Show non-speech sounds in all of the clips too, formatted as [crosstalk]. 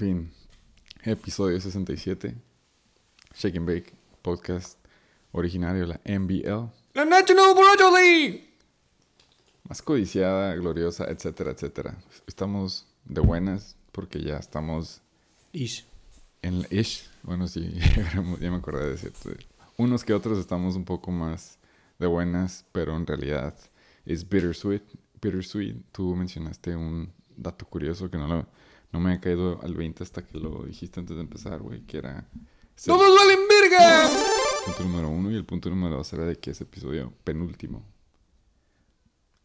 Fin. Episodio 67. Shake and Bake, podcast originario de la NBL. La National Broadway League. Más codiciada, gloriosa, etcétera, etcétera. Estamos de buenas porque ya estamos Ish. en la ish. Bueno, sí, [laughs] ya me acordé de cierto. Unos que otros estamos un poco más de buenas, pero en realidad es bittersweet. Bittersweet. Tú mencionaste un dato curioso que no lo, no me ha caído al 20 hasta que lo dijiste antes de empezar, güey, que era... el ¡Todos valen verga! punto número uno y el punto número dos era de que es episodio penúltimo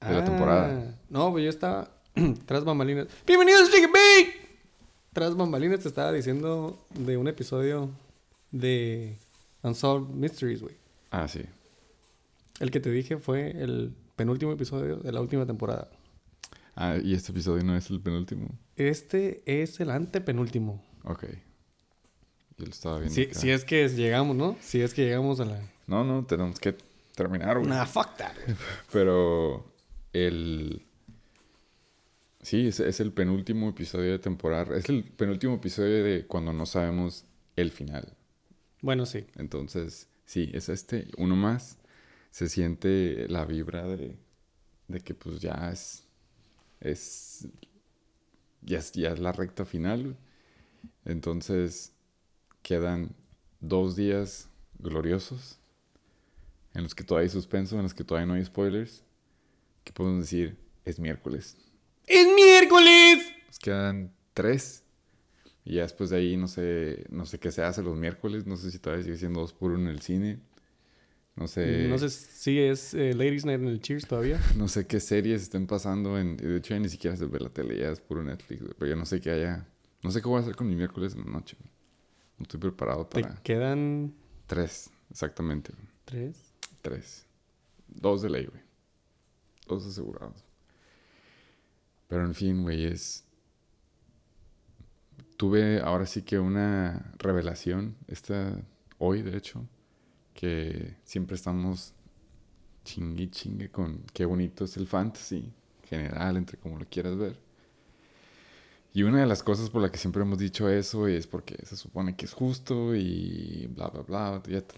de la temporada. Ah, No, pues yo estaba [clears throat] tras bambalinas. Bienvenidos a and Bake. Tras bambalinas te estaba diciendo de un episodio de Unsolved Mysteries, güey. Ah, sí. El que te dije fue el penúltimo episodio de la última temporada. Ah, y este episodio no es el penúltimo. Este es el antepenúltimo. Ok. Yo lo estaba viendo. Si, si es que llegamos, ¿no? Si es que llegamos a la... No, no, tenemos que terminar, güey. Nah, fuck that. [laughs] Pero el... Sí, es, es el penúltimo episodio de temporada. Es el penúltimo episodio de cuando no sabemos el final. Bueno, sí. Entonces, sí, es este. Uno más. Se siente la vibra de, de que pues ya es... Es... Ya es, ya es la recta final. Entonces, quedan dos días gloriosos en los que todavía hay suspenso, en los que todavía no hay spoilers. ¿Qué podemos decir? Es miércoles. ¡Es miércoles! Nos quedan tres. Y ya después de ahí no sé, no sé qué se hace los miércoles. No sé si todavía sigue siendo dos por uno en el cine. No sé, No sé si es eh, Ladies Night en el Cheers todavía. [laughs] no sé qué series estén pasando. En, de hecho, ya ni siquiera se ve la tele, ya es puro Netflix. güey, Pero yo no sé qué haya. No sé qué voy a hacer con mi miércoles en la noche. güey. No estoy preparado Te para quedan tres, exactamente. güey. tres. Tres. Dos de ley, güey. Dos asegurados. Pero en fin, güey, es... Tuve ahora sí que una revelación, esta hoy de hecho, que siempre estamos chingue chingue con qué bonito es el fantasy general, entre como lo quieras ver. Y una de las cosas por la que siempre hemos dicho eso es porque se supone que es justo y bla, bla, bla. Ya te,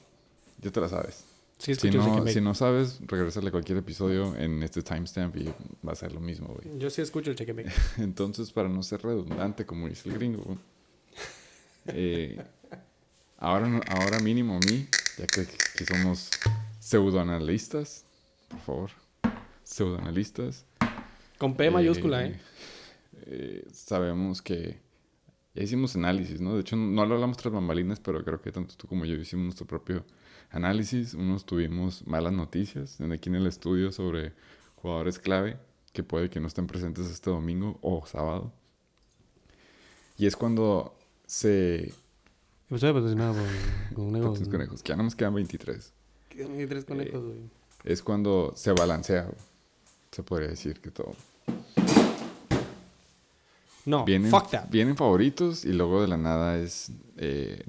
ya te la sabes. Sí, Si no, si no sabes, regresarle a cualquier episodio en este timestamp y va a ser lo mismo, güey. Yo sí escucho el Bake. [laughs] Entonces, para no ser redundante, como dice el gringo, [laughs] eh, ahora, ahora mínimo a mí, ya que, que somos pseudoanalistas, por favor, pseudoanalistas, Con P mayúscula, ¿eh? eh, sabemos que ya hicimos análisis, ¿no? De hecho, no lo hablamos tras bambalinas, pero creo que tanto tú como yo hicimos nuestro propio análisis. Unos tuvimos malas noticias en- aquí en el estudio sobre jugadores clave que puede que no estén presentes este domingo o sábado. Y es cuando se... Episodio patrocinado por, con un Tantos conejos, que ya no nos quedan 23. Quedan ahí tres conejos, güey. Es cuando se balancea, güey. Se podría decir que todo. No, vienen, fuck that. vienen favoritos y luego de la nada es eh,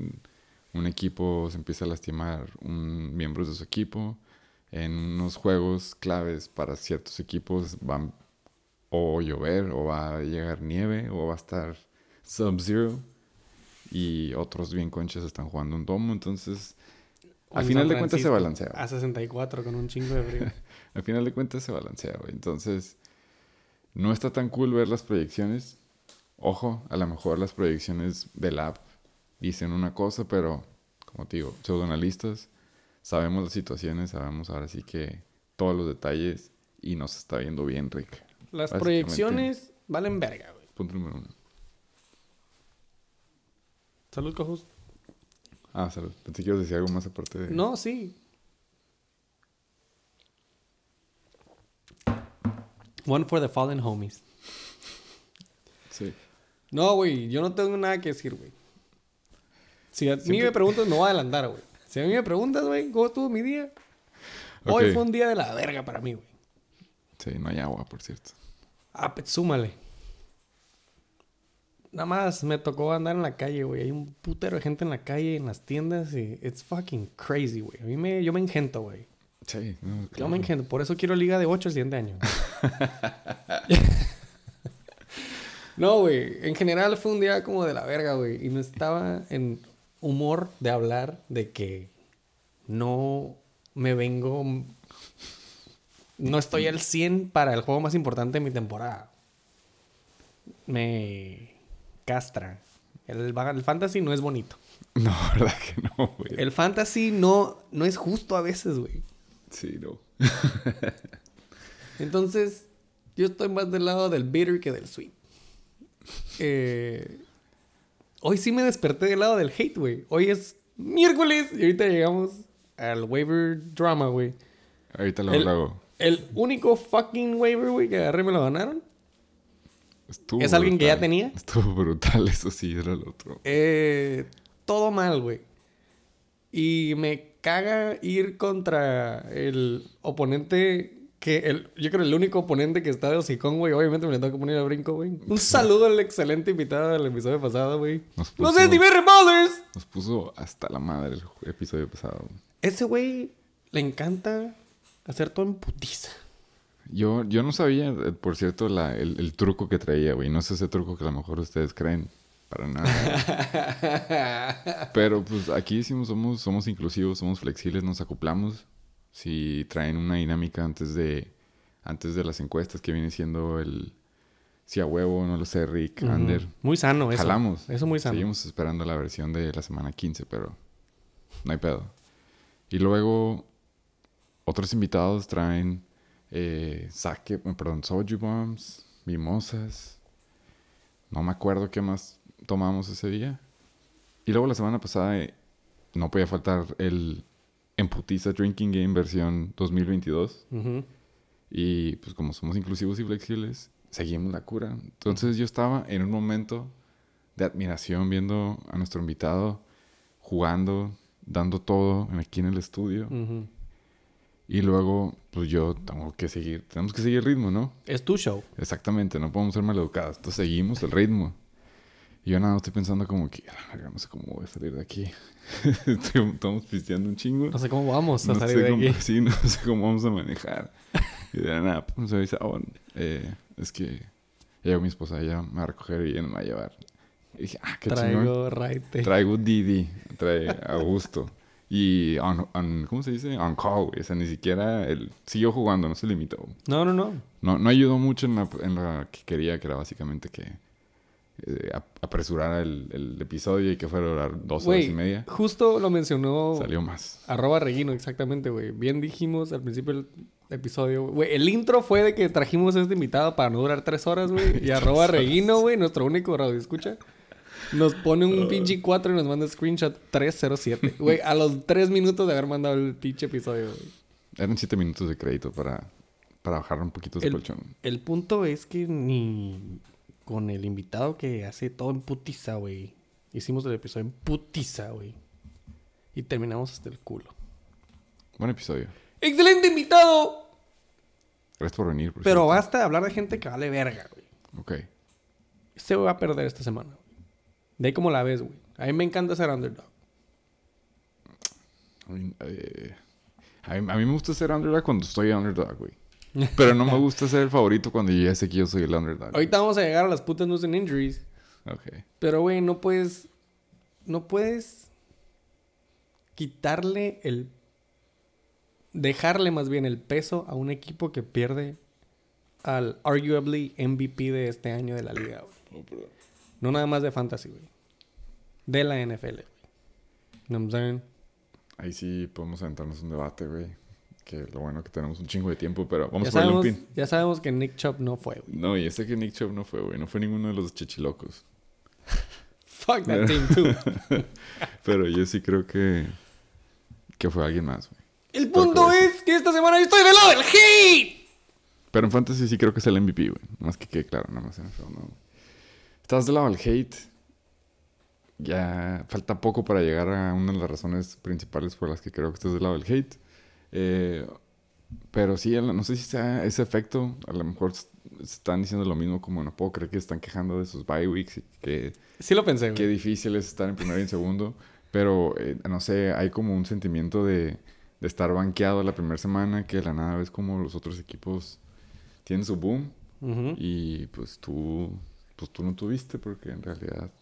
un equipo se empieza a lastimar un miembros de su equipo en unos juegos claves para ciertos equipos van o llover o va a llegar nieve o va a estar sub-zero y otros bien conchas están jugando un domo entonces al final de cuentas se balancea A 64 con un chingo de frío. [laughs] al final de cuentas se balancea, güey. Entonces, no está tan cool ver las proyecciones. Ojo, a lo mejor las proyecciones del app dicen una cosa, pero como te digo, pseudoanalistas, sabemos las situaciones, sabemos ahora sí que todos los detalles y nos está viendo bien, Rick. Las proyecciones valen verga, güey. Punto número uno. Salud, cojos. Ah, salud. Pensé que ibas a decir algo más aparte de... No, sí. One for the fallen homies. Sí. No, güey, yo no tengo nada que decir, güey. Si a mí me preguntas, no voy a adelantar, güey. Si a mí me preguntas, güey, ¿cómo estuvo mi día? Hoy fue un día de la verga para mí, güey. Sí, no hay agua, por cierto. Ah, pues súmale. Nada más me tocó andar en la calle, güey. Hay un putero de gente en la calle, en las tiendas y it's fucking crazy, güey. A mí me, yo me engento, güey. Sí, no, Yo claro. me engento. Por eso quiero liga de 8 el siguiente año. [laughs] [laughs] No, güey. En general fue un día como de la verga, güey. Y no estaba en humor de hablar de que no me vengo. No estoy al 100 para el juego más importante de mi temporada. Me castra. El, el fantasy no es bonito. [laughs] No, verdad que no, güey. El fantasy no, no es justo a veces, güey. Sí, no. [laughs] Entonces, yo estoy más del lado del bitter que del sweet. Eh, hoy sí me desperté del lado del hate, güey. Hoy es miércoles y ahorita llegamos al waiver drama, güey. Ahorita lo El- hago. El único fucking waiver, güey, que agarré me lo ganaron. Estuvo ¿Es alguien que ya tenía? Estuvo brutal, [laughs] eso sí, era el otro. Eh, todo mal, güey. Y me caga ir contra el oponente que el, yo creo el único oponente que está de hocicón, güey. Obviamente me le tengo que poner a brinco, güey. Un saludo al excelente invitado del episodio pasado, güey. ¡Los puso- Steve Ballers! Nos puso hasta la madre el episodio pasado. Ese güey le encanta hacer todo en putiza. Yo, yo no sabía, eh, por cierto, la, el, el truco que traía, güey. No es ese truco que a lo mejor ustedes creen. Para nada. [laughs] Pero pues aquí decimos, somos, somos inclusivos, somos flexibles, nos acoplamos. Si traen una dinámica antes de, antes de las encuestas que viene siendo el... Si a huevo, no lo sé, Rick, Ujú. Ander. Muy sano eso. Jalamos. Eso muy sano. Seguimos esperando la versión de la semana 15, pero no hay pedo. Y luego, otros invitados traen eh, sake, eh, perdón, soju bombs, mimosas. No me acuerdo qué más tomamos ese día. Y luego la semana pasada eh, no podía faltar el Emputiza Drinking Game versión 2022. Ujú. Y pues como somos inclusivos y flexibles, seguimos la cura. Entonces yo estaba en un momento de admiración viendo a nuestro invitado jugando, dando todo aquí en el estudio. Ujú. Y luego, pues yo tengo que seguir, tenemos que seguir el ritmo, ¿no? Es tu show. Exactamente, no podemos ser maleducados. Entonces seguimos el ritmo. Y yo nada, estoy pensando como que, "Ah, verga, no sé cómo voy a salir de aquí. [laughs] Estamos pisteando un chingo. No sé cómo vamos a No salir de cómo, aquí. sí, no [laughs] sé cómo vamos a manejar. Y de nada, pues me dice, "Ah, eh, es que llegó mi esposa, ella me va a recoger y ella me va a llevar. Y dije, ah, qué chingón. Traigo raite. Traigo Didi, trae a gusto. Y on, on- ¿cómo se dice? On call, güey. O sea, ni siquiera él siguió jugando, no se limitó. No, no, no. No, no ayudó mucho en la, en la que quería, que era básicamente que eh, ap- apresurara el, el episodio y que fuera a durar dos horas y media. justo lo mencionó Salió más. arroba Reguino, exactamente, güey. Bien dijimos al principio del episodio. Güey, el intro fue de que trajimos a este invitado para no durar tres horas, güey. Y [laughs] arroba Reguino, güey, nuestro único radio escucha. Nos pone un pinche 4 y nos manda screenshot 307. Güey, a los 3 minutos de haber mandado el pinche episodio, güey. Eran siete minutos de crédito para, para bajar un poquito ese El- colchón. El punto es que ni con el invitado que hace todo en putiza, güey. Hicimos el episodio en putiza, güey. Y terminamos hasta el culo. Buen episodio. ¡Excelente invitado! Gracias por venir. por Pero cierto. basta de hablar de gente que vale verga, güey. Ok. Se va a perder esta semana. De ahí como la ves, güey. A mí me encanta ser underdog. A mí, eh, a mí- a mí me gusta ser underdog cuando estoy underdog, güey. Pero no me [laughs] gusta ser el favorito cuando yo ya sé que yo soy el underdog. Ahorita vamos a llegar a las putas news and injuries. Ok. Pero, güey, no puedes... No puedes quitarle el... Dejarle más bien el peso a un equipo que pierde al arguably MVP de este año de la liga, güey. No nada más de fantasy, güey. De la NFL, güey. ¿No me saben? Ahí sí podemos aventarnos un debate, güey. Que lo bueno que tenemos un chingo de tiempo, pero vamos Ya a ponerle un sabemos, pin. ya sabemos que Nick Chubb no fue, güey. No, y ese que Nick Chubb no fue, güey. No fue ninguno de los chichilocos. [laughs] Fuck that team, too. [laughs] Pero yo sí creo que... Que fue alguien más, güey. El punto es que esta semana yo estoy del lado del hate. Pero en Fantasy sí creo que es el MVP, güey. Más que que, claro, nada más en NFL, no. Estás del lado del hate. Ya falta poco para llegar a una de las razones principales por las que creo que estás del lado del hate. Eh, pero sí, no sé si sea ese efecto. A lo mejor están diciendo lo mismo como no puedo creer que están quejando de sus bye weeks y que Sí lo pensé, qué difícil es estar en primero y en segundo. Pero, eh, no sé, hay como un sentimiento de, de estar banqueado la primera semana que de la nada ves como los otros equipos tienen su boom y pues tú pues tú no tuviste porque en realidad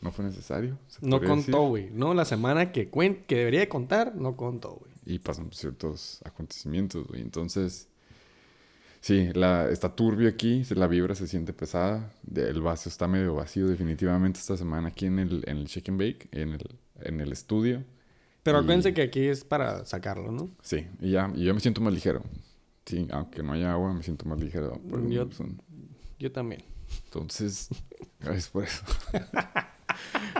no fue necesario. No contó, güey. No, la semana que, cuen que debería de contar, no contó, güey. Y pasan ciertos acontecimientos, güey. Entonces, sí, la, está turbio aquí, la vibra se siente pesada. El vaso está medio vacío definitivamente esta semana aquí en el, en el Shake and Bake, en el, en el estudio. Pero Y- acuérdense que aquí es para sacarlo, ¿no? Sí, y ya, y yo me siento más ligero. Sí, aunque no haya agua, me siento más ligero. Yo-. Yo también. Entonces, gracias por eso. [laughs]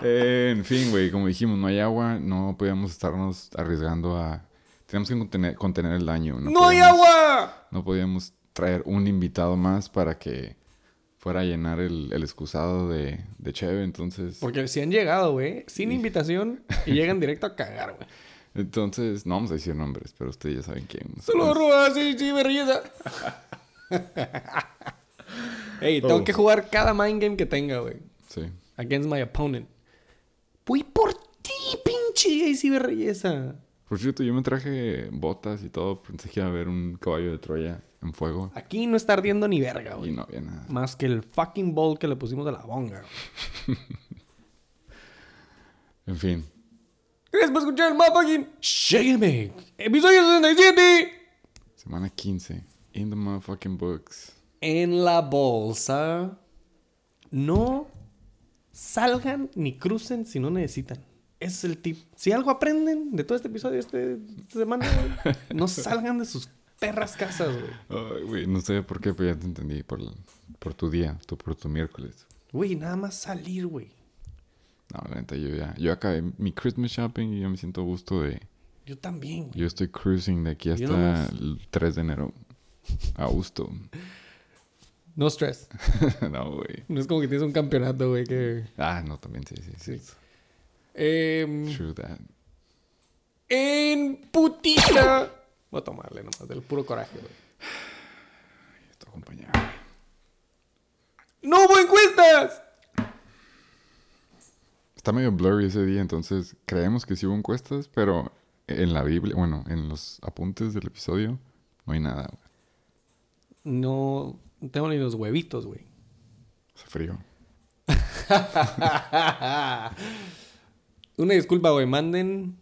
Eh, en fin, güey, como dijimos, no hay agua, no podíamos estarnos arriesgando a... Tenemos que contener, contener el daño. ¡No, hay podíamos- agua! No podíamos traer un invitado más para que fuera a llenar el, el excusado de, de Cheve, entonces... Porque si han llegado, güey, sin invitación y llegan directo a cagar, güey. [laughs] Entonces, no vamos a decir nombres, pero ustedes ya saben quién. Sí, sí, me rellena. [laughs] Ey, tengo Oh. que jugar cada mind game que tenga, güey. Sí. Against my opponent. Voy por ti, pinche AC Berreyesa. Por cierto, yo me traje botas y todo, pensé que iba a haber un caballo de Troya en fuego Aquí no está ardiendo ni verga, y güey. no había nada. Más que el fucking bowl que le pusimos de la bonga. [laughs] En fin, Gracias por escuchar el motherfucking Shake Episodio 67. semana 15. In the motherfucking books. En la bolsa. No salgan ni crucen si no necesitan. Ese es el tip. Si algo aprenden de todo este episodio este, esta semana, güey, no [laughs] salgan de sus perras casas, güey. Ay, güey, no sé por qué, pero ya te entendí. Por, por tu día, tú por tu miércoles. Güey, nada más salir, güey. No, la neta, yo ya... Yo acabé mi Christmas shopping y yo me siento a gusto de... Yo también, güey. Yo estoy cruising de aquí hasta nomás- el 3 de enero. A gusto. No stress. [laughs] no, güey. No es como que tienes un campeonato, güey, que... Ah, no, también sí, sí, sí. Sí. Em, True that. en putita. Voy a tomarle nomás, del puro coraje, güey. Estoy acompañado. ¡No hubo encuestas! Está medio blurry ese día, entonces creemos que sí hubo encuestas, pero en la Biblia, bueno, en los apuntes del episodio, no hay nada, güey. No tengo ni los huevitos, güey. Hace frío. [laughs] Una disculpa, güey. Manden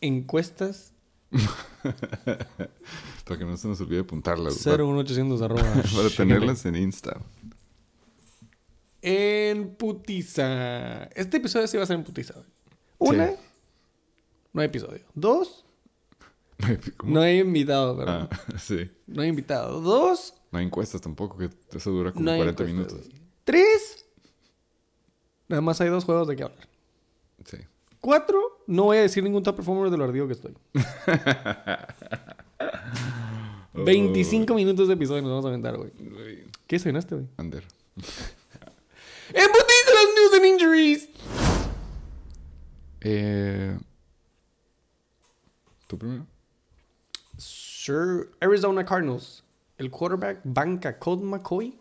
encuestas [laughs] Para que no se nos olvide apuntarlas. güey. [laughs] 01800 arroba. Para, tenerlas en Insta. En putiza. Este episodio sí va a ser en putiza, güey. Una, Sí. no hay episodio. Dos, [laughs] ¿Cómo? no hay invitado, perdón. Ah, [laughs] sí. No hay invitado. Dos, No hay encuestas tampoco, que eso dura como no hay 40 encuestas, minutos. güey. Tres, nada más hay dos juegos de qué hablar. Sí. Cuatro, no voy a decir ningún top performer de lo ardido que estoy. [laughs] 25 minutos de episodio nos vamos a aventar, güey. Güey, ¿Qué cenaste, güey? Ander. ¡En putiza las news and injuries! Eh, ¿Tú primero? Sure. Arizona Cardinals. El quarterback banca Colt McCoy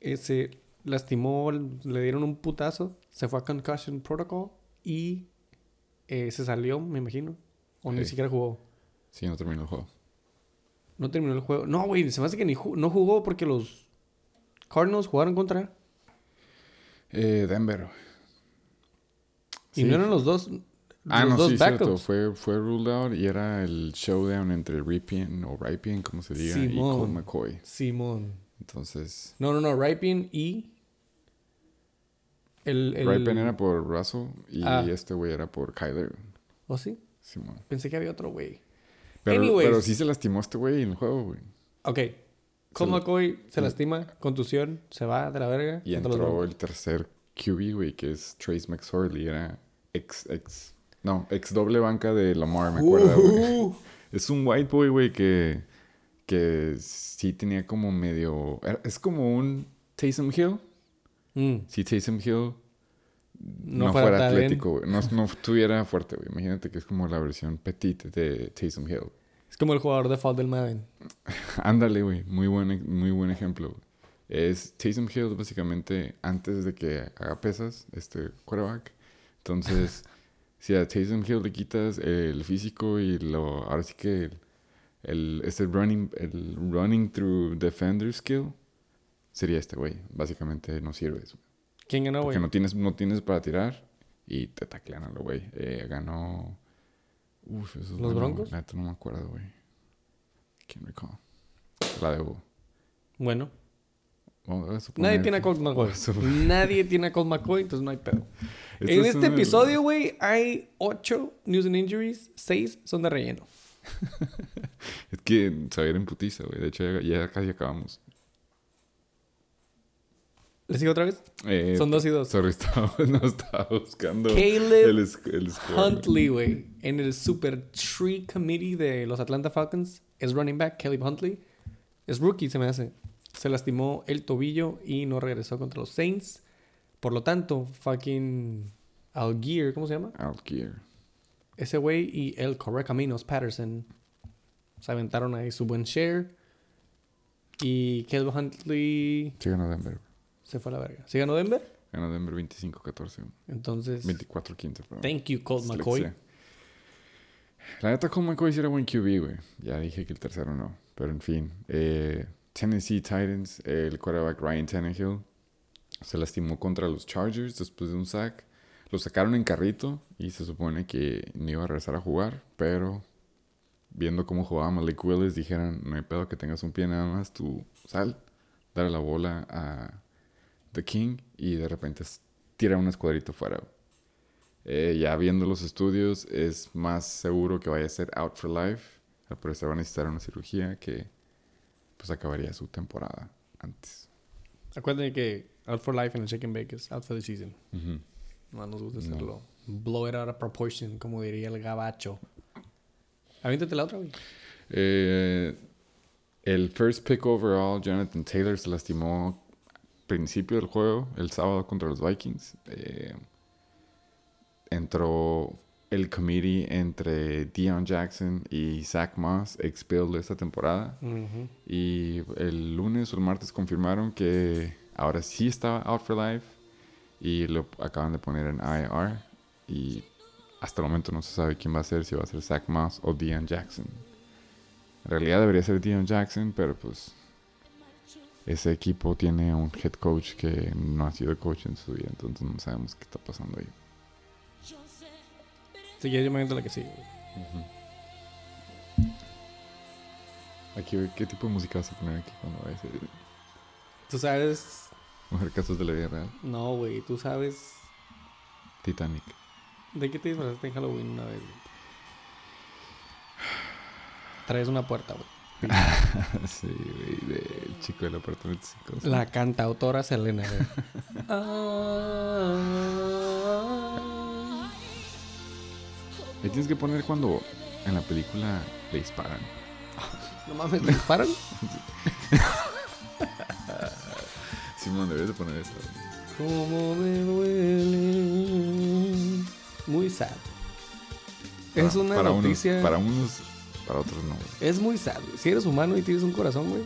eh, se lastimó, le dieron un putazo, se fue a concussion protocol y eh, se salió, me imagino. O ni siquiera jugó. Sí, no terminó el juego. No terminó el juego. No, güey, se me hace que ni ju- no jugó porque los Cardinals jugaron contra. Eh, Denver. Y Sí. no eran los dos. Ah, los no, dos sí, cierto. Fue, fue ruled out y era el showdown entre Ripien o Ripien, como se diga, y Simón. Colt McCoy. Simón. Entonces, No, no, no. Ripien y. El. el... Ripien era por Russell y Ah. este güey era por Kyler. ¿Oh, sí? Simón. Pensé que había otro güey. Pero, Anyways. pero sí se lastimó este güey en el juego, güey. Ok. Colt Se- McCoy se lastima, contusión, se va de la verga. Y entró el tercer QB, güey, que es Trace McSorley. Era ex, ex, no, ex doble banca de Lamar, me acuerdo, güey. Uh, Es un white boy, güey, que, que sí tenía como medio... Es como un Taysom Hill. mm, Si Taysom Hill No no, fuera atlético, güey. No, no estuviera fuerte, güey. Imagínate que es como la versión petite de Taysom Hill. Es como el jugador de fall del Madden. [laughs] Ándale, güey. Muy buen, muy buen ejemplo, güey. Es Taysom Hill, básicamente, antes de que haga pesas, este quarterback. Entonces, [laughs] si a Taysom Hill le quitas el físico y lo... Ahora sí que el, el, este running, el running through defender skill sería este güey. Básicamente no sirves. güey. ¿Quién ganó, güey? Porque no tienes, no tienes para tirar y te taclean a lo güey. Eh, ganó. Uf, eso es ¿Los. Broncos? Neta no me acuerdo, güey. Can't recall. La debo. Bueno. Nadie tiene a Colt McCoy. Nadie tiene a Colt McCoy, entonces no hay pedo. [laughs] Esto en es este episodio, güey, hay 8 news and injuries, 6 son de relleno. [laughs] Es que ir en putiza, güey. De hecho, ya, ya casi acabamos. ¿Le sigo otra vez? Eh, Son dos y dos. Sorry, [laughs] estaba, no estaba buscando Caleb el, el. Huntley, güey, en el Super Tree Committee de los Atlanta Falcons, es running back, Caleb Huntley. Es rookie, se me hace. Se lastimó el tobillo y no regresó contra los Saints. Por lo tanto, fucking Algier, ¿cómo se llama? Outgear. Ese güey y el Correcaminos Patterson se aventaron ahí su buen share. Y Caleb Huntley Sí, ganó Denver. se fue a la verga. ¿Sí ganó Denver? Ganó Denver 25-14. Entonces, 24-15, perdón. thank you, Colt. McCoy. La neta, Colt McCoy sí era buen QB, güey. Ya dije que el tercero no. Pero en fin. Eh, Tennessee Titans, el quarterback Ryan Tannehill, se lastimó contra los Chargers después de un sack. Lo sacaron en carrito y se supone que no iba a regresar a jugar, pero viendo cómo jugaba Malik Willis, dijeron, no hay pedo que tengas un pie nada más, tú sal, dale la bola a The King y de repente tira un escuadrito fuera. Eh, ya viendo los estudios, es más seguro que vaya a ser out for life. Al parecer va a necesitar una cirugía que pues acabaría su temporada antes. Acuérdense que Out for Life en el Chicken Bake es Out for the Season. Ujú. No nos gusta No. hacerlo. Blow it out of proportion, como diría el gabacho. Aviéntate la otra, güey. Eh, el first pick overall, Jonathan Taylor, se lastimó al principio del juego, el sábado contra los Vikings. Eh, entró el committee entre Dion Jackson y Zach Moss, ex Bill de esta temporada. Y el lunes o el martes confirmaron que ahora sí estaba out for life y lo acaban de poner en IR. Y hasta el momento no se sabe quién va a ser, si va a ser Zach Moss o Dion Jackson. En realidad debería ser Dion Jackson, pero pues ese equipo tiene un head coach que no ha sido coach en su vida, entonces no sabemos qué está pasando ahí. Quieres, yo me aviento la que sigue. güey. Aquí, ¿qué tipo de música vas a poner aquí cuando a Tú sabes. mujer casos de la vida real? No, güey. Tú sabes. Titanic. ¿De qué te disfrazaste en Halloween una vez? güey? Traes una puerta, güey. [laughs] sí, güey, del chico del apartamento 5. La cantautora Selena, güey. [laughs] Ahí tienes que poner cuando en la película le disparan. no mames, ¿me disparan? [laughs] Simón, debes de poner eso. Como me duele. Muy sad. Es una para noticia. Unos, para unos, para otros no. güey. Es muy sad. Si eres humano y tienes un corazón, güey.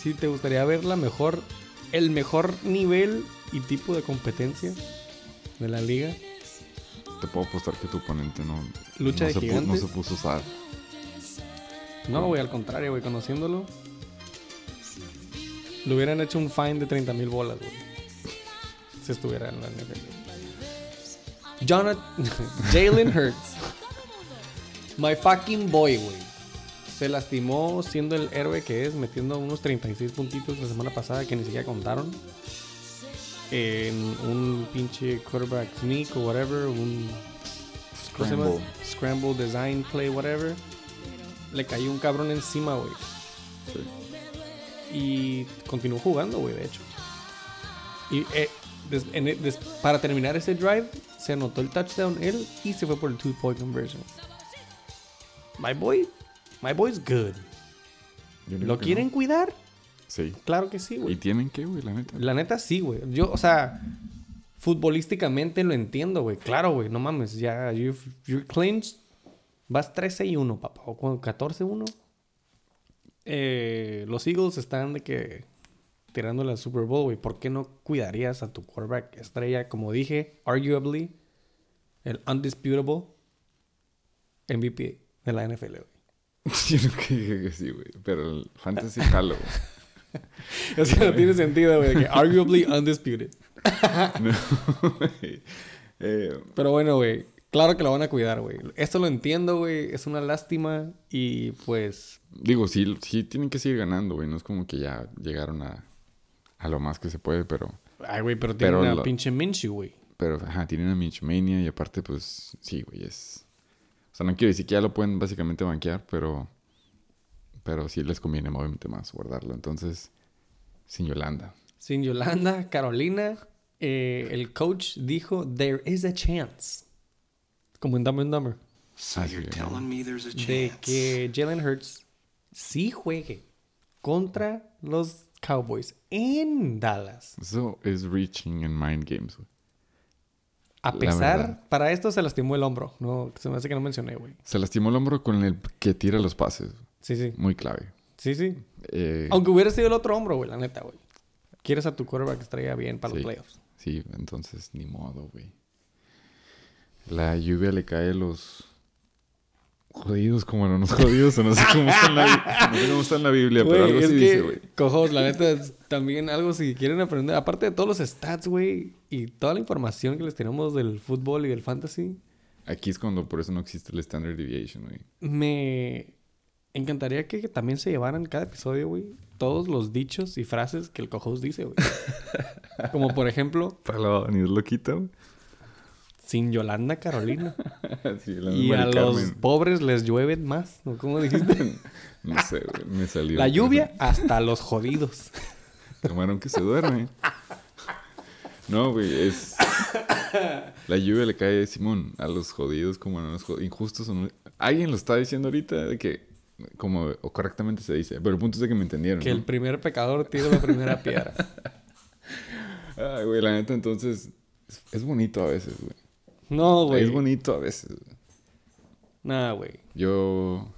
Si te gustaría ver la mejor. El mejor nivel y tipo de competencia de la liga. Te puedo apostar que tu oponente no, Lucha no de se gigantes. no se puso a usar. No, güey, al contrario, güey, conociéndolo. Le hubieran hecho un fine de 30 mil bolas, güey. Si estuviera en la NFL. Jonathan. [laughs] Jalen Hurts. My fucking boy, güey. Se lastimó siendo el héroe que es, metiendo unos 36 puntitos la semana pasada que ni siquiera contaron. En un pinche quarterback sneak o whatever. Un. Scramble. Scramble design play, whatever. Le cayó un cabrón encima, güey. Sí. Y continuó jugando, güey, de hecho. Y eh, des- en e- des- para terminar ese drive, se anotó el touchdown él y se fue por el two-point conversion. My boy, my boy's good. ¿Lo quieren no. cuidar? Sí. Claro que sí, ¿Y güey. tienen que, güey, la neta? La neta sí, güey. Yo, o sea, futbolísticamente lo entiendo, güey. Claro, güey, no mames. Ya, you've, you're clinched. Vas 13 y 1, papá. O cu- 14 1. Eh, los Eagles están de que tirándole al Super Bowl, güey. ¿Por qué no cuidarías a tu quarterback estrella? Como dije, arguably, el undisputable MVP de la NFL, güey. [laughs] Yo nunca dije que sí, güey. Pero el fantasy jalo, güey. [laughs] o sea, no tiene sentido, güey. Que arguably undisputed. [laughs] No. Eh, Pero bueno, güey. Claro que lo van a cuidar, güey. Esto lo entiendo, güey. Es una lástima. Y pues. digo, sí, sí tienen que seguir ganando, güey. No es como que ya llegaron a, a lo más que se puede, pero... Ay, güey, pero tiene Pero una lo- pinche Minshew, güey. Pero, ajá, tienen a Mitch Mania y aparte, pues, sí, güey, es... O sea, no quiero decir que ya lo pueden básicamente banquear, pero... Pero sí les conviene obviamente más guardarlo. Entonces, sin Yolanda. Sin Yolanda, Carolina, eh, el coach dijo, there is a chance. Como en Dumb and Dumber. So you're telling me there's a De chance. que Jalen Hurts sí juegue contra los Cowboys en Dallas. Eso es reaching en mind games, güey. A pesar, para esto se lastimó el hombro. No, se me hace que no mencioné, güey. Se lastimó el hombro con el que tira los pases. Sí, sí. Muy clave. Sí, sí. Eh, Aunque hubiera sido el otro hombro, güey, la neta, güey. Quieres a tu quarterback que estrella bien para Sí. los playoffs. Sí, entonces ni modo, güey. La lluvia le cae a los jodidos como no los jodidos, o no sé cómo está en la, no sé cómo está en la Biblia, pero algo es así que, dice, güey. cojos, la neta, es también algo si quieren aprender. Aparte de todos los stats, güey, y toda la información que les tenemos del fútbol y del fantasy, Aquí es cuando por eso no existe el standard deviation, güey. me encantaría que también se llevaran cada episodio, güey, todos los dichos y frases que el cojos dice, güey. [laughs] Como por ejemplo, Para la venir loquita, güey. sin Yolanda Carolina. [laughs] Sí, la y a los pobres les llueve más, ¿no? ¿Cómo dijiste? [laughs] No sé, güey, me salió. La lluvia hasta los jodidos. Tomaron que se duerme. No, güey, es... [coughs] La lluvia le cae a Simón a los jodidos como a los jodidos. Injustos o no. Alguien lo está diciendo ahorita de que... Como o correctamente se dice. Pero el punto es de que me entendieron, Que ¿no? el primer pecador tire la primera [laughs] piedra. Ay, güey, la neta, entonces... Es, bonito a veces, güey. No, güey. Es bonito a veces. güey. Nada, güey. Yo...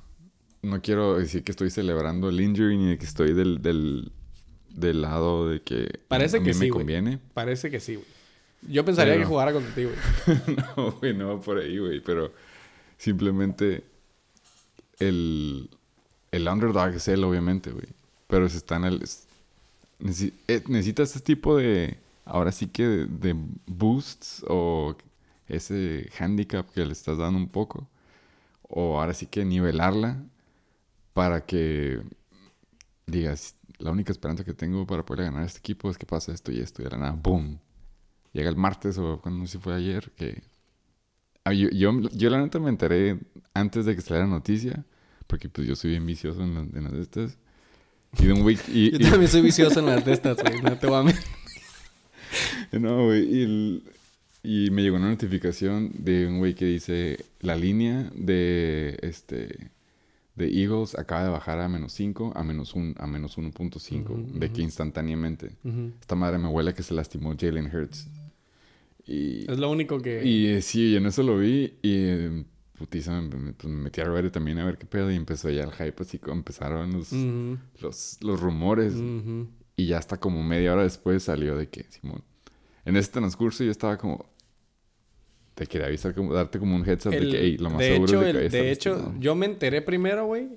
No quiero decir que estoy celebrando el injury ni de que estoy del... del del lado de que Parece a que me sí, güey. conviene. Parece que sí, güey. Yo pensaría Pero- que jugara contra ti, güey. [laughs] no, güey, no va por ahí, güey. Pero simplemente el, el underdog es él, obviamente, güey. Pero se están al... es- necesi- eh, necesitas ese tipo de... Ahora sí que de, boosts o ese handicap que le estás dando un poco. O ahora sí que nivelarla para que digas, la única esperanza que tengo para poder ganar a este equipo es que pasa esto y esto y de la nada, ¡boom! Llega el martes o cuando no sé si fue ayer que... Ah, yo, yo, yo la neta me enteré antes de que saliera la noticia, porque pues yo soy bien vicioso en, la- en las de estas. Y de un. Y, Yo y- también soy [laughs] vicioso en las de estas, güey. No te voy a mentir. no, güey. Y, el- y me llegó una notificación de un güey que dice, la línea de este de Eagles acaba de bajar a menos 5 a menos, un, a menos 1.5. Ujú, de ujú. que instantáneamente. Esta madre me huele que se lastimó Jalen Hurts. Y, Es lo único que... y eh, sí, en eso lo vi y eh, putiza, me, pues, me metí a ver también a ver qué pedo y empezó ya el hype así como empezaron los, los, los rumores Ujú. y ya hasta como media hora después salió de que Simón. En ese transcurso yo estaba como te quería avisar como darte como un heads up de que "Ey, lo más de seguro hecho, es de que el- de hecho, lastimado". yo me enteré primero, güey.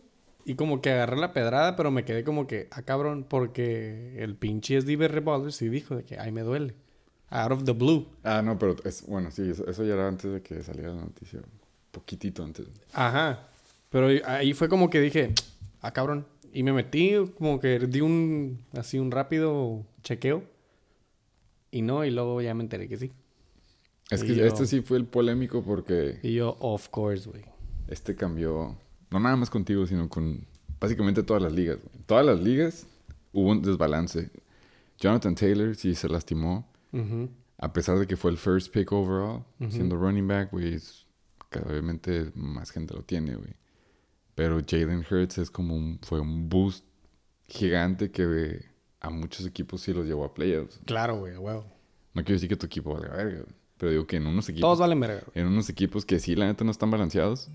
Y como que agarré la pedrada, pero me quedé como que, ah, cabrón, porque el pinche es Diver Revolver sí dijo de que, ay, me duele. Out of the blue. Ah, no, pero es bueno, sí, eso, eso ya era antes de que saliera la noticia, poquitito antes. Ajá. Pero ahí fue como que dije, ah, cabrón. Y me metí, como que di un, así un rápido chequeo. Y no, y luego ya me enteré que sí. Es Y que yo- este sí fue el polémico porque Y yo, of course, güey. este cambió, no nada más contigo, sino con básicamente todas las ligas. güey. Todas las ligas hubo un desbalance. Jonathan Taylor sí se lastimó, a pesar de que fue el first pick overall, Ujú. siendo running back, güey, obviamente más gente lo tiene, güey. Pero Jalen Hurts es como un, fue un boost gigante que a muchos equipos sí los llevó a playoffs. Claro, güey, a huevo. No quiero decir que tu equipo valga verga, pero digo que en unos equipos Todos valen verga, en unos equipos que sí, la neta, no están balanceados,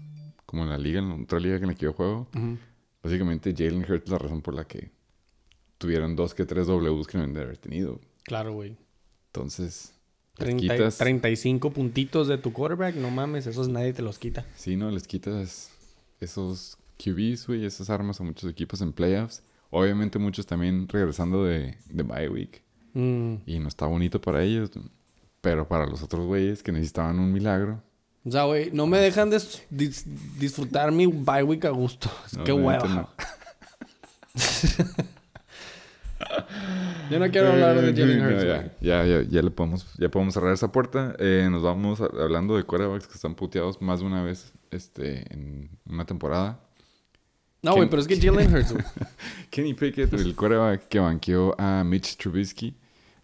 como en la liga, en la otra liga en la que yo juego, básicamente Jalen Hurts es la razón por la que tuvieron dos que tres Ws que no deben de haber tenido. Claro, güey. Entonces, 30 quitas... 35 puntitos de tu quarterback, no mames, esos nadie te los quita. Sí, no, les quitas esos QBs, güey, esas armas a muchos equipos en playoffs. Obviamente muchos también regresando de, de bye week. Mm. Y no está bonito para ellos. Pero para los otros güeyes que necesitaban un milagro. O sea, güey, no me dejan dis- dis- disfrutar mi bye week a gusto. No, Qué hueva. [laughs] Yo no quiero hablar de Eh, Jalen no, Hurts, ya, ya, ya, ya le podemos, ya podemos cerrar esa puerta. Eh, nos vamos a- hablando de quarterbacks que están puteados más de una vez este, en una temporada. No, güey, ¿Quién- pero es que [laughs] Jalen Hurts. Kenny Pickett, el quarterback que banqueó a Mitch Trubisky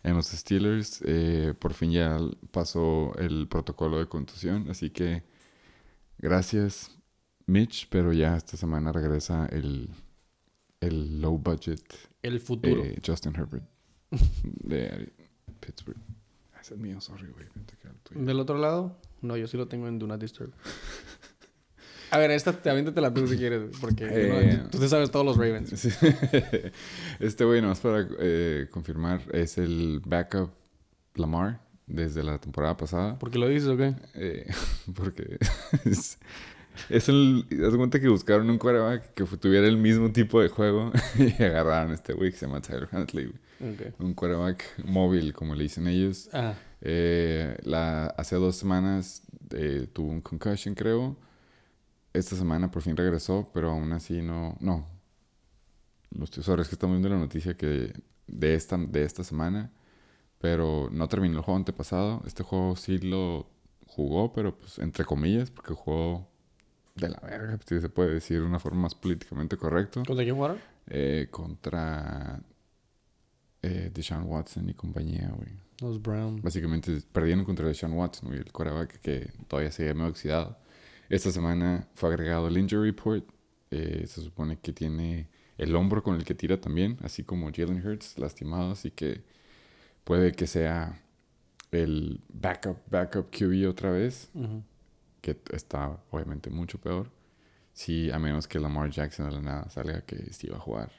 en los Steelers, eh, por fin ya pasó el protocolo de contusión. Así que gracias, Mitch, pero ya esta semana regresa el, el low budget El futuro. eh, Justin Herbert [laughs] de Pittsburgh. Ah, Ese es mío, sorry, güey. Del otro lado, no, yo sí lo tengo en Do Not Disturb. A ver, esta te aviéntatela tú si quieres, porque no- Eh. tú te sabes todos los Ravens. Sí. [laughs] Este güey, nomás para eh, confirmar, es el backup Lamar desde la temporada pasada. ¿Por qué lo dices o qué? Eh, [laughs] porque es, es el. Haz cuenta que buscaron un quarterback que tuviera el mismo tipo de juego y agarraron a este güey que se llama Tyler Huntley. Güey. Ok. Un quarterback móvil, como le dicen ellos. Ah, Eh, la, hace dos semanas eh, tuvo un concussion, creo. Esta semana por fin regresó, pero aún así no. No. Los tesores que estamos viendo la noticia que de esta, de esta semana, pero no terminó el juego antepasado. Este juego sí lo jugó, pero pues entre comillas, porque jugó de la verga, si se puede decir de una forma más políticamente correcta. ¿Contra quién jugaron? Eh, contra eh, Deshaun Watson y compañía, güey. Los Browns. Básicamente perdieron contra Deshaun Watson, güey, el quarterback que todavía sigue medio oxidado. Esta semana fue agregado el injury report. Eh, se supone que tiene el hombro con el que tira también, así como Jalen Hurts lastimado, así que puede que sea el backup, backup QB otra vez, Ujú. que está obviamente mucho peor. Si a menos que Lamar Jackson de la nada salga que sí va a jugar,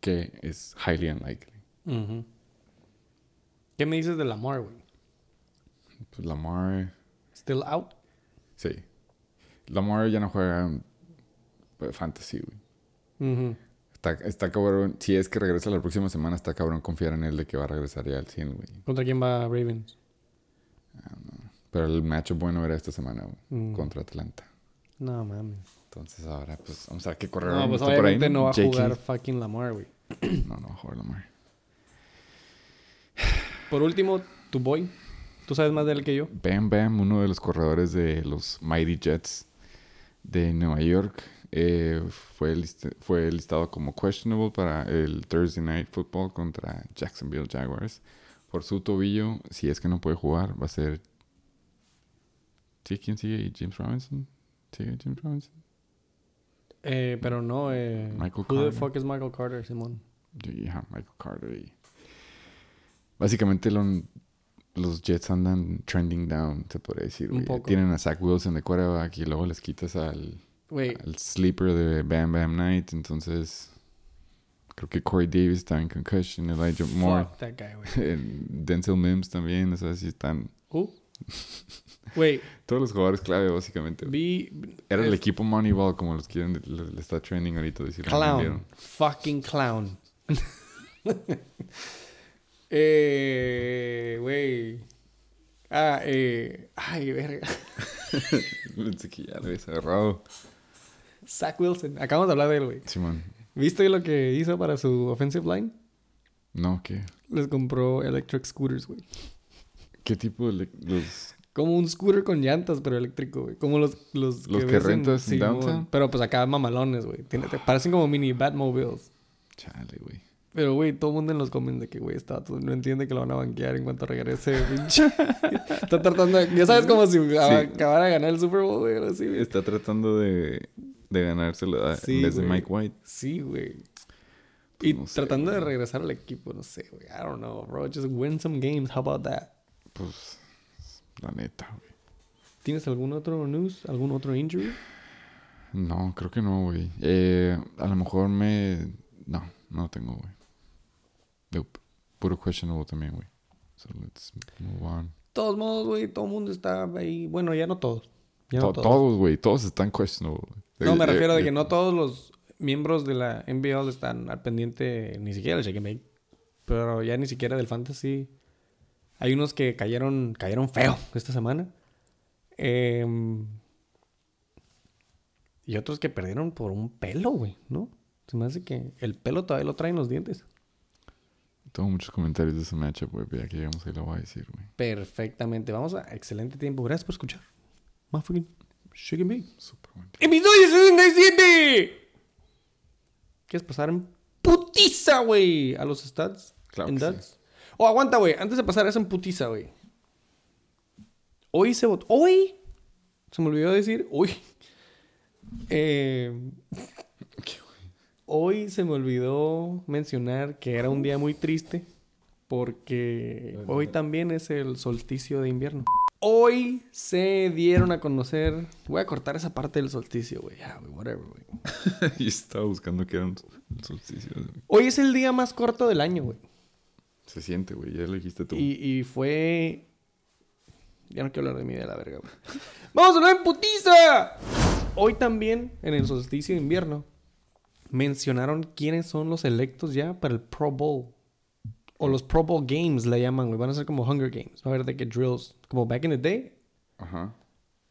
que es highly unlikely. Ujú. ¿Qué me dices de Lamar, güey? Pues Lamar ¿Still out? Sí. Lamar ya no juega eh, fantasy, güey. Está, está cabrón. Si es que regresa la próxima semana, está cabrón confiar en él de que va a regresar ya al 100, güey. ¿Contra quién va Ravens? Pero el matchup bueno era esta semana, güey. Mm. Contra Atlanta. No, mames. Entonces ahora, pues, vamos a ver qué correr No, pues está por ahí, obviamente no va a jugar fucking Lamar, güey. No, no va a jugar Lamar. Por último, tu boy. ¿Tú sabes más de él que yo? Bam Bam, uno de los corredores de los Mighty Jets de Nueva York, eh, fue, list- fue listado como questionable para el Thursday Night Football contra Jacksonville Jaguars. Por su tobillo, si es que no puede jugar, va a ser... ¿Sí? ¿Quién sigue? ¿James Robinson? ¿Sigue James Robinson? Eh, pero no, eh... Michael Who the Carter. fuck is Michael Carter, Simón? Y, ajá, Michael Carter. y- Básicamente lo- los Jets andan trending down, se podría decir. Un poco. Tienen a Zach Wilson de quarterback y luego les quitas al, al sleeper de Bam Bam Knight. Entonces, creo que Corey Davis está en concussion, Elijah Moore, fuck that guy, güey. [laughs] el Denzel Mims también. O sea, sí están Who? Güey, [laughs] todos los jugadores clave, básicamente. vi... Era el equipo Moneyball, como los quieren, le, le está trending ahorita. Decir, Clown. Fucking clown. [laughs] eh, güey. Ah, eh. Ay, verga. [laughs] Pensé que ya lo habías agarrado. Zach Wilson. Acabamos de hablar de él, güey. Simón, ¿Viste lo que hizo para su offensive line? no, ¿qué? Les compró electric scooters, güey. ¿Qué tipo de los Como un scooter con llantas, pero eléctrico, güey. Como los, los, Los que rentas en downtown. Pero pues acá mamalones, güey. Parecen como mini Batmobiles. Chale, güey. Pero, güey, todo el mundo en los comments de que, güey, está, no entiende que lo van a banquear en cuanto regrese, [laughs] pinche. está tratando de... Ya sabes, como si acabara de ganar el Super Bowl, güey, así. Está tratando de, de ganárselo a- Sí, en vez de güey. Mike White. Sí, güey. Y no sé, tratando de regresar al equipo, no sé, güey. I don't know, bro. Just win some games. How about that? Pues, la neta, güey. ¿Tienes algún otro news? ¿Algún otro injury? No, creo que no, güey. Eh, a lo mejor me... No, no tengo, güey. Nope. Puro questionable también, güey. So, let's move on. De todos modos, güey, todo el mundo está ahí. Bueno, ya no todos. Ya no To- todos. todos, güey. Todos están questionable. No, me Eh, refiero eh, de que no todos los miembros de la NBL están al pendiente ni siquiera del Shake and Bake, pero ya ni siquiera del Fantasy. Hay unos que cayeron, cayeron feo esta semana. Em, y otros que perdieron por un pelo, güey, ¿no? Se me hace que el pelo todavía lo traen los dientes. Tengo muchos comentarios de ese matchup, güey. pero Ya que llegamos ahí lo voy a decir, güey. Perfectamente. Vamos a excelente tiempo. Gracias por escuchar. Motherfucking Shake and Bake. Súper bueno. ¡Episodio 67! ¿Quieres pasar en putiza, güey? A los stats. Claro en que stats. Oh, aguanta, güey. Antes de pasar eso en putiza, güey. Hoy se votó. Hoy. Se me olvidó decir. Hoy. [laughs] Eh, hoy se me olvidó mencionar que era un día muy triste. Porque hoy también es el solsticio de invierno. Hoy se dieron a conocer. Voy a cortar esa parte del solsticio, güey. Ya, güey, whatever, güey. [laughs] y estaba buscando que era un solsticio. güey. Hoy es el día más corto del año, güey. Se siente, güey. Ya lo dijiste tú. Y, y fue. Ya no quiero hablar de mí de la verga, güey. [laughs] ¡Vamos a hablar en putiza! Hoy también, en el solsticio de invierno, mencionaron quiénes son los electos ya para el Pro Bowl. O los Pro Bowl Games le llaman, güey. Van a ser como Hunger Games. Va a haber de que drills. Como back in the day. Ajá.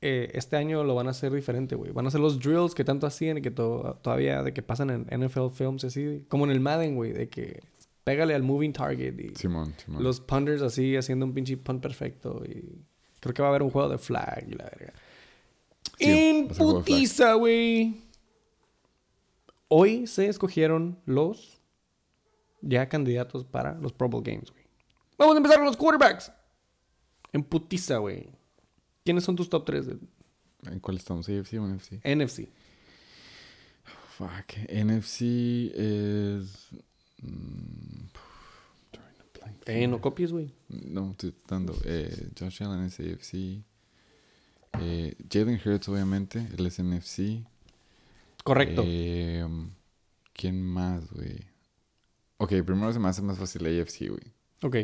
eh, este año lo van a hacer diferente, güey. Van a hacer los drills que tanto hacían y que to- todavía de que pasan en NFL films y así. Como en el Madden, güey. De que pégale al moving target y Simón, Simón. los punters así haciendo un pinche punt perfecto. Y creo que va a haber un juego de flag y la verga. Sí, en putiza, güey. Hoy se escogieron los ya candidatos para los Pro Bowl Games, güey. Vamos a empezar con los quarterbacks. En putiza, güey. ¿Quiénes son tus top 3 de ¿En cuál estamos? ¿AFC o NFC? NFC? Fuck. NFC es. mm, Eh, no copies, güey. No, estoy dando. Eh, Josh Allen es AFC. Eh, Jalen Hurts, obviamente. Él es NFC. Correcto. Eh, ¿Quién más, güey? Ok, primero se me hace más fácil AFC, güey. ok.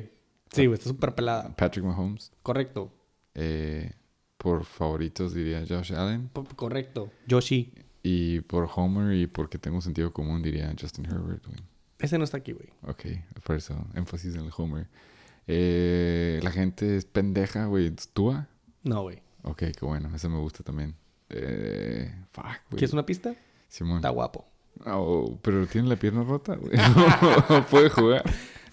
Sí, güey, está súper pelada. Patrick Mahomes. Correcto. Eh, por favoritos diría Josh Allen. P- correcto. Yoshi. Y por Homer y porque tengo sentido común diría Justin Herbert, güey. Ese no está aquí, güey. Ok, por eso, énfasis en el Homer. Eh, la gente es pendeja, güey. ¿Tua? No, güey. Ok, qué bueno. Eso me gusta también. Eh, fuck, güey. ¿Quieres una pista? Simón. Está guapo. Oh, pero tiene la pierna rota, güey. [laughs] No puede jugar.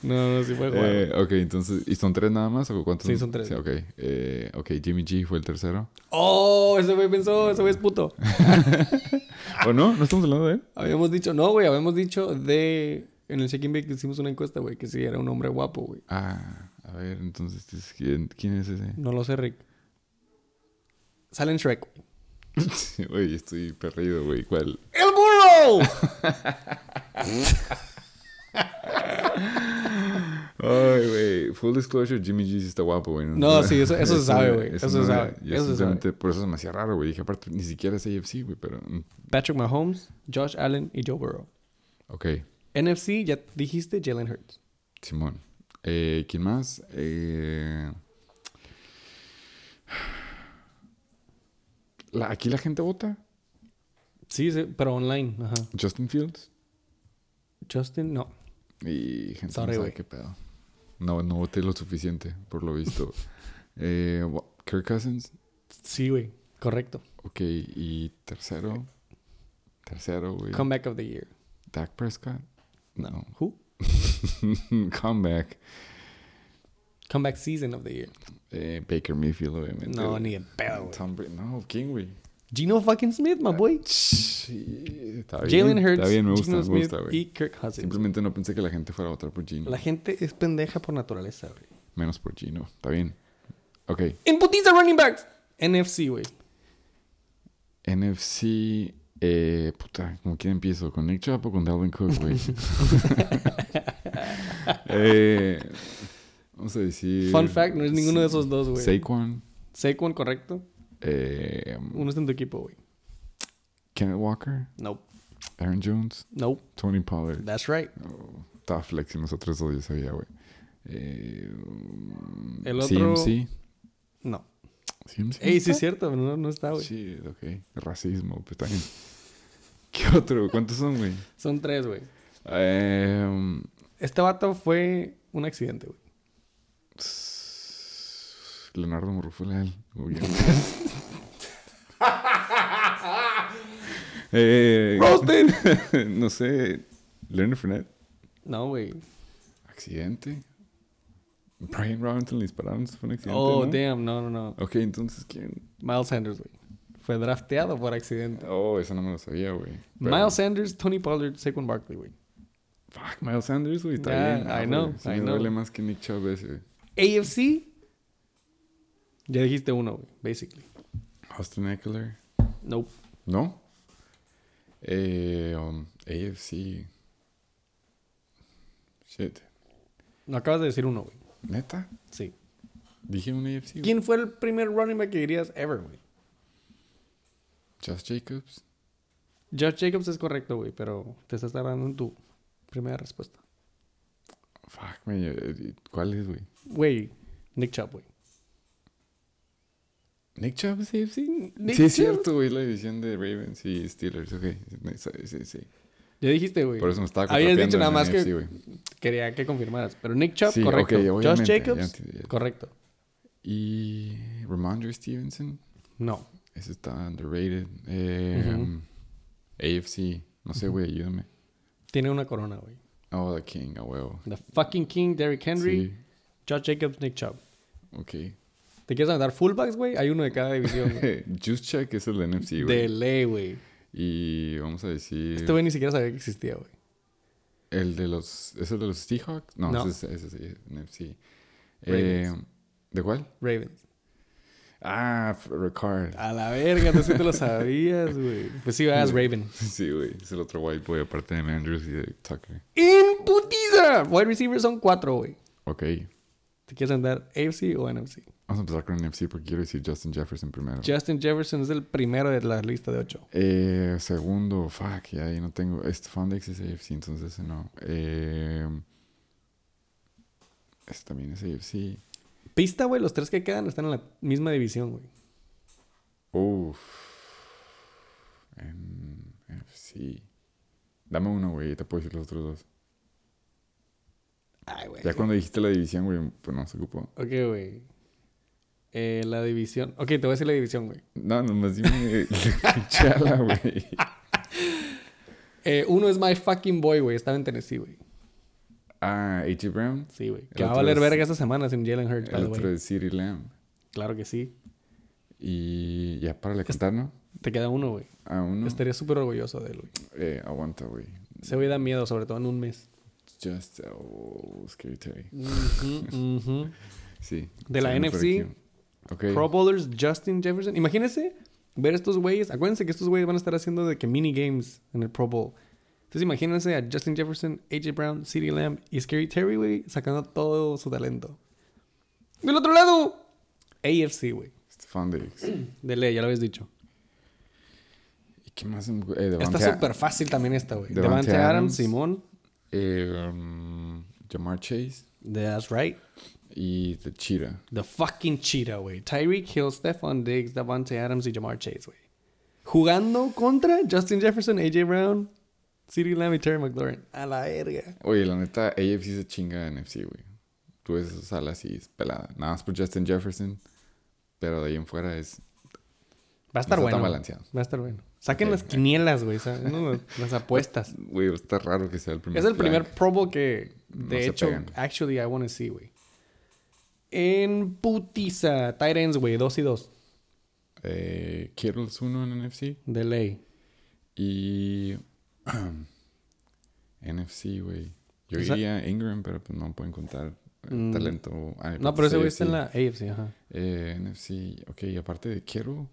No, no, sí puede jugar. Eh, ok, entonces, ¿y son tres nada más o cuántos? Sí, son tres. Sí, ok. Eh, ok, Jimmy G fue el tercero. Oh, ese güey pensó, ese güey es puto. [laughs] ¿O no? ¿No estamos hablando de él? habíamos dicho, no, güey, habíamos dicho de. En el check-in bake hicimos una encuesta, güey, que sí era un hombre guapo, güey. Ah, a ver, entonces, ¿quién, quién es ese? No lo sé, Rick. Sale en Shrek, güey. Güey, estoy perdido, güey. ¿Cuál? ¡El burro! Ay, güey. Full disclosure, Jimmy G sí está guapo, güey. No, sí, eso- eso se sabe, güey. Eso se sabe. Eso se simplemente- Por eso me hacía raro, güey. Dije, aparte, ni siquiera es AFC, güey, pero... mm, Patrick Mahomes, Josh Allen y Joe Burrow. Ok, NFC, ya dijiste Jalen Hurts. Simón. Eh, ¿Quién más? Eh... La- ¿Aquí la gente vota? Sí, sí, pero online. Ajá. Justin Fields. Justin, no. Y gente Sorry, no sabe qué pedo. No, no voté lo suficiente, por lo visto. [laughs] eh, wha- Kirk Cousins. Sí, güey. Correcto. Ok, y tercero. Tercero, güey. Comeback of the year. Dak Prescott. No. Who? [laughs] Comeback. Comeback season of the year. Eh, Baker Mayfield, obviamente. No, ni de pedo, güey. Tom Brady. No, ¿quién, güey? Gino fucking Smith, my boy. Sí, está bien. Jalen Hurts, Está bien, me gusta, Gino me Smith gusta, güey. y Kirk Cousins. Simplemente no pensé que la gente fuera a votar por Gino. La gente es pendeja por naturaleza, güey. Menos por Gino. Está bien. Ok. En putiza running backs. NFC, güey. NFC. Eh, puta, ¿con quién empiezo? ¿Con Nick Chubb o con Dalvin Cook, güey? [laughs] [laughs] eh, vamos a decir. Fun fact, no es ninguno de esos dos, güey. Saquon. Saquon, correcto. Eh, Uno está en tu equipo, güey. Kenneth Walker. Nope. Aaron Jones. Nope. Tony Pollard. That's right. Oh, estaba flexing los otros dos, ya sabía, güey. Eh, El otro- CMC. No. CMC. Ey, sí es cierto, no, no está, güey. Sí, ok. Racismo, pues bien. [laughs] ¿Qué otro? ¿Cuántos son, güey? Son tres, güey. Em, Este vato fue un accidente, güey. Leonardo Morrufel. [laughs] eh, [laughs] no sé. Leonard Fournette. No, güey. Accidente. Brian Robinson le dispararon. Fue un accidente. Oh, ¿no? damn. No, no, no. Ok, entonces, ¿quién? Miles Sanders, güey. Fue drafteado por accidente. Oh, eso no me lo sabía, güey. Pero- Miles Sanders, Tony Pollard, Saquon Barkley, güey. Fuck, Miles Sanders, güey. Está Yeah, bien. I Ah, know, güey, sí I me know. duele más que Nick Chubb ese. AFC. Ya dijiste uno, güey. Basically. Austin Eckler. Nope. ¿No? Eh, um, AFC. Shit. No acabas de decir uno, güey. ¿Neta? Sí. Dije un AFC. güey. ¿Quién fue el primer running back que dirías ever, güey? Josh Jacobs. Josh Jacobs es correcto, güey, pero te estás tardando en tu primera respuesta. Fuck, güey. eh, ¿Cuál es, güey? Güey, Nick Chubb, güey. ¿Nick Chubb es AFC? Sí, es cierto, güey. La división de Ravens y Steelers. Ok. Sí, sí, sí. Ya dijiste, güey. Por eso me estaba Habías dicho nada más que quería que confirmaras. Pero Nick Chubb, Sí, correcto. Josh ya Jacobs, ya. correcto. Y Ramondre Stevenson. No. Ese está underrated. Eh, AFC. No sé, güey. Ayúdame. Tiene una corona, güey. Oh, The King. A huevo. The fucking King, Derrick Henry. Josh Jacobs, Nick Chubb. Ok. ¿Te quieres andar fullbacks, güey? Hay uno de cada división, güey. [laughs] Juice Check es el de NFC, de güey. ley, güey. Y vamos a decir. Este güey ni siquiera sabía que existía, güey. El de los. ¿Es el de los Seahawks? No, No. ese es ese es NFC. Ravens. Eh, ¿De cuál? Ravens. Ah, Ricard. A la verga, tú sí te lo sabías, güey. Pues sí, vas Raven. Sí, güey. Es el otro white boy, aparte de Andrews y de Tucker. ¡In putiza! Wide receivers son cuatro, güey. Ok. ¿Te quieres andar AFC o NFC? Vamos a empezar con NFC porque quiero decir Justin Jefferson primero. Justin Jefferson es el primero de la lista de ocho. Eh, segundo, fuck, ya ahí no tengo. Este Fondex es AFC, entonces ese no. Eh, este también es AFC. Pista, güey, los tres que quedan están en la misma división, güey. Uff. En NFC. Dame uno, güey, te puedo decir los otros dos. Ay, güey. Ya cuando dijiste la división, güey, pues no se ocupó. Ok, güey. Eh, la división. Ok, te voy a decir la división, güey. No, nomás dime. [laughs] Chala, güey. Eh, uno es My Fucking Boy, güey. Estaba en Tennessee, güey. Ah, A.J. Brown. Sí, güey. Que va a valer verga esta semana sin Jalen Hurts, El otro es CeeDee Lamb. Claro que sí. Y ya para le contar, ¿no? Te queda uno, güey. A uno. Estaría súper orgulloso de él, güey. Eh, aguanta, güey. Ese güey da miedo, sobre todo en un mes. Just. Oh, Scary Terry. [laughs] Sí. De la NFC, aquí- Ok. Pro Bowlers Justin Jefferson. Imagínense ver estos güeyes. Acuérdense que estos güeyes van a estar haciendo de que mini games en el Pro Bowl. Entonces imagínense a Justin Jefferson, AJ Brown, CeeDee Lamb y Scary Terry, güey, sacando todo su talento. Del otro lado, AFC, güey. Stefan Diggs. De ley, ya lo habéis dicho. ¿Y qué más? Eh, Está súper fácil también esta, güey. Devante Devante Adams, Adams. Simón. Eh, um, Jamar Chase. That's right. Y The Cheetah. The fucking cheetah, güey. Tyreek Hill, Stephon Diggs, Davante Adams y Jamar Chase, güey. Jugando contra Justin Jefferson, AJ Brown, CeeDee Lamb y Terry McLaurin. A la verga. Oye, la neta, AFC se chinga en NFC, güey. Tú ves esa sala así, es pelada. Nada más por Justin Jefferson. Pero de ahí en fuera es. Va a estar No está bueno. tan balanceado. Va a estar bueno. Saquen las quinielas, güey. [laughs] las apuestas. Güey, está raro que sea el primer. es el flag. primer Pro Bowl que, de hecho, actually, I want to see, güey. En putiza. Tight ends, güey. Dos y dos. Eh, Kittle's uno en NFC. De ley. Y. [clears throat] NFC, güey. Yo O sea- Ingram, pero pues no pueden contar Mm. talento. Ah, No, pero ese es güey está en la AFC, ajá. Eh, NFC, ok, y aparte de Kittle,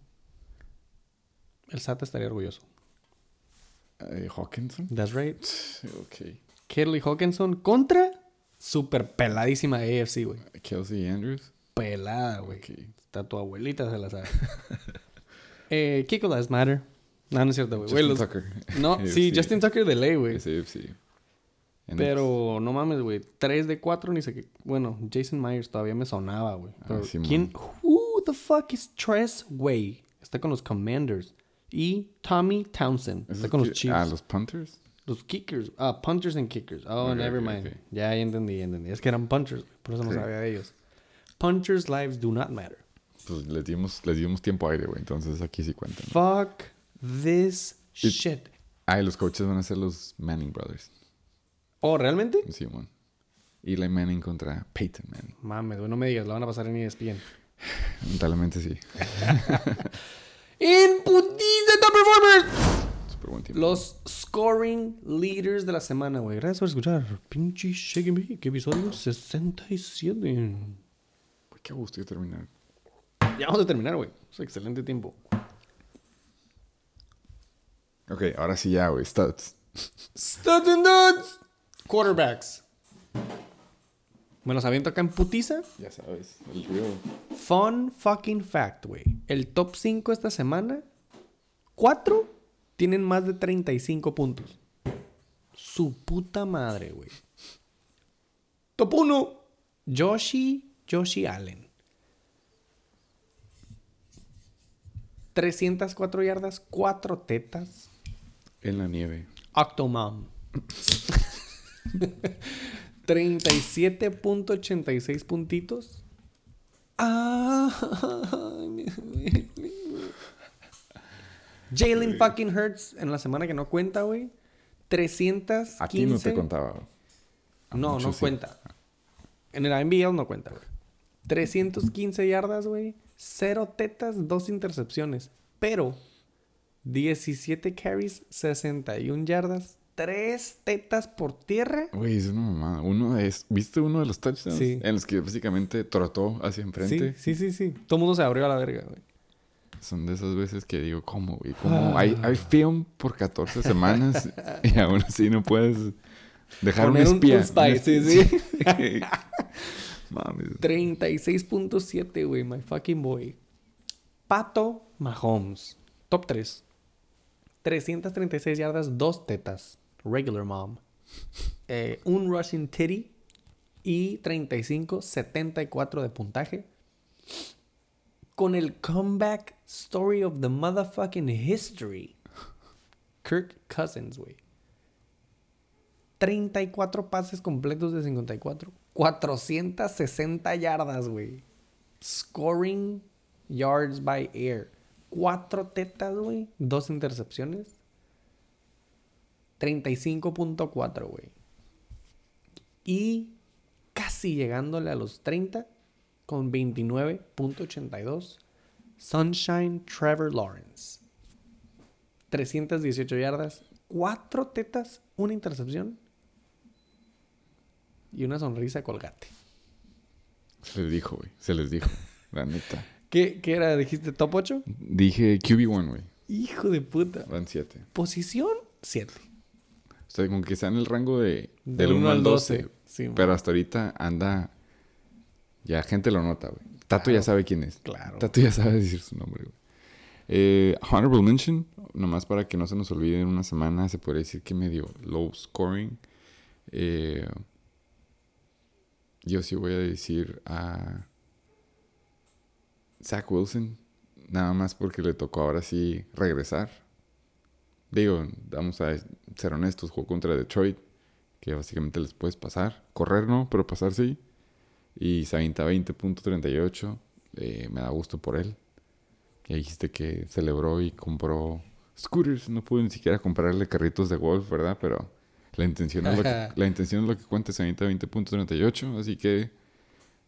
El SAT estaría orgulloso. eh, Hawkinson. That's right. Ok. Kittle y Hawkinson contra super peladísima AFC, güey. Kelsey Andrews. Pelada, güey. Ok. Está tu abuelita, se la sabe. [laughs] eh, Kiko Lives Matter. No, no es cierto, güey. Justin los- Tucker. No, [laughs] sí. Justin Tucker de ley, güey. Pero no mames, güey. 3 de 4 ni sé qué. Bueno, Jason Myers todavía me sonaba, güey. Ah, Pero. ¿quién? Who the fuck is Tress, güey? Está con los Commanders. y Tommy Townsend. ¿Esos Está con los Chiefs. Ah, los Punters. Los kickers. Ah, punters and kickers. Oh, Ok, never mind. Ya, ya entendí, ya entendí. Es que eran punchers, güey, por eso no sabía de ellos. Punchers' lives do not matter. Pues les dimos, les dimos tiempo aire, güey. Entonces aquí sí cuentan. Fuck this It- shit. Ah, y los coaches van a ser los Manning Brothers. Oh, ¿realmente? Sí, bueno. Eli Manning contra Peyton Manning. Mames, no me digas, lo van a pasar en ESPN. Lamentablemente sí. [laughs] Putiza top performers. Súper buen tiempo. Los scoring leaders de la semana, güey. Gracias por escuchar. Pinche Shake and Bake, episodio 67. Uy, Qué gusto de terminar. Ya vamos a terminar, güey. Es excelente tiempo. Ok, ahora sí ya, güey. Studs. Studs and duds. Quarterbacks. Me los aviento acá en putiza. Ya sabes, el río. Fun fucking fact, güey. El top 5 esta semana, 4 tienen más de 35 puntos. Su puta madre, güey. Top 1, Joshi, Joshi Allen. 304 yardas, 4 tetas. En la nieve. Octomom. [laughs] 37.86 puntitos. Ah. [laughs] Jalen fucking Hurts en la semana que no cuenta, güey. 315. A ti no te contaba. No, no sí. cuenta. En el NBL no cuenta, güey. 315 yardas, güey. Cero tetas, dos intercepciones. Pero 17 carries, 61 yardas, tres tetas por tierra. Güey, es una mamada. Uno es, ¿Viste uno de los touchdowns? Sí. En los que básicamente trotó hacia enfrente. Sí, sí, sí, sí. Todo el mundo se abrió a la verga, güey. Son de esas veces que digo, ¿cómo, güey? ¿Cómo? Hay, hay film por 14 semanas y aún así no puedes dejar un Poner un- espía. un spy, sí, sí. [laughs] Mames. 36.7, güey, my fucking boy. Pato Mahomes. Top 3. 336 yardas, dos tetas. Regular mom. Eh, un rushing titty. Y 35, 74 de puntaje. Con el comeback story of the motherfucking history. Kirk Cousins, güey. 34 pases completos de 54. 460 yardas, güey. Scoring yards by air. Cuatro tetas, güey. Dos intercepciones. 35.4, güey. Y casi llegándole a los 30 con 29.82. Sunshine Trevor Lawrence. 318 yardas. Cuatro tetas. Una intercepción. Y una sonrisa colgate. Se les dijo, güey. Se les dijo. La neta. ¿Qué, qué era? ¿Dijiste top 8? Dije QB1, güey. Hijo de puta. Van 7. Posición 7. O sea, como que está en el rango de, Del del 1 al 12. 12. Sí, pero hasta ahorita anda. Ya gente lo nota, güey. Tato ya Claro. sabe quién es. Claro. Tato ya sabe decir su nombre, güey. Eh, honorable mention, nomás para que no se nos olvide en una semana, se podría decir que medio low scoring. Eh, yo sí voy a decir a Zach Wilson, nada más porque le tocó ahora sí regresar. Digo, vamos a ser honestos, jugó contra Detroit, que básicamente les puedes pasar. Correr no, pero pasar sí. Y se avienta 20.38. Eh, me da gusto por él. Ya dijiste que celebró y compró scooters. No pude ni siquiera comprarle carritos de golf, ¿verdad? Pero la intención es lo que, [laughs] la intención es lo que cuenta. Se avienta 20.38. Así que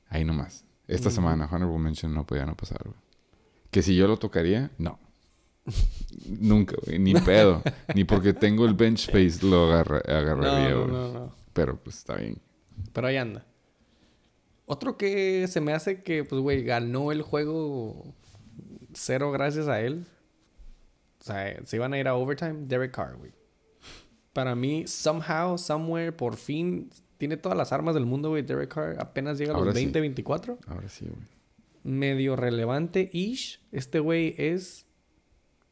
ahí nomás. Esta Ujú. semana, Honorable Mention no podía no pasar, güey. Que si yo lo tocaría, no. [laughs] Nunca, güey. Ni pedo. ni porque tengo el bench space lo agarra- agarraría, no, no, no. Pero pues está bien. Pero ahí anda. Otro que se me hace que, pues, güey, ganó el juego cero gracias a él. O sea, se iban a ir a overtime, Derek Carr, güey. Para mí, somehow, somewhere, por fin, tiene todas las armas del mundo, güey. Derek Carr apenas llega a los Ahora sí. 20, 24. Ahora sí, güey. Medio relevante, ish. Este güey es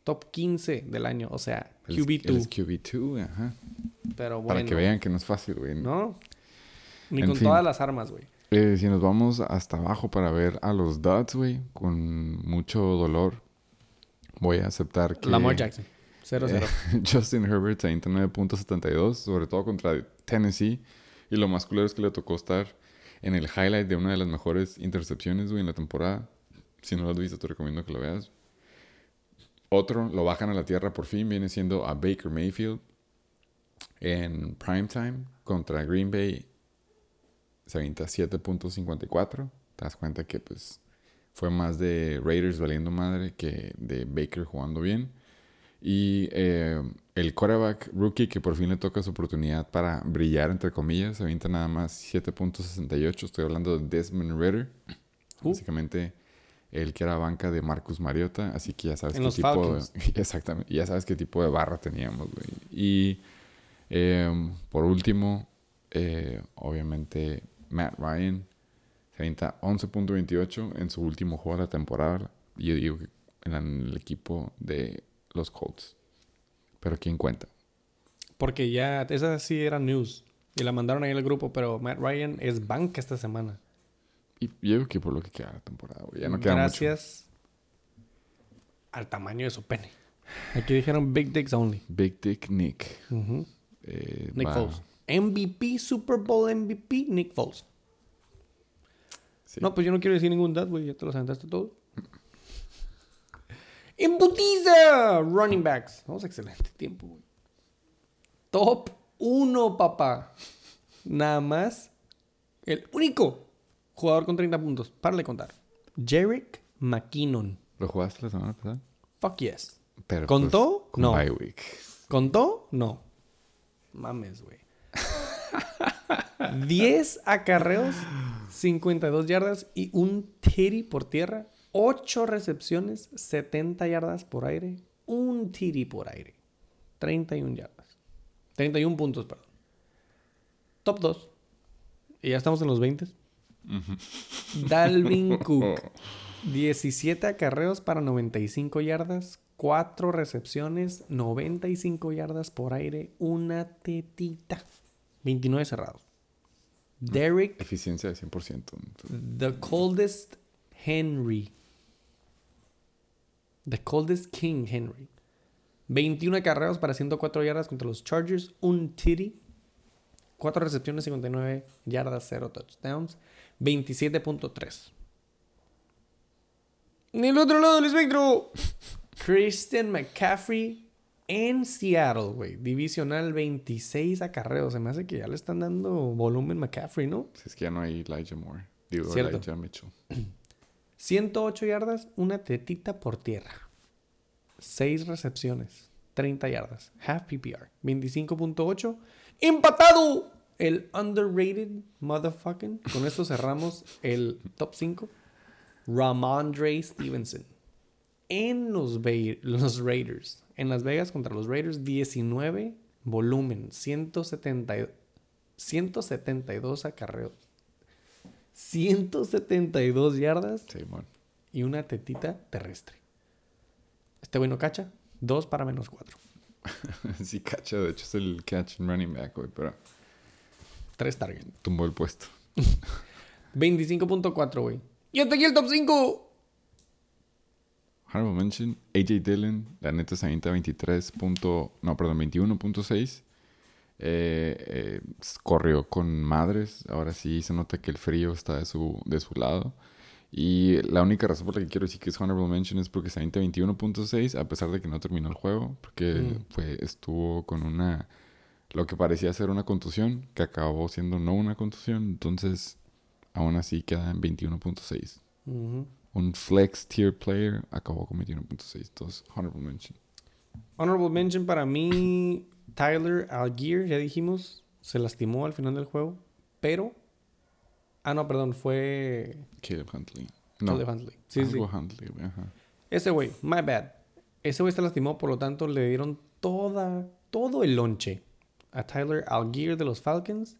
top 15 del año. O sea, Él es- él QB2. es QB2, ajá. Pero bueno. Para que vean que no es fácil, güey. ¿No? Ni En con fin. todas las armas, güey. Eh, si nos vamos hasta abajo para ver a los Duds, güey, con mucho dolor, voy a aceptar que... Lamar Jackson. 0-0. eh, [laughs] Justin Herbert 39.72, sobre todo contra Tennessee. Y lo más culero es que le tocó estar en el highlight de una de las mejores intercepciones, güey, en la temporada. Si no lo has visto, te recomiendo que lo veas. Otro, lo bajan a la tierra por fin, viene siendo a Baker Mayfield en primetime contra Green Bay. Se avienta 7.54. Te das cuenta que, pues, fue más de Raiders valiendo madre que de Baker jugando bien. Y eh, el quarterback rookie que por fin le toca su oportunidad para brillar, entre comillas, se avienta nada más 7.68. Estoy hablando de Desmond Ritter. Uh. Básicamente el que era banca de Marcus Mariota. Así que ya sabes En qué los tipo de, [laughs] Exactamente. Ya sabes qué tipo de barra teníamos, güey. Y eh, por último, eh, obviamente, Matt Ryan se avienta 11.28 en su último juego de la temporada. Y yo digo que en el equipo de los Colts. Pero ¿quién cuenta? Porque ya, esa sí era news. Y la mandaron ahí al grupo, pero Matt Ryan es banca esta semana. Y yo digo que por lo que queda la temporada, güey. Ya no queda mucho. Gracias al tamaño de su pene. Aquí dijeron Big Dicks Only. Big Dick Nick. Eh, Nick va- Foles. MVP, Super Bowl MVP, Nick Foles. sí. No, pues yo no quiero decir ningún dad, güey. Ya te los aventaste todos. [laughs] ¡Embutiza! Running backs. Vamos, excelente tiempo, güey. Top 1, papá. Nada más. El único jugador con 30 puntos. Para de contar. Jarek McKinnon. ¿Lo jugaste la semana pasada? Fuck yes. Pero, ¿Contó? pues, No. week. ¿Contó? No. Mames, güey. [laughs] 10 acarreos, 52 yardas y un titty por tierra. 8 recepciones, 70 yardas por aire. Un titty por aire. 31 yardas. 31 puntos, perdón. Top 2. Y ya estamos en los 20. Dalvin [laughs] Cook. 17 acarreos para 95 yardas, 4 recepciones, 95 yardas por aire, una tetita. 29 cerrados. Derek, Eficiencia de 100%. entonces, the coldest Henry. The coldest King Henry. 21 acarreos para 104 yardas contra los Chargers, un titty. 4 recepciones, 59 yardas, 0 touchdowns. 27.3. En el otro lado del espectro, Christian McCaffrey en Seattle, güey. Divisional 26 acarreos. Se me hace que ya le están dando volumen McCaffrey, ¿no? Si es que ya no hay Elijah Moore. Digo, Cierto. Elijah Mitchell. [clears throat] 108 yardas, una tetita por tierra. 6 recepciones, 30 yardas. Half PPR, 25.8. Empatado el underrated motherfucking. Con esto cerramos el top 5. Ramondre Stevenson. En los, los Raiders. En Las Vegas contra los Raiders, 19 volumen, 170, 172 acarreos. 172 yardas Sí, bueno. y una tetita terrestre. Este güey no cacha. Dos para menos cuatro. [laughs] sí, cacha. De hecho, es el catch and running back, güey. Pero Tres target. tumbó el puesto. [laughs] 25.4, güey. Y hasta aquí el top 5. Honorable mention, AJ Dillon, la neta se avienta 23. punto- no, perdón, 21.6. Eh, eh, corrió con madres. Ahora sí se nota que el frío está de su, de su lado. Y la única razón por la que quiero decir que es Honorable Mention es porque se avienta 21.6 a pesar de que no terminó el juego. Porque Mm. fue, estuvo con una... Lo que parecía ser una contusión, que acabó siendo no una contusión. Entonces, aún así queda en 21.6 Ujú. un flex tier player acabó con 21.6. Entonces, honorable mention. Honorable mention para mí, Tyler Algier, ya dijimos, se lastimó al final del juego, pero... Ah, no, perdón, fue Caleb Huntley. No, Caleb Huntley. Sí, sí. algo Huntley, güey, ajá. Ese güey, my bad. Ese güey se lastimó, por lo tanto le dieron toda, todo el lonche a Tyler Algier de los Falcons.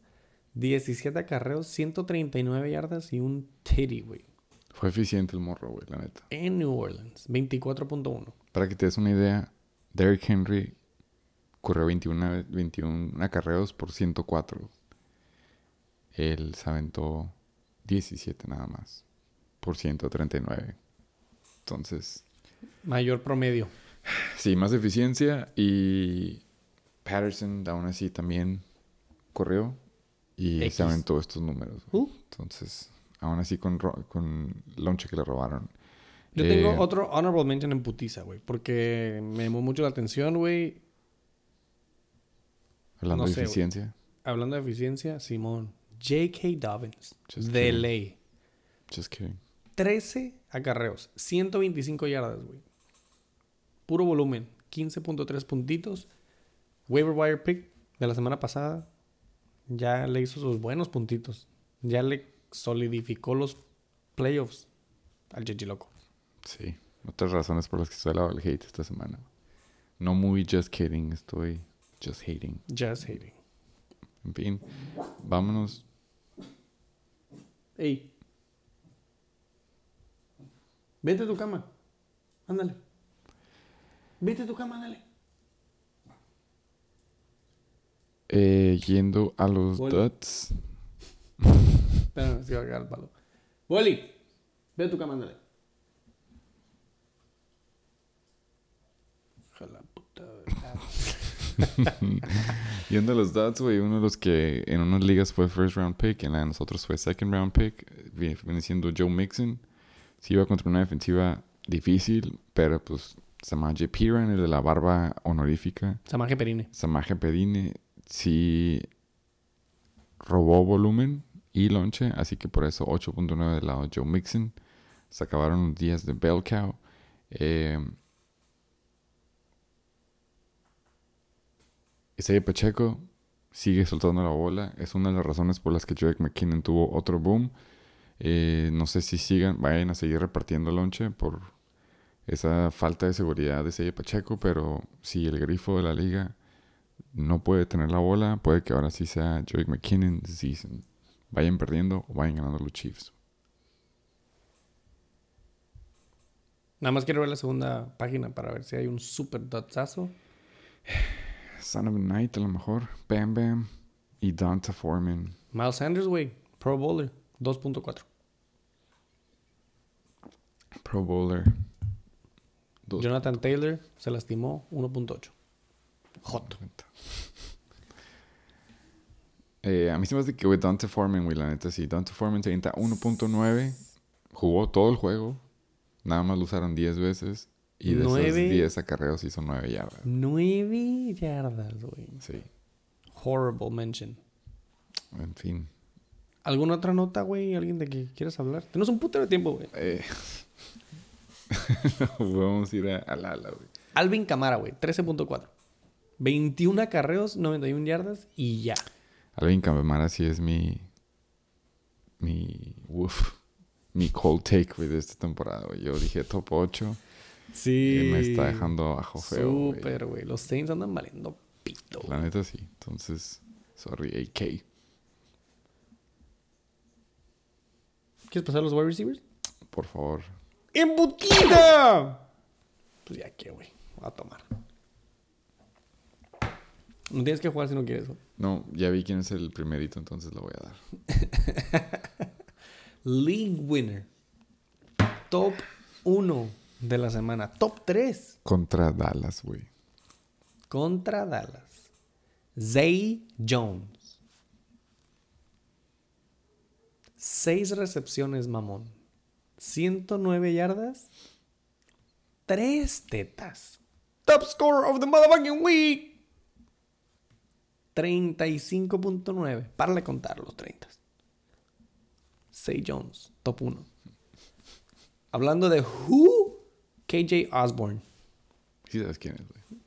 17 acarreos, 139 yardas y un titty, güey. Fue eficiente el morro, güey, la neta. En New Orleans, 24.1. Para que te des una idea, Derrick Henry corrió 21, 21 acarreos por 104. Él se aventó 17 nada más por 139. Entonces, Mayor promedio. Sí, más eficiencia y Patterson aún así también corrió y X. se aventó estos números. Uh. Entonces, aún así con, con lonche que le robaron. Yo Eh, tengo otro honorable mention en putiza, güey. Porque me llamó mucho la atención, güey. Hablando no de sé, eficiencia. Hablando de eficiencia, Simón. J.K. Dobbins. Just de kidding. ley. Just kidding. 13 acarreos. 125 yardas, güey. Puro volumen. 15.3 puntitos. Waiver wire pick de la semana pasada. Ya le hizo sus buenos puntitos. Ya le solidificó los playoffs al JJ Loco. Sí. Otras razones por las que estoy al lado del hate esta semana. No muy just kidding, estoy just hating. Just hating. En fin, vámonos. Ey. Vete a tu cama. Ándale. Vete a tu cama, ándale. Eh, yendo a los Bueno. Duds. [laughs] Espérame, se va a caer el palo. Boli, ve a tu cama, ándale. La puta, ¿verdad? [laughs] Yendo a los Duds, güey, uno de los que en unas ligas fue first round pick, en la de nosotros fue second round pick. vi- Viene siendo Joe Mixon. Sí iba contra una defensiva difícil, pero pues Samaje Piran, el de la barba honorífica. Samaje Perine. Samaje Pedine sí robó volumen y lonche, así que por eso 8.9 del lado de Joe Mixon. Se acabaron los días de Bell Cow. Eh, Isaiah Pacheco sigue soltando la bola. Es una de las razones por las que Jake McKinnon tuvo otro boom. Eh, no sé si sigan, vayan a seguir repartiendo lonche por esa falta de seguridad de Isaiah Pacheco, pero si el grifo de la liga no puede tener la bola, puede que ahora sí sea Jake McKinnon season. Vayan perdiendo o vayan ganando los Chiefs. Nada más quiero ver la segunda página para ver si hay un super dotsazo. Son of Night a lo mejor. Bam Bam y Donta Foreman. Miles Sanders, güey. Pro Bowler. 2.4. Pro Bowler. Jonathan Taylor se lastimó. 1.8. Hot. [laughs] Eh, a mí se me hace que, güey, Dante Foreman, güey, la neta, sí. Dante Foreman se avienta 1.9. Jugó todo el juego. Nada más lo usaron 10 veces. Y de esos Nueve. 10 acarreos hizo 9 yardas. 9 yardas, güey. Sí. Horrible mention. En fin. ¿Alguna otra nota, güey? ¿Alguien de que quieras hablar? Tenemos un putero de tiempo, güey. Eh, [laughs] Vamos a ir a, al ala, güey. Alvin Camara, güey. 13.4. 21 acarreos, 91 yardas y ya. Alvin Camara sí es mi. Mi. Uf. Mi cold take, güey, de esta temporada, güey. Yo dije top 8. Sí. Y me está dejando abajo feo. güey. Súper, güey. Los Saints andan valiendo pito. La neta sí. Entonces, sorry, AK. ¿Quieres pasar los wide receivers? Por favor. ¡Embutida! Pues ya que, güey. Voy a tomar. No tienes que jugar si no quieres, güey. No, ya vi quién es el primerito, entonces lo voy a dar. [laughs] League winner. Top 1 de la semana. Top 3 Contra Dallas, güey. contra Dallas. Zay Jones. 6 recepciones, mamón. 109 yardas. 3 tetas. Top score of the motherfucking week. 35.9. Para de contar los 30. Zay Jones, top 1. Hablando de Who, KJ Osborne. Sí sabes quién es, güey.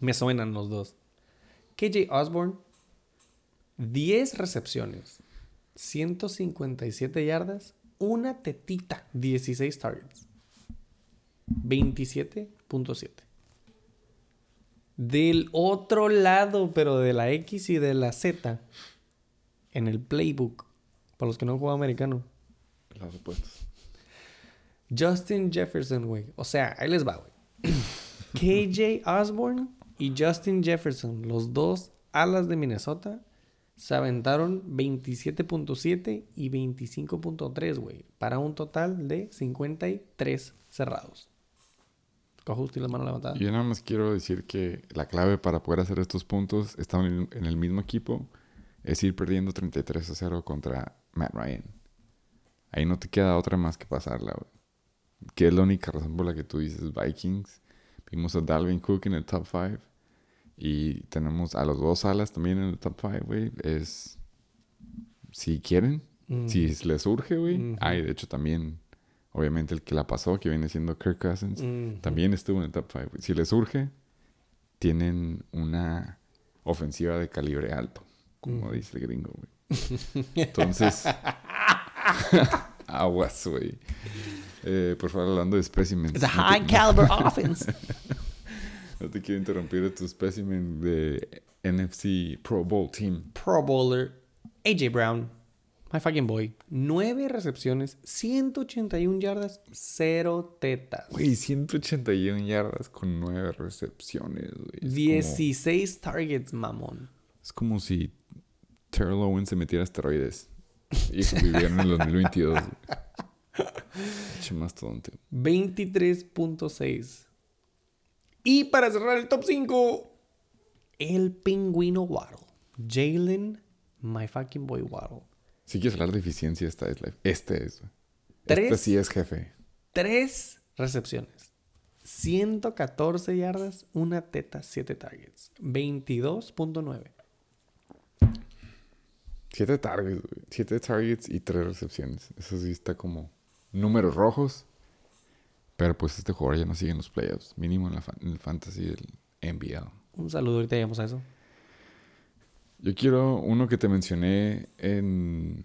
Me suenan los dos. KJ Osborne, 10 recepciones, 157 yardas, una tetita, 16 targets. 27.7. Del otro lado, pero de la X y de la Z, en el playbook, para los que no jugado americano, Las respuestas. Justin Jefferson, güey. O sea, ahí les va, güey. [clears throat] KJ Osborne y Justin Jefferson, los dos alas de Minnesota, se aventaron 27.7 y 25.3, güey. Para un total de 53 cerrados. Cojusto y las manos levantadas. Yo nada más quiero decir que la clave para poder hacer estos puntos, estando en en el mismo equipo, es ir perdiendo 33 a 0 contra Matt Ryan. Ahí no te queda otra más que pasarla, güey. Que es la única razón por la que tú dices Vikings. Vimos a Dalvin Cook en el top 5. Y tenemos a los dos alas también en el top 5, güey. Es. Si quieren, Mm. si les surge, güey. Ujú. Hay, de hecho, también. Obviamente, el que la pasó, que viene siendo Kirk Cousins. Mm. También estuvo en el top 5. Si les surge, tienen una ofensiva de calibre alto, como Ujú. dice el gringo, güey. [laughs] Entonces, [laughs] aguas, güey. Eh, por favor, hablando de specimens. It's a no high te- caliber offense. [laughs] No te quiero interrumpir de tu specimen de NFC Pro Bowl Team. Pro Bowler, AJ Brown, my fucking boy. Nueve recepciones, 181 yardas, cero tetas. Güey, 181 yardas con 9 recepciones, güey. Es como- 16 targets, mamón. Es como si Terrell Owens se metiera esteroides y vivieran en el [laughs] 2022. Güey. Pinche mastodonte. 23.6. Y para cerrar el top 5, el pingüino Waddle. Jalen, my fucking boy Waddle. Si quieres hablar de eficiencia, esta es la... Este es. güey. Tres. Este sí es jefe. Tres recepciones. 114 yardas, una teta, 7 targets. 22.9. Siete targets, güey. Siete targets y tres recepciones. Eso sí está como números rojos. Pero pues este jugador ya no sigue en los playoffs. Mínimo en, la fa- en el fantasy del NBL. Un saludo, ahorita llegamos a eso. Yo quiero uno que te mencioné en,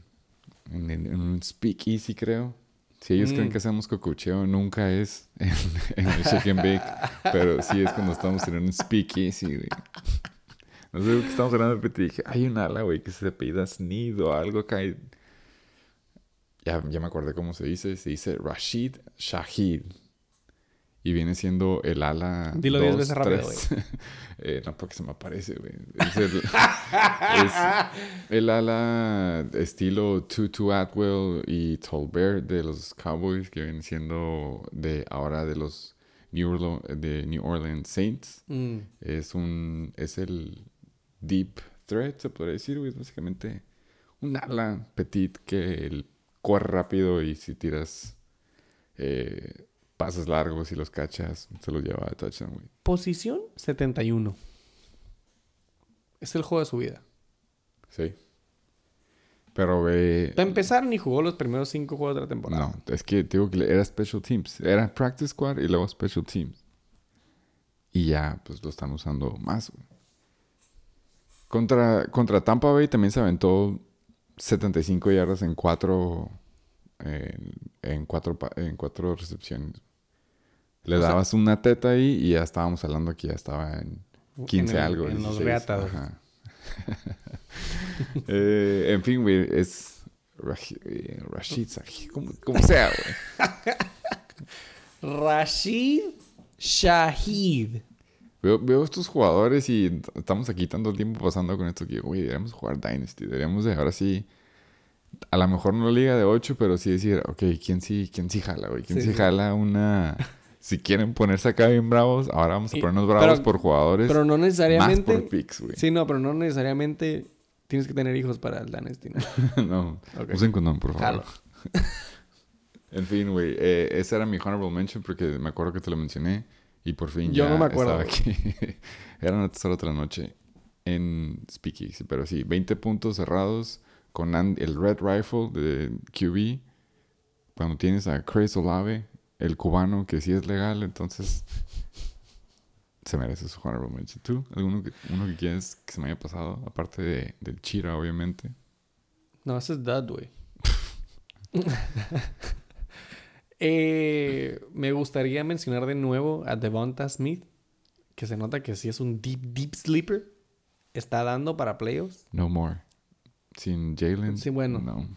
en, un speakeasy, creo. Si ellos Mm. creen que hacemos cocucheo, nunca es en, en el shake and bake. pero sí es cuando estamos en un speakeasy, güey. No sé de qué estamos hablando, pero te dije, hay un ala, güey, que se apellida Sneed o algo acá. y- Ya, ya me acordé cómo se dice. Se dice Rashid Shahid. Y viene siendo el ala. Dilo diez dos, veces rápido, tres. [laughs] Eh, no, porque se me aparece, güey. Es el, [laughs] es el ala estilo Tutu Atwell y Tolbert de los Cowboys, que viene siendo de ahora de los New, Orlo- de New Orleans Saints. Mm. Es un. Es el deep threat, se podría decir, güey. Es básicamente un ala petit que el- corre rápido y si tiras eh, pases largos y los cachas, se los lleva a touchdown, güey. Posición 71. Es el juego de su vida. Sí. Pero ve. Para empezar, ni jugó los primeros cinco juegos de la temporada. No, es que te digo que era Special Teams. Era Practice Squad y luego Special Teams. Y ya, pues lo están usando más, güey. Contra, contra Tampa Bay también se aventó 75 yardas en cuatro. En, en cuatro, en cuatro recepciones. Le O sea- dabas una teta ahí y ya estábamos hablando que ya estaba en 15 En el- algo. en los 16, reatados. ajá. [laughs] Eh, en fin, güey, es eh, Rashid como, como sea, güey. [laughs] Rashid Shahid. Veo, veo estos jugadores y estamos aquí tanto tiempo pasando con esto que, güey, deberíamos jugar Dynasty. Deberíamos de ahora sí, a lo mejor no liga de 8, pero sí decir, ok, ¿quién sí, quién sí jala, güey? ¿Quién Sí, sí, jala una... Si quieren ponerse acá bien bravos, ahora vamos a Y- ponernos bravos pero- por jugadores, Pero no más necesariamente. por picks, güey. Sí, no, pero no necesariamente tienes que tener hijos para el Dynasty. ¿no? [laughs] no, Ok. usen condón, por favor. Jalo. [laughs] En fin, güey, eh, ese era mi honorable mention porque me acuerdo que te lo mencioné y por fin Yo ya no me acuerdo, estaba aquí. [laughs] era otra noche en Speakeasy, pero sí, 20 puntos cerrados con el Red Rifle de QB. Cuando tienes a Chris Olave, el cubano que sí es legal, entonces se merece su honorable mention. ¿Tú? ¿Alguno que, uno que quieres que se me haya pasado? Aparte de, del Chira, obviamente. No, ese es Dad, güey. [laughs] Eh, me gustaría mencionar de nuevo a Devonta Smith, que se nota que sí es un deep, deep sleeper. Está dando para playoffs, No more. Sin Jalen. Sí, bueno. No.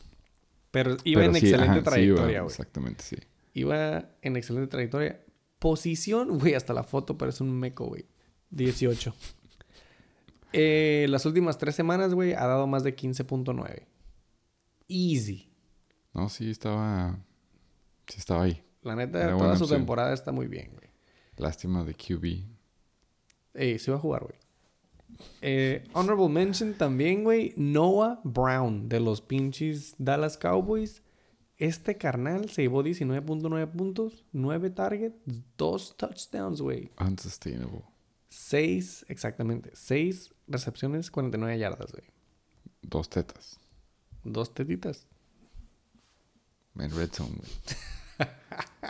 pero iba Pero en sí, excelente ajá, trayectoria, exactamente, sí. Iba en excelente trayectoria. Posición, [laughs] güey, hasta la foto parece un meco, güey. 18. Eh, las últimas tres semanas, güey, ha dado más de 15.9. Easy. No, sí estaba. Sí estaba ahí. La neta, Era toda su opción. temporada está muy bien, güey. Lástima de QB. Eh, sí va a jugar, güey. Eh, honorable mention también, güey. Noah Brown de los pinches Dallas Cowboys. Este carnal se llevó 19.9 puntos, 9 targets, 2 touchdowns, güey. Unsustainable. 6, exactamente, 6 recepciones, 49 yardas, güey. Dos tetas. Dos tetitas. En Red Zone, güey. [laughs]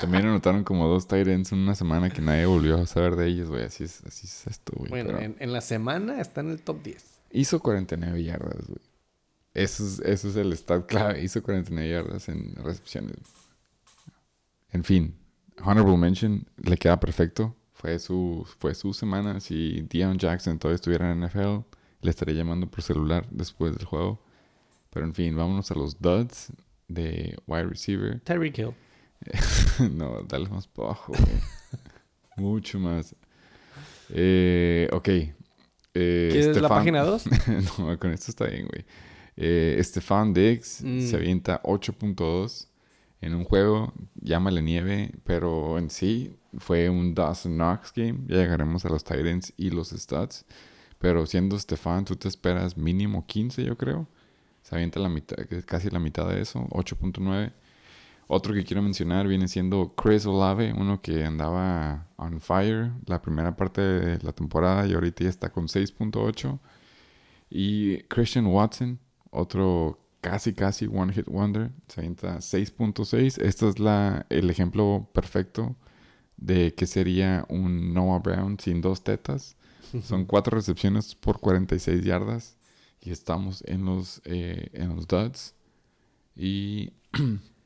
También anotaron como dos ends en una semana que nadie volvió a saber de ellos, güey. Así es, así es esto, güey. Bueno, Pero en, en la semana está en el top 10. Hizo 49 yardas, güey. Eso es, eso es el stat clave. Hizo 49 yardas en recepciones. En fin, Honorable Mention le queda perfecto. Fue su, fue su semana. Si Dion Jackson todavía estuviera en NFL, le estaría llamando por celular después del juego. Pero en fin, vámonos a los duds de wide receiver. Terry Kill. [laughs] no, dale más para abajo, güey. [laughs] Mucho más. Eh, ok. Eh, ¿Quieres la página 2? [laughs] no, con esto está bien, güey. Eh, Stefan Diggs Mm. se avienta 8.2 en un juego, llámale nieve, pero en sí fue un Dawson Knox game. Ya llegaremos a los Titans y los stats. Pero siendo Stefan, tú te esperas mínimo 15, yo creo. Se avienta la mitad, casi la mitad de eso, 8.9. Otro que quiero mencionar viene siendo Chris Olave, uno que andaba on fire la primera parte de la temporada y ahorita ya está con 6.8. Y Christian Watson, otro casi casi one hit wonder, se avienta 6.6. Este es la, el ejemplo perfecto de que sería un Noah Brown sin dos tetas. Son cuatro recepciones por 46 yardas y estamos en los, eh, en los duds. Y [clears throat]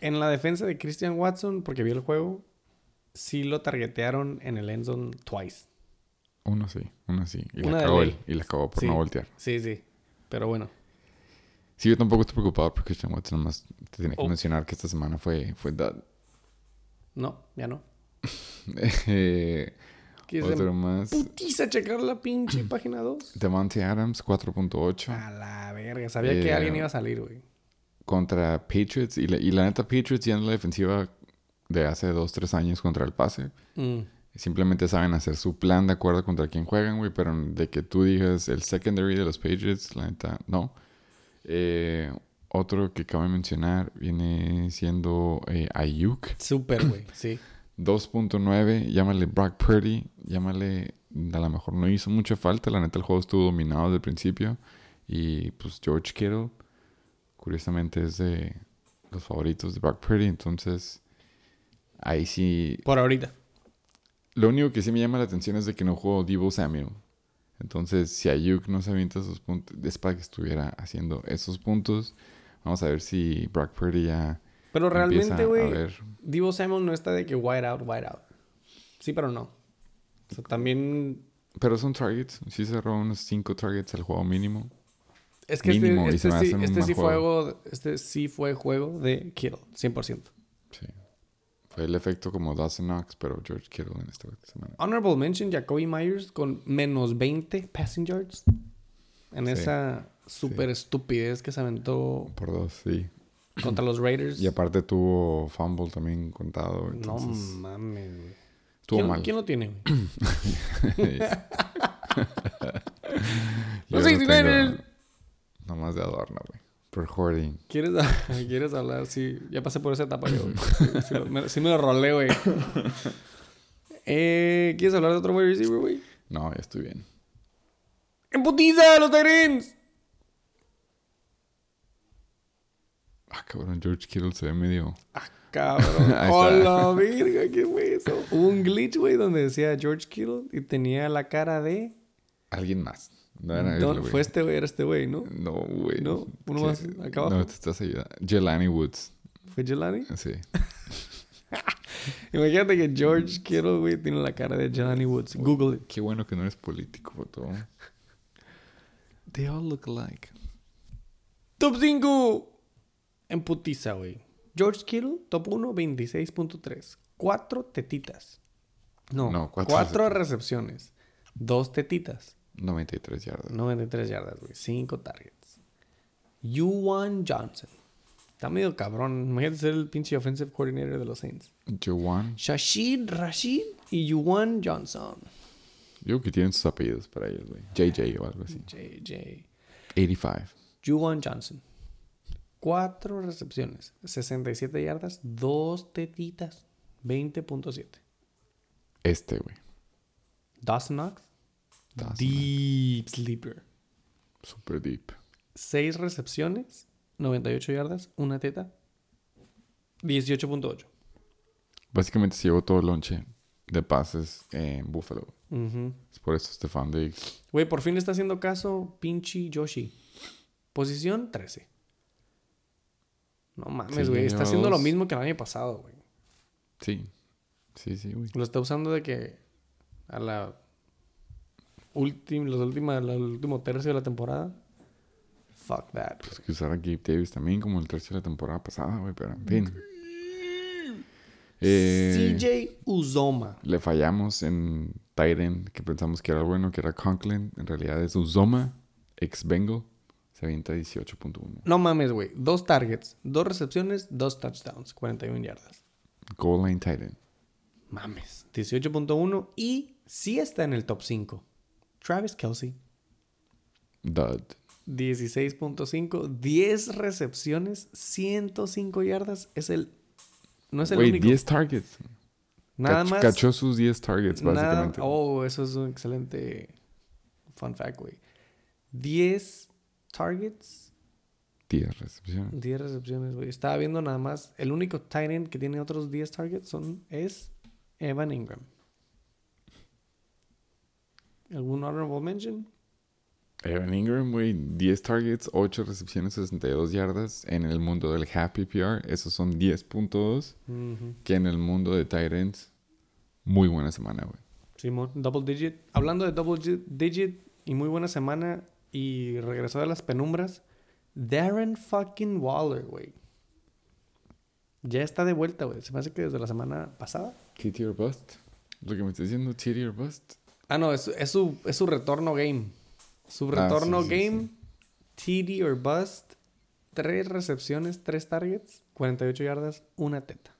En la defensa de Christian Watson, porque vi el juego, sí lo targetearon en el end zone twice. uno sí, uno sí. Y la cagó él, y la cagó por Sí. no voltear. Sí, sí. Pero bueno. Sí, yo tampoco estoy preocupado por Christian Watson, nomás te tenía que Oh. mencionar que esta semana fue, fue dud. No, ya no. [laughs] Eh, ¿Quieres otro más. putiza checar la pinche página 2? Devontae Adams, 4.8. A la verga. Sabía que Eh, alguien iba a salir, güey. Contra Patriots. Y la, y la neta, Patriots ya en la defensiva de hace 2, 3 años contra el pase. Mm. Simplemente saben hacer su plan de acuerdo contra quién juegan, güey. Pero de que tú digas el secondary de los Patriots, la neta, no. Eh, otro que acabo de mencionar viene siendo eh, Ayuk. Súper, güey. [clears throat] Sí. 2.9, llámale Brock Purdy, llámale, a lo mejor no hizo mucha falta, la neta el juego estuvo dominado desde el principio y pues George Kittle, curiosamente es de los favoritos de Brock Purdy, entonces ahí sí, Por ahorita. lo único que sí me llama la atención es de que no jugó Debo Samuel, entonces si Ayuk no se avienta esos puntos, es para que estuviera haciendo esos puntos, vamos a ver si Brock Purdy ya Pero realmente, güey, ver Divo Samuel no está de que wide out, wide out. Sí, pero no. O sea, también... Pero son targets. Sí cerró unos 5 targets al juego mínimo. Es que Mínimo, este, me este, sí, este sí fue juego. este sí fue juego de Kittle, 100%. Sí. Fue el efecto como Dawson Knox, pero George Kittle en esta semana. Honorable mention, Jacoby Myers con menos 20 passing yards. En Sí. esa super estupidez que se aventó Por dos, sí. contra los Raiders. Y aparte tuvo fumble también contado. no mames, güey. estuvo ¿Quién, mal. ¿Quién lo tiene? Los [laughs] [laughs] lo 69ers. Nomás de adorno, güey. Por hoarding. ¿Quieres, [laughs] ¿Quieres hablar? Sí, ya pasé por esa etapa yo. güey. Sí, me, sí me lo rolé, güey. [laughs] Eh, ¿Quieres hablar de otro wide receiver, güey? No, ya estoy bien. ¡En putiza, los Tyrants! Ah, cabrón, George Kittle se ve medio... Cabrón. [laughs] Ahí ¡Oh, está. la verga! ¿Qué fue eso? Hubo un glitch, güey, donde decía George Kittle y tenía la cara de... Alguien más. No era No, fue este güey, era este güey, ¿no? No, güey. No, uno más acá abajo. No, te estás ayudando. Jelani Woods. ¿Fue Jelani? Sí. [laughs] Imagínate que George Kittle, güey, tiene la cara de Jelani Woods. Google it. Qué bueno que no eres político, foto. [laughs] They all look alike. Top 5. En putiza, güey. George Kittle, top 1, 26.3. Cuatro tetitas. No, No, cuatro cuatro recepciones. Dos tetitas. 93 yardas. 93 yardas, güey. Cinco targets. Yuan Johnson. Está medio cabrón. Imagínate ser el pinche offensive coordinator de los Saints. Joan. Shashid Rashid y Yuan Johnson. Yo que tienen sus apellidos para ellos, güey. JJ o algo así. JJ. 85. Juwan Johnson. Cuatro recepciones, 67 yardas, dos tetitas, 20.7. Este, güey. Dawson Knox. Deep sleeper. Super deep. Seis recepciones, 98 yardas, una teta, 18.8. Básicamente se llevó todo el lonche de pases en Buffalo. Es por eso Stefan Diggs. Güey, por fin le está haciendo caso pinche Yoshi. Posición 13. No mames, güey. Está haciendo lo mismo que el año pasado, güey. Sí. Sí, sí, güey. Lo está usando de que a la última, los última, el último tercio de la temporada. Fuck that. Pues que usar a Gabe Davis también como el tercio de la temporada pasada, güey. Pero en fin. Eh, CJ Uzoma. Le fallamos en Tyren, que pensamos que era bueno, que era Conklin. En realidad es Uzoma, ex Bengal. Se avienta 18.1. No mames, güey. Dos targets, dos recepciones, dos touchdowns, 41 yardas. Goal line Titan. Mames. 18.1 y sí está en el top 5. Travis Kelsey. Dud. 16.5, 10 recepciones, 105 yardas. Es el. No es el Güey, único. 10 targets. Nada Cach- más. Cachó sus 10 targets, nada- básicamente. oh, eso es un excelente fun fact, güey. 10 targets, 10 recepciones. 10 recepciones, güey. Estaba viendo nada más. El único tight end que tiene otros 10 targets son, es Evan Ingram. ¿Algún honorable mention? Evan Ingram, güey, 10 targets, 8 recepciones, 62 yardas. En el mundo del Happy PR, esos son 10.2. Ujú. Que en el mundo de ends, muy buena semana, güey. Simón, double digit. Hablando de double gi- digit y muy buena semana y regresó de las penumbras, Darren fucking Waller, güey. Ya está de vuelta, güey. Se me hace que desde la semana pasada. TT or bust. Lo que me está diciendo, TT or bust. Ah, no, es, es su, es su retorno game. Su Ah, retorno sí, sí, game, TD or bust, tres recepciones, tres targets, 48 yardas, una teta.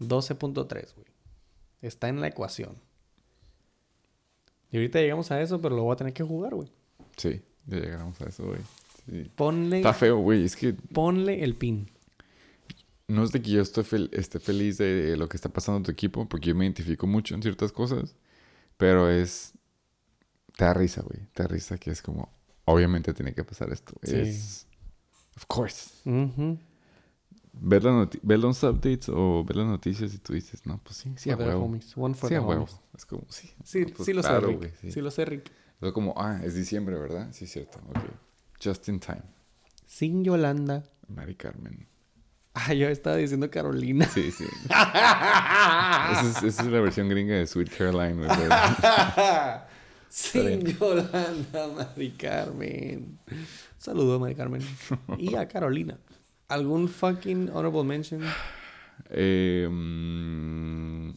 12.3, güey. Está en la ecuación. Y ahorita llegamos a eso, pero lo voy a tener que jugar, güey. Sí, ya llegamos a eso, güey. Sí. Ponle, Está feo, güey. Es que ponle el pin. no es de que yo fel- esté feliz de lo que está pasando en tu equipo, porque yo me identifico mucho en ciertas cosas, pero es... Te da risa, güey. Te da risa que es como... Obviamente tiene que pasar esto. Sí. Es... Of course. Ver, la ver los updates o ver las noticias y tú dices, no, pues sí, sí, a huevo. homies. One for Sí, the a huevo. Es como, sí. Sí, no, pues sí lo claro, sé, Rick. güey, sí. Sí lo sé, Rick. Es como, ah, es diciembre, ¿verdad? Sí, cierto. Ok. Just in time. Sin Yolanda. Mari Carmen. Ah, yo estaba diciendo Carolina. Sí, sí. [laughs] esa, es, esa es la versión gringa de Sweet Caroline. Sin [laughs] Yolanda, Mari Carmen. Saludos, Mari Carmen. Y a Carolina. ¿Algún fucking honorable mention? Eh, mm,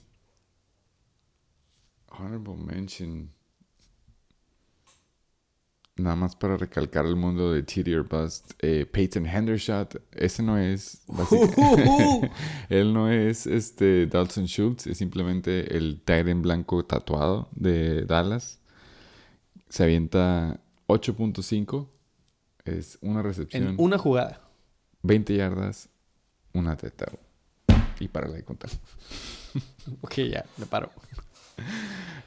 honorable mention. Nada más para recalcar el mundo de TD or Bust. Eh, Peyton Hendershot. Ese no es. [laughs] Él no es este Dalton Schultz. Es simplemente el Tyren blanco tatuado de Dallas. Se avienta 8.5. Es una recepción. en una jugada. 20 yardas. Una teta. Y para de contar. Ok, ya, me paro.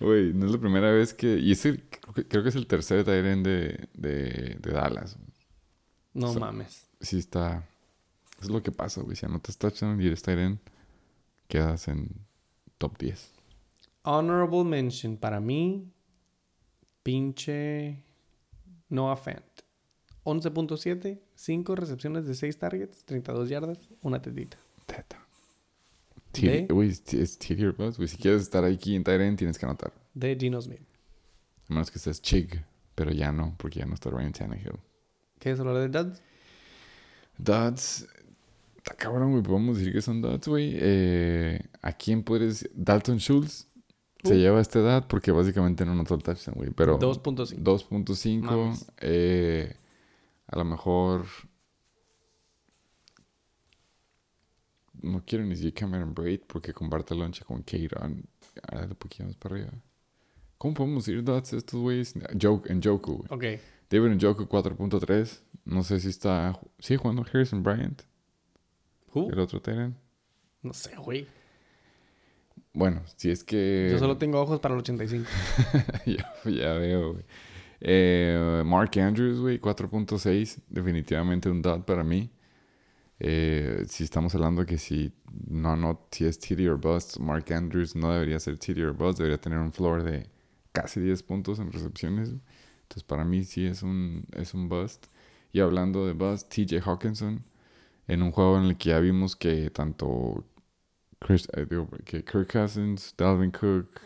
Güey, no es la primera vez que. Y ese creo que, creo que es el tercer Tyren de, de, de Dallas. No mames. Sí está. Es lo que pasa, güey. Si anotas touchdown y eres Tyren, quedas en top 10. Honorable mention para mí. Pinche Noah Fant. 11.7, 5 recepciones de 6 targets, 32 yardas, una tetita. Teta. De- T- Güey, es es TD or Bust, güey. Si quieres estar aquí en Tyren, tienes que anotar. De Gino Smith. A menos que seas Chig. Pero ya no, porque ya no está Ryan Tannehill. ¿Qué es hablar de Duds? Duds. Está cabrón, güey. Podemos decir que son Duds, güey. Eh, ¿A quién puedes...? Dalton Schultz se Uh. lleva esta edad porque básicamente no anotó el touchdown, güey. Pero 2.5. 2.5. Mames. eh, a lo mejor... no quiero ni siquiera Cameron Braid porque comparte lonche con Kate on. Ahora le poquito más para arriba. ¿Cómo podemos ir dots estos güeyes? Joke, en Joku. Ok. David Njoku 4.3. No sé si está. ¿Sigue jugando Harrison Bryant? Who? El otro Tyrant. No sé, güey. Bueno, si es que. Yo solo tengo ojos para el 85. [laughs] ya, ya veo, güey. Eh, Mark Andrews, güey, 4.6. Definitivamente un dot para mí. Eh, si estamos hablando que si no, no, si es TD or bust, Mark Andrews no debería ser TD or bust, debería tener un floor de casi 10 puntos en recepciones. Entonces, para mí sí es un, es un bust. Y hablando de bust, TJ Hawkinson, en un juego en el que ya vimos que tanto eh, que Kirk Cousins, Dalvin Cook,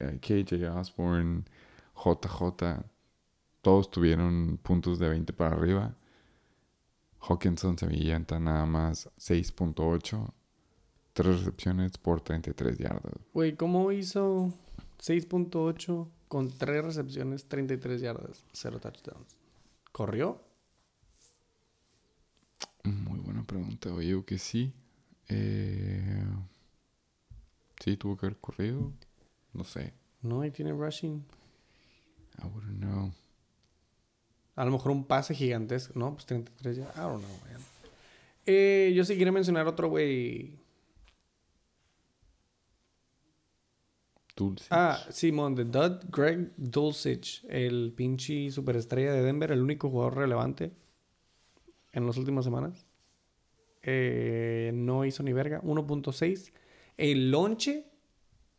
eh, KJ Osborne, JJ, todos tuvieron puntos de 20 para arriba. Hawkinson se avienta nada más 6.8, 3 recepciones por 33 yardas. Güey, ¿cómo hizo 6.8 con 3 recepciones, 33 yardas, 0 touchdowns? ¿Corrió? Muy buena pregunta, oye, que sí. Eh, sí, tuvo que haber corrido. No sé. No, ahí tiene rushing. I wouldn't know. A lo mejor un pase gigantesco. No, pues 33 ya. I don't know, man. Eh, yo sí quiero mencionar otro, güey. Dulce. Ah, Simón, de Dud Greg Dulcich, el pinche superestrella de Denver, el único jugador relevante en las últimas semanas. Eh, no hizo ni verga, 1.6. El lonche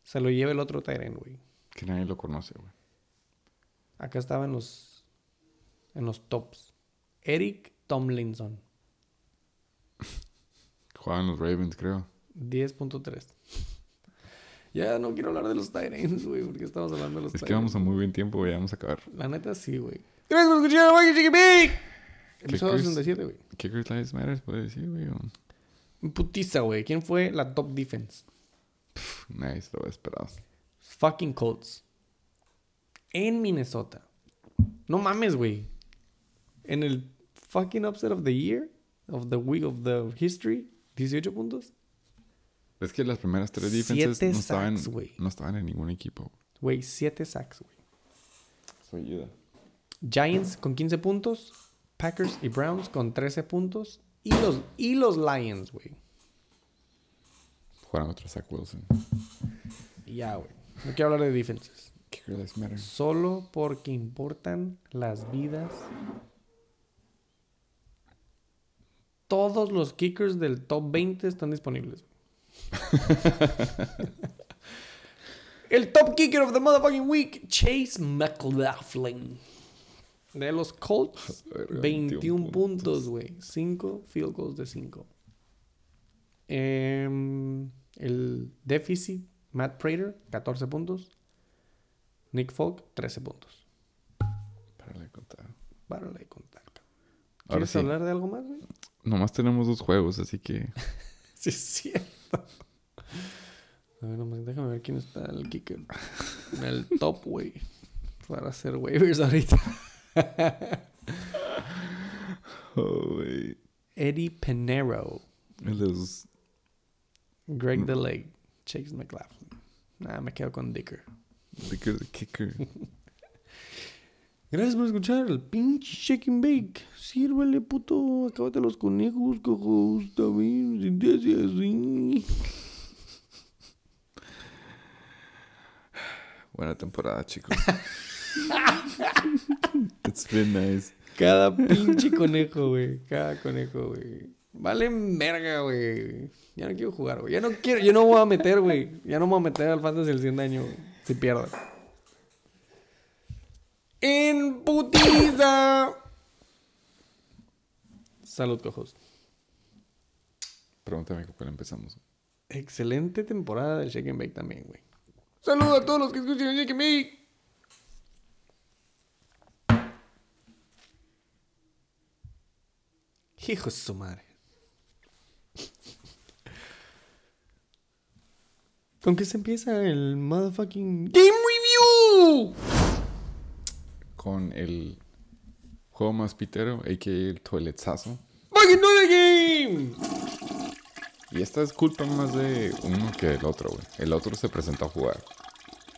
se lo lleva el otro Tyrant, güey. Que nadie lo conoce, güey. Acá estaba en los en los tops. Eric Tomlinson, Jugaban los Ravens, creo. 10.3. Ya no quiero hablar de los Tyrants, güey, porque estamos hablando de los Es que vamos a muy buen tiempo, güey. Vamos a acabar. La neta sí, güey. Gracias por escuchar, Mikey Chiqui. Episodio Kickers. 67, güey. Kickers Lives Matters, puede decir, güey. Putiza, güey. ¿Quién fue la top defense? Pff, se lo había esperado. Fucking Colts. En Minnesota. No mames, güey. En el fucking upset of the year, of the week of the history, 18 puntos. Es que las primeras tres defenses Siete no estaban, sacks, güey. no estaban en ningún equipo. Güey, 7 sacks, güey. Eso ayuda. Giants con 15 puntos. Packers y Browns con 13 puntos. Y los, y los Lions, güey. Jugaron otro Zach Wilson. Ya, güey. No quiero hablar de defenses. Solo porque importan las vidas. Todos los kickers del top 20 están disponibles. [laughs] El top kicker of the motherfucking week, Chase McLaughlin. De los Colts, [laughs] Verga, 21 puntos, güey. 5 field goals de 5. el déficit, Matt Prater, 14 puntos. Nick Folk, 13 puntos. Para de contar. Párale de contar. Ahora ¿Quieres sí. hablar de algo más, güey? Nomás tenemos dos juegos, así que. [laughs] Sí, es cierto. A ver, nomás déjame ver quién está el kicker. En el top, güey. Para hacer waivers ahorita. Oh, güey. Eddie Pinero. Los. Greg DeLay. Chase McLaughlin. Nah, me quedo con Dicker. Kicker, kicker. [laughs] Gracias por escuchar el pinche Shake and Bake. Sírvele, puto. Acábate los conejos, cojos. Bien, si te hace así. Buena temporada, chicos. [laughs] It's been nice. Cada pinche conejo, güey. Cada conejo, güey. Vale verga, güey. Ya no quiero jugar, güey. Ya no quiero, yo no voy a meter, güey. Ya no me voy a meter al fantasy el 100 de año, güey. Si pierdo. En putiza. Salud, cojos. Pregúntame con cuál empezamos. Excelente temporada del Shake and Bake también, güey. Saludos a todos los que escuchan el Shake and Bake. Hijo de su madre. ¿Con qué se empieza el motherfucking Game Review? Con el juego más pitero, a.k.a. el toiletazo. ¡Fucking the game! Y esta es culpa más de uno que del otro, güey. El otro se presentó a jugar.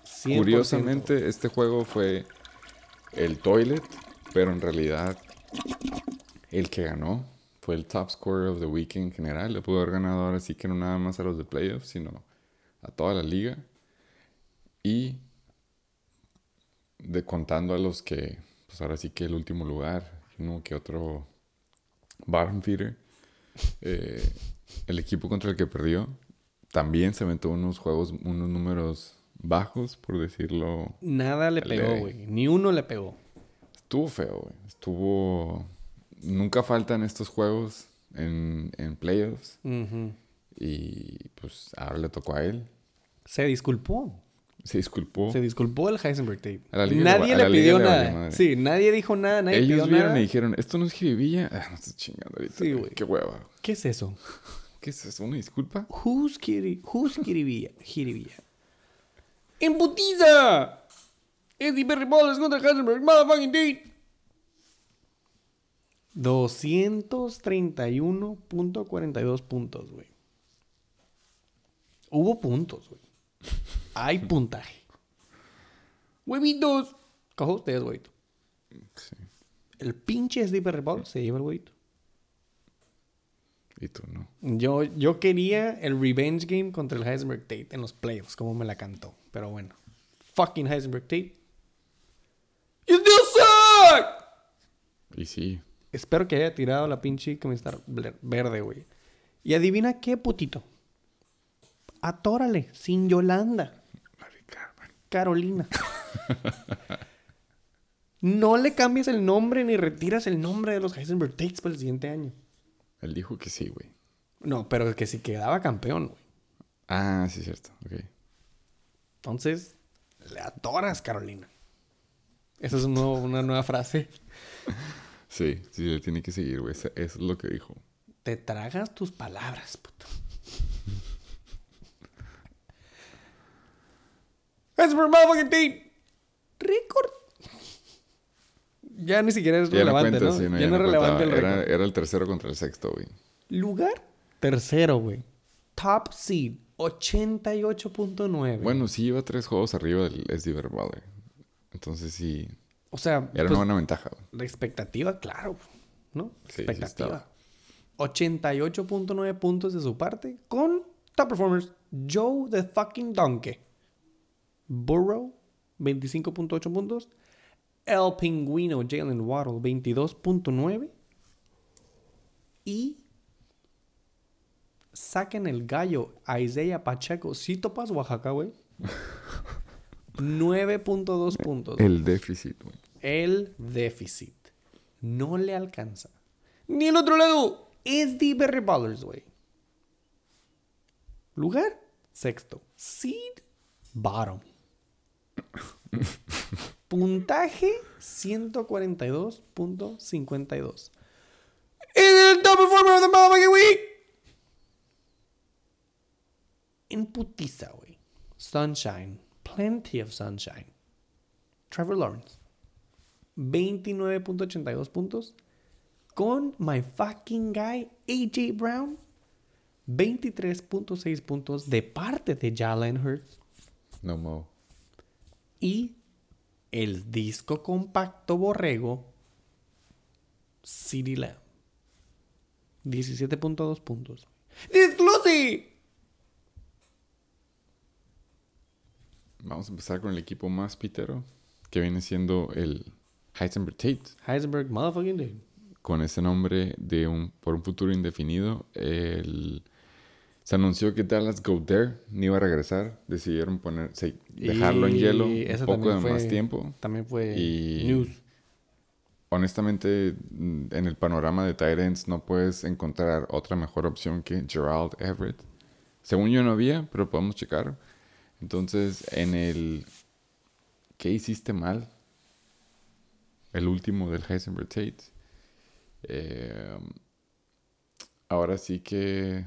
100%. Curiosamente, este juego fue el Toilet, pero en realidad el que ganó fue el top scorer of the week en general. Le pudo haber ganado ahora sí que no nada más a los de playoffs, sino a toda la liga. Y de contando a los que, pues ahora sí que el último lugar, uno que otro bottom feeder, eh, el equipo contra el que perdió también se aventó unos juegos, unos números bajos, por decirlo. Nada le pegó, güey. Ni uno le pegó. Estuvo feo, güey. Estuvo. Nunca faltan estos juegos en, en playoffs. Y pues ahora le tocó a él. Se disculpó. Se disculpó. Se disculpó el Heisenberg Tape. Nadie le pidió nada. Sí, nadie dijo nada, nadie Ellos pidió vieron nada. y dijeron, esto no es jiribilla. Ah, no estás chingando ahorita. Sí, güey. Qué hueva. ¿Qué es eso? ¿Qué es eso? ¿Una disculpa? Who's kiri, who's kiribilla? [laughs] Jiribilla. ¡Embutiza! Eddie Berry Ballers contra Heisenberg, motherfucking date. 231.42 puntos, güey. Hubo puntos, güey. Hay puntaje. Huevitos. Cojo ustedes, güey. Sí. El pinche Berry Ball se lleva el huevito. Y tú no. Yo, yo quería el revenge game contra el Heisenberg Tate en los playoffs, como me la cantó. Pero bueno. Fucking Heisenberg Tate. You still suck! Y sí. Espero que haya tirado la pinche camiseta verde, güey. Y adivina qué, putito. Atórale, sin Yolanda. Carolina. [laughs] no le cambies el nombre ni retiras el nombre de los Heisenberg Tates para el siguiente año. Él dijo que sí, güey. No, pero que si quedaba campeón, güey. Ah, sí, cierto. Ok. Entonces, le adoras, Carolina. Esa es un nuevo- una nueva frase. [laughs] Sí, sí, le tiene que seguir, güey. Eso es lo que dijo. Te tragas tus palabras, puto. Es por motherfucking Tate. Récord. Ya ni siquiera es Ya relevante, cuenta, ¿no? sí, no, ya no es relevante el contaba. récord. era, era el tercero contra el sexto, güey. Lugar tercero, güey. Top seed, 88.9. Bueno, sí iba tres juegos arriba del SD Verbale. Entonces sí, o sea, era pues, una buena ventaja. güey. La expectativa, claro, ¿no? Sí, sí expectativa. 88.9 puntos de su parte con top performers Joe the fucking Donkey. Burrow, 25.8 puntos. El Pingüino Jalen Waddle, 22.9. Y saquen el gallo Isaiah Pacheco. Sí topas Oaxaca, güey. [laughs] 9.2 puntos. El déficit, güey. El déficit. No le alcanza. Ni el otro lado. Es the Berry Ballers, güey. Lugar. Sexto. Seed. Bottom. Puntaje 142.52. ¡Es el top performer of the motherfucking week! En putiza, güey. Sunshine. Plenty of sunshine. Trevor Lawrence. 29.82 puntos. Con my fucking guy AJ Brown. 23.6 puntos de parte de Jalen Hurts. No mo. Y el disco compacto borrego. CD Lamb. 17.2 puntos. ¡Disclose! Vamos a empezar con el equipo más pitero, que viene siendo el Heisenberg Tate, Heisenberg motherfucking dude. con ese nombre de un por un futuro indefinido. El- se anunció que Dallas Go There ni iba a regresar, decidieron poner, se- dejarlo en hielo un poco de más tiempo. También fue Y- news. Honestamente, mm, en el panorama de Titans no puedes encontrar otra mejor opción que Gerald Everett. Según yo no había, pero podemos checar. Entonces, en el... ¿Qué hiciste mal? El último del Heisenberg Tate. Eh, ahora sí que...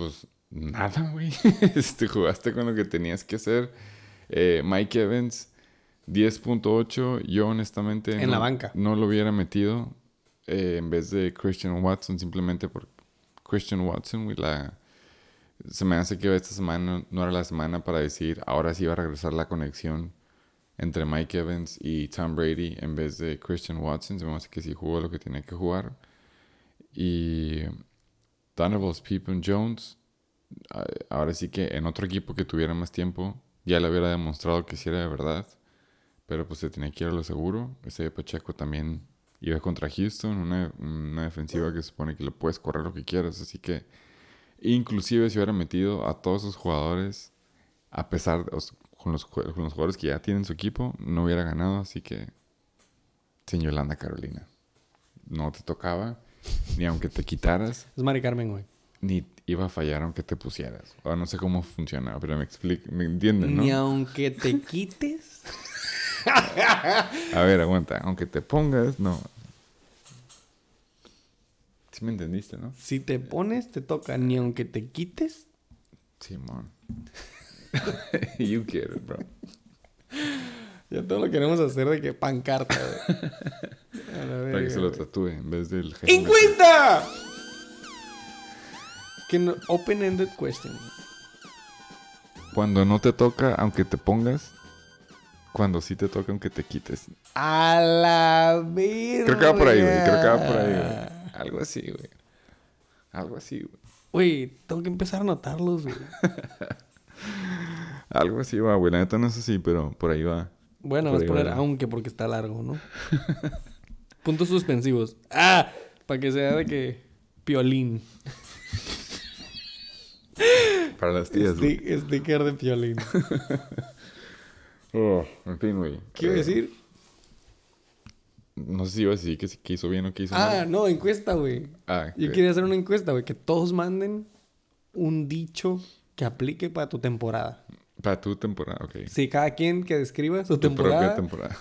Pues nada, güey. [laughs] este, jugaste con lo que tenías que hacer. Eh, Mike Evans, 10.8. Yo honestamente En no, la banca. no lo hubiera metido eh, en vez de Christian Watson simplemente por Christian Watson, güey, la... Se me hace que esta semana no era la semana para decir, ahora sí va a regresar la conexión entre Mike Evans y Tom Brady en vez de Christian Watson. Se me hace que sí jugó lo que tenía que jugar. Y Donovan Pippen Jones, ahora sí que en otro equipo que tuviera más tiempo, ya le hubiera demostrado que sí era de verdad. Pero pues se tenía que ir a lo seguro. Ese Pacheco también iba contra Houston, una, una defensiva que supone que le puedes correr lo que quieras. Así que inclusive si hubiera metido a todos esos jugadores, a pesar, de, con, los, con los jugadores que ya tienen su equipo, no hubiera ganado. Así que, sin Yolanda Carolina, no te tocaba, ni aunque te quitaras. Es Mari Carmen, güey. Ni iba a fallar aunque te pusieras. O no sé cómo funciona, pero me explica, me entienden, ¿no? Ni aunque te quites. [laughs] a ver, aguanta. Aunque te pongas, no. Sí me entendiste, ¿no? Si te pones, te toca. Ni aunque te quites. Simón. [laughs] you get it, bro. Ya todo lo queremos hacer de que pancarta, [laughs] Para que se lo tatúe en vez del... ¡Encuesta! Que no, open-ended question. Cuando no te toca, aunque te pongas. Cuando sí te toca, aunque te quites. A la vida. Creo que va por ahí, güey. Creo que va por ahí, güey. Algo así, güey. Algo así, güey. Güey, tengo que empezar a notarlos, güey. [laughs] Algo así va, güey. La neta no sé si, pero por ahí va. Bueno, vas a poner aunque porque está largo, ¿no? [laughs] Puntos suspensivos. ¡Ah! Para que sea de que. Piolín. Para las tías, güey. Sticker de piolín. [laughs] oh, en fin, güey. ¿Qué iba a decir? No sé si iba a decir que, que hizo bien o que hizo ah, mal. Ah, no, encuesta, güey. Ah, Yo quería hacer una encuesta, güey. Que todos manden un dicho que aplique para tu temporada. Para tu temporada, ok. Sí, cada quien que describa su temporada, temporada,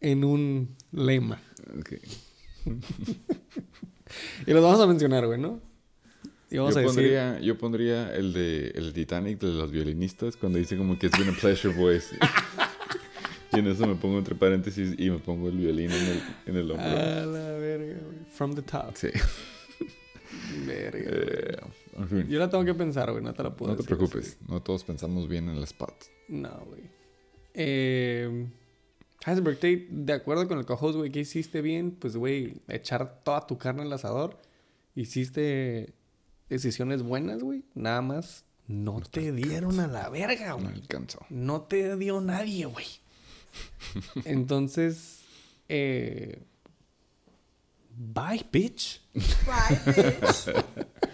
en un lema. Ok. [laughs] y los vamos a mencionar, güey, ¿no? Y vamos yo, a pondría, decir... yo pondría el de el Titanic de los violinistas cuando dice como que es been a pleasure, boys. [laughs] y en eso me pongo entre paréntesis y me pongo el violín en el, en el hombro. A la verga, güey. From the top. Sí. Verga. [laughs] Yo la tengo que pensar, güey. No te la puedo No te preocupes. No todos pensamos bien en el spot. No, güey. Eh, Heisenberg Tate, de acuerdo con el co-host, güey, ¿qué hiciste bien? Pues, güey, echar toda tu carne al asador. Hiciste decisiones buenas, güey. Nada más no, te dieron a la verga, güey. No alcanzó. No te dio nadie, güey. [laughs] Entonces, eh, bye, bitch. Bye, bitch.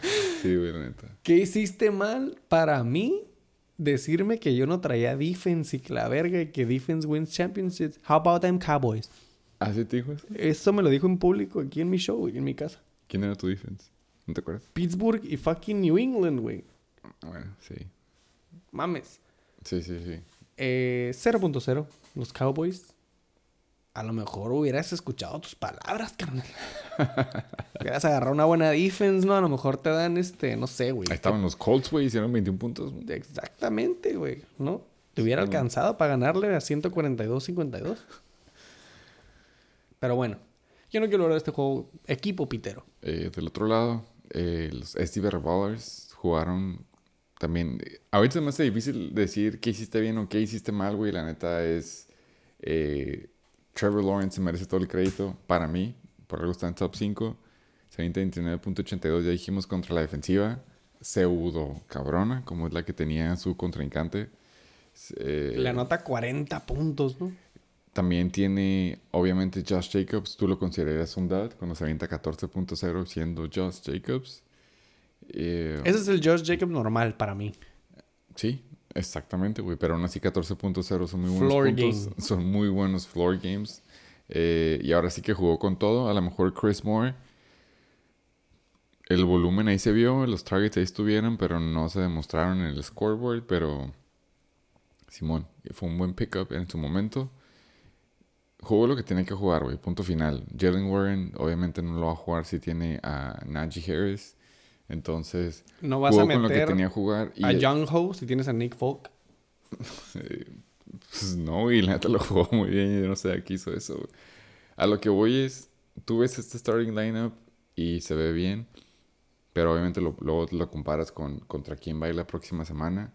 [laughs] sí, güey, neta. ¿Qué hiciste mal para mí? Decirme que yo no traía defense y que la verga y que defense wins championships. How about them Cowboys? ¿Así te dijo eso? me lo dijo en público aquí en mi show, güey, en mi casa. ¿Quién era tu defense? ¿No te acuerdas? Pittsburgh y fucking New England, güey. Bueno, sí. Mames. Sí, sí, sí. Eh, 0.0. Los Cowboys. A lo mejor hubieras escuchado tus palabras, carnal. [laughs] hubieras agarrado una buena defense, ¿no? A lo mejor te dan este, no sé, güey. Ahí estaban los Colts, güey, hicieron 21 puntos. Exactamente, güey, ¿no? Te hubiera alcanzado para ganarle a 142-52. Pero bueno, yo no quiero hablar de este juego equipo pitero. Eh, del otro lado, eh, los Steve Ballers jugaron también. Ahorita es más difícil decir qué hiciste bien o qué hiciste mal, güey. La neta es. Eh, Trevor Lawrence merece todo el crédito para mí. Por algo está en top 5. 29.82 ya dijimos contra la defensiva. Pseudo cabrona, como es la que tenía su contrincante. Eh, Le anota 40 puntos, ¿no? También tiene, obviamente, Josh Jacobs. Tú lo consideras un dad cuando se avienta 14.0 siendo Josh Jacobs. Eh, Ese es el Josh Jacobs normal para mí. Sí, exactamente, güey. Pero aún así 14.0 son muy buenos puntos. [laughs] Son muy buenos floor games. Eh, y ahora sí que jugó con todo. A lo mejor Chris Moore. El volumen ahí se vio, los targets ahí estuvieron, pero no se demostraron en el scoreboard. Pero Simón, fue un buen pickup en su momento. Jugó lo que tiene que jugar, güey. Punto final. Jalen Warren, obviamente no lo va a jugar si tiene a Najee Harris. Entonces, no vas a meter con lo que tenía que jugar. Y a Young Ho si tienes a Nick Folk. [laughs] pues no, y la neta lo jugó muy bien. Y yo no sé a qué hizo eso. Güey. A lo que voy es, tú ves este starting lineup y se ve bien. Pero obviamente lo- luego lo comparas con contra quién va a ir la próxima semana.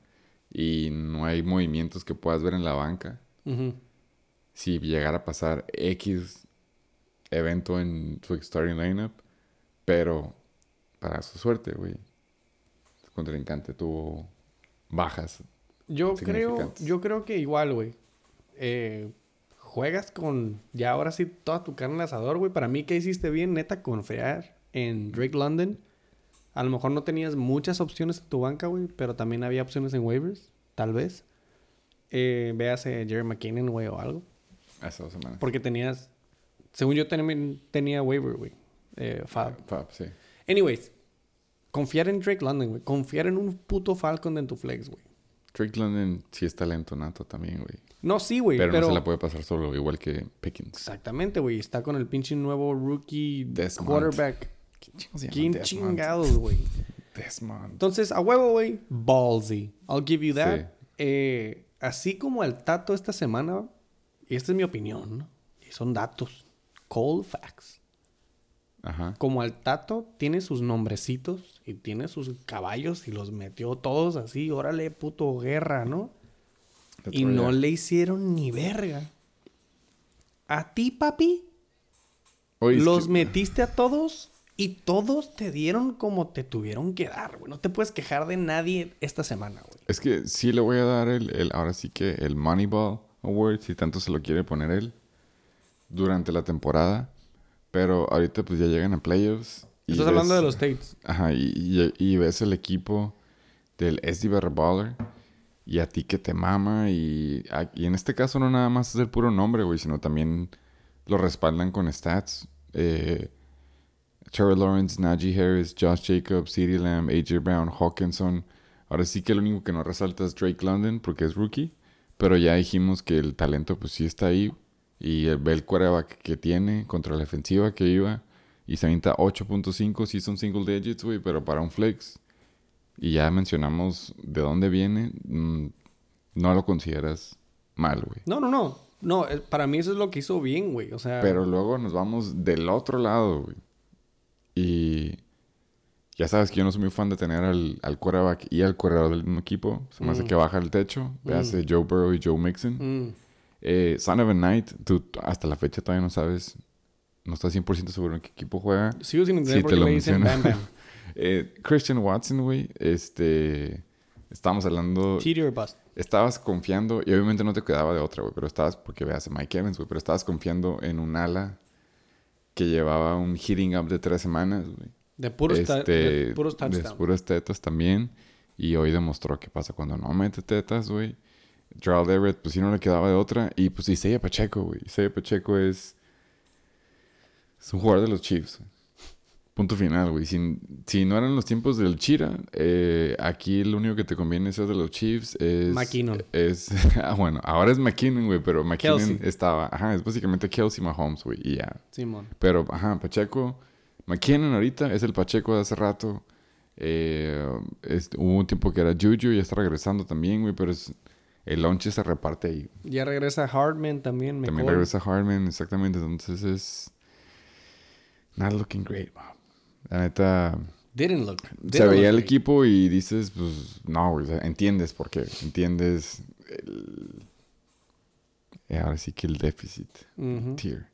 Y no hay movimientos que puedas ver en la banca. Si llegara a pasar X evento en su starting lineup. Pero para su suerte, güey. Su contrincante tuvo bajas. Yo creo, yo creo que igual, güey. Eh, juegas con ya ahora sí toda tu carne al asador, güey. Para mí que hiciste bien, neta, confiar en Drake London. A lo mejor no tenías muchas opciones en tu banca, güey, pero también había opciones en waivers, tal vez. Eh, véase Jerry McKinnon, güey, o algo. Hace dos semanas. Porque tenías, según yo también tenía waiver, güey. Eh, Fab. Fab, sí. Anyways, confiar en Drake London, güey. Confiar en un puto Falcon en tu flex, güey. Drake London sí es talento nato también, güey. No, sí, güey, Pero, pero... no se la puede pasar solo, igual que Pickens. Exactamente, güey. Está con el pinche nuevo rookie Desmond. quarterback. ¿Quién chingados, güey? Desmond. Entonces, a huevo, güey. Ballsy. I'll give you that. Sí. Eh, así como el Tato esta semana, y esta es mi opinión, ¿no? Y son datos. Cold facts. Ajá. Como el Tato tiene sus nombrecitos y tiene sus caballos y los metió todos así, órale, puto guerra, ¿no? That's Y no le hicieron ni verga. A ti, papi, los metiste a todos y todos te dieron como te tuvieron que dar, güey. No te puedes quejar de nadie esta semana, güey. Es que sí le voy a dar el, el- ahora sí que el Moneyball Award, si tanto se lo quiere poner él, durante la temporada. Pero ahorita pues ya llegan a playoffs. y Estás hablando de los States. Ajá, y, y- y ves el equipo del SD Baller y a ti que te mama y, y en este caso no nada más es el puro nombre, güey, sino también lo respaldan con stats. Eh, Trevor Lawrence, Najee Harris, Josh Jacobs, CeeDee Lamb, AJ Brown, Hawkinson. Ahora sí que lo único que no resalta es Drake London porque es rookie, pero ya dijimos que el talento pues sí está ahí y el, ve el quarterback que tiene contra la defensiva que iba y se avienta 8.5, sí son single digits, güey, pero para un flex. Y ya mencionamos de dónde viene, mm, no lo consideras mal, güey. No, no, no. No, eh, para mí eso es lo que hizo bien, güey. O sea, Pero luego nos vamos del otro lado, güey. Y ya sabes que yo no soy muy fan de tener al, al quarterback y al corredor del mismo equipo. Se me hace Mm. que baja el techo. Véase Joe Burrow y Joe Mixon. Eh, Son of a Night, tú hasta la fecha todavía no sabes, no estás 100% seguro en qué equipo juega. sigo sin entender Sí, por te qué lo le dicen Bam. Bam. [laughs] Eh, Christian Watson, güey, este... Estábamos hablando... Cheater or bust. Estabas confiando, y obviamente no te quedaba de otra, güey, pero estabas, porque veas a Mike Evans, güey, pero estabas confiando en un ala que llevaba un hitting up de tres semanas, güey. De puros, Este, de puros de touchdowns. puras tetas también. Y hoy demostró qué pasa cuando no mete tetas, güey. Gerald Everett, pues sí no le quedaba de otra. Y pues Isaiah Pacheco, güey. Isaiah Pacheco es... Es un jugador de los Chiefs. güey. Punto final, güey. Si, si no eran los tiempos del Chira, eh, aquí lo único que te conviene ser de los Chiefs es... McKinnon. Es, [laughs] ah, bueno, ahora es McKinnon, güey, pero McKinnon Kelsey. estaba... Ajá, es básicamente Kelsey Mahomes, güey, y ya. Simón. Pero, ajá, Pacheco. McKinnon ahorita es el Pacheco de hace rato. Eh, es- hubo un tiempo que era Juju y está regresando también, güey, pero es, el lonche se reparte ahí. Ya regresa Hardman también. También regresa Hardman, exactamente. Entonces es. Not looking great, Bob. La neta. Didn't look. se didn't veía look el great. equipo y dices, pues, no, güey. entiendes por qué. Entiendes el. eh, ahora sí que el déficit. Tier.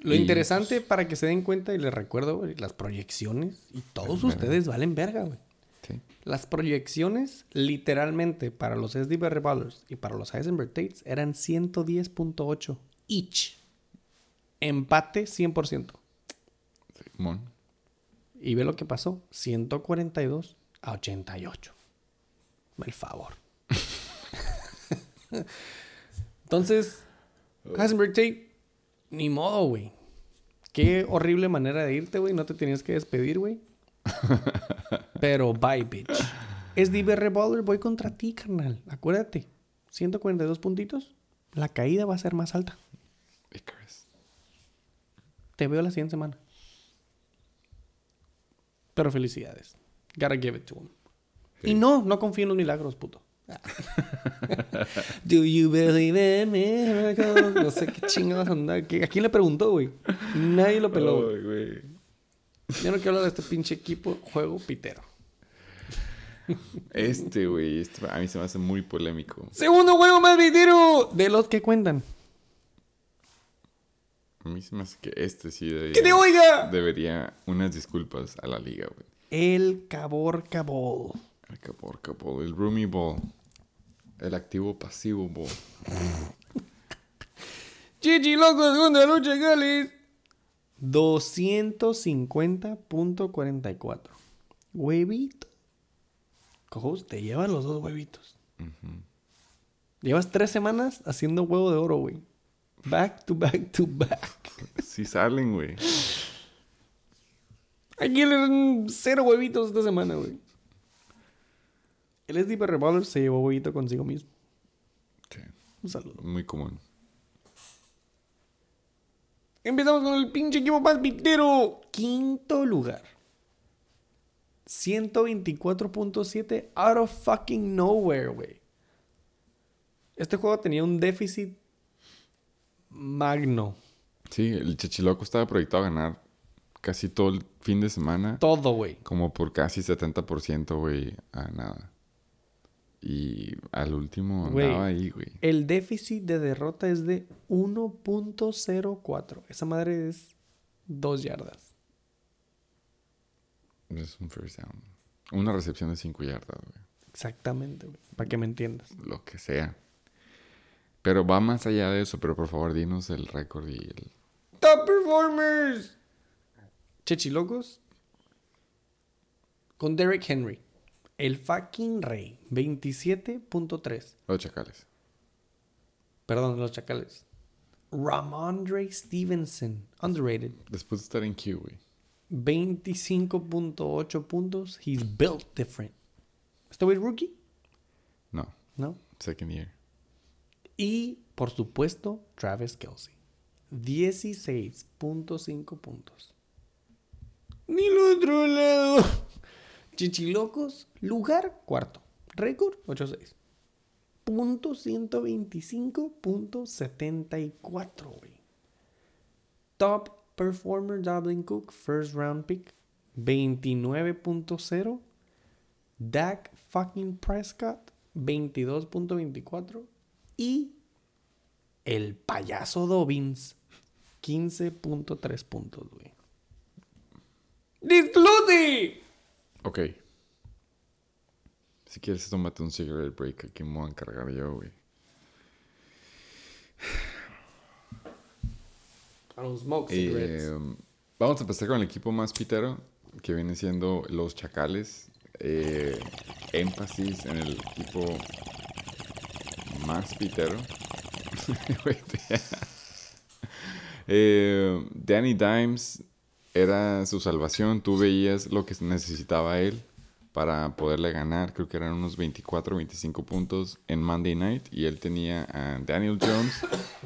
Lo Y- interesante para que se den cuenta, y les recuerdo, güey, las proyecciones. Y todos ustedes valen verga, güey. Sí. Las proyecciones, literalmente, para los SDB Ballers y para los Heisenberg Tates eran 110.8 each. Empate 100%. Simón. Y ve lo que pasó. 142 a 88. El favor. [laughs] Entonces, Heisenberg Tate, ni modo, güey. Qué horrible manera de irte, güey. No te tenías que despedir, güey. [laughs] Pero bye, bitch. Es DBR Baller, voy contra ti, carnal. Acuérdate. 142 puntitos. La caída va a ser más alta. Icarus. Te veo la siguiente semana. Pero felicidades. Gotta give it to him. Y no, no confío en los milagros, puto. [laughs] Do you believe in miracles? No sé qué chingados andar. ¿A quién le preguntó, güey? Nadie lo peló. güey. Yo no quiero hablar de este pinche equipo, juego pitero. Este, güey, este a mí se me hace muy polémico. Segundo juego más pitero de los que cuentan. A mí se me hace que este sí debería... ¡Que te oiga! Debería unas disculpas a la liga, güey. El Cabor Cabol. El Caborca Ball, el Roomy Ball. El activo pasivo Ball. [laughs] Chichi Loco, segunda lucha, Galis. 250.44. Huevito. Cojos, te llevan los dos huevitos. Llevas tres semanas haciendo huevo de oro, güey. Back to back to back. Sí salen, güey. Aquí le dan cero huevitos esta semana, güey. El SDP Revolver se llevó huevito consigo mismo. Sí, Un saludo. muy común. Empezamos con el pinche equipo más pitero. Quinto lugar. 124.7 out of fucking nowhere, güey. Este juego tenía un déficit magno. Sí, el Chichiloco estaba proyectado a ganar casi todo el fin de semana. Todo, güey. Como por casi 70%, güey, a nada. Y al último andaba ahí, güey. El déficit de derrota es de 1.04. Esa madre es dos yardas. Es un first down. Una recepción de 5 yardas, güey. Exactamente, güey. Para que me entiendas. Lo que sea. Pero va más allá de eso, pero por favor dinos el récord y el... Top performers. Chechilocos. Con Derek Henry. El fucking rey. 27.3. Los chacales. Perdón, los chacales. Ramondre Stevenson. Underrated. Después de estar en Q, güey. 25.8 puntos. He's built different. ¿Este güey es rookie? No, No. second year. Y, por supuesto, Travis Kelsey. 16.5 puntos. Ni el otro lado. Chichilocos, lugar cuarto. Récord 8-6. Punto 125.74, güey. Top performer Dublin Cook, first round pick. 29.0. Dak fucking Prescott, 22.24. Y el payaso Dobbins, 15.3 puntos, güey. ¡Disclose! Ok. Si quieres, tómate un cigarette break. Aquí me voy a encargar yo, güey. I don't smoke cigarettes. Eh, vamos a empezar con el equipo más pitero, que viene siendo los Chacales. Eh, énfasis en el equipo más pitero. [laughs] [laughs] Eh, Danny Dimes era su salvación. Tú veías lo que necesitaba él para poderle ganar. Creo que eran unos 24, 25 puntos en Monday Night. Y él tenía a Daniel Jones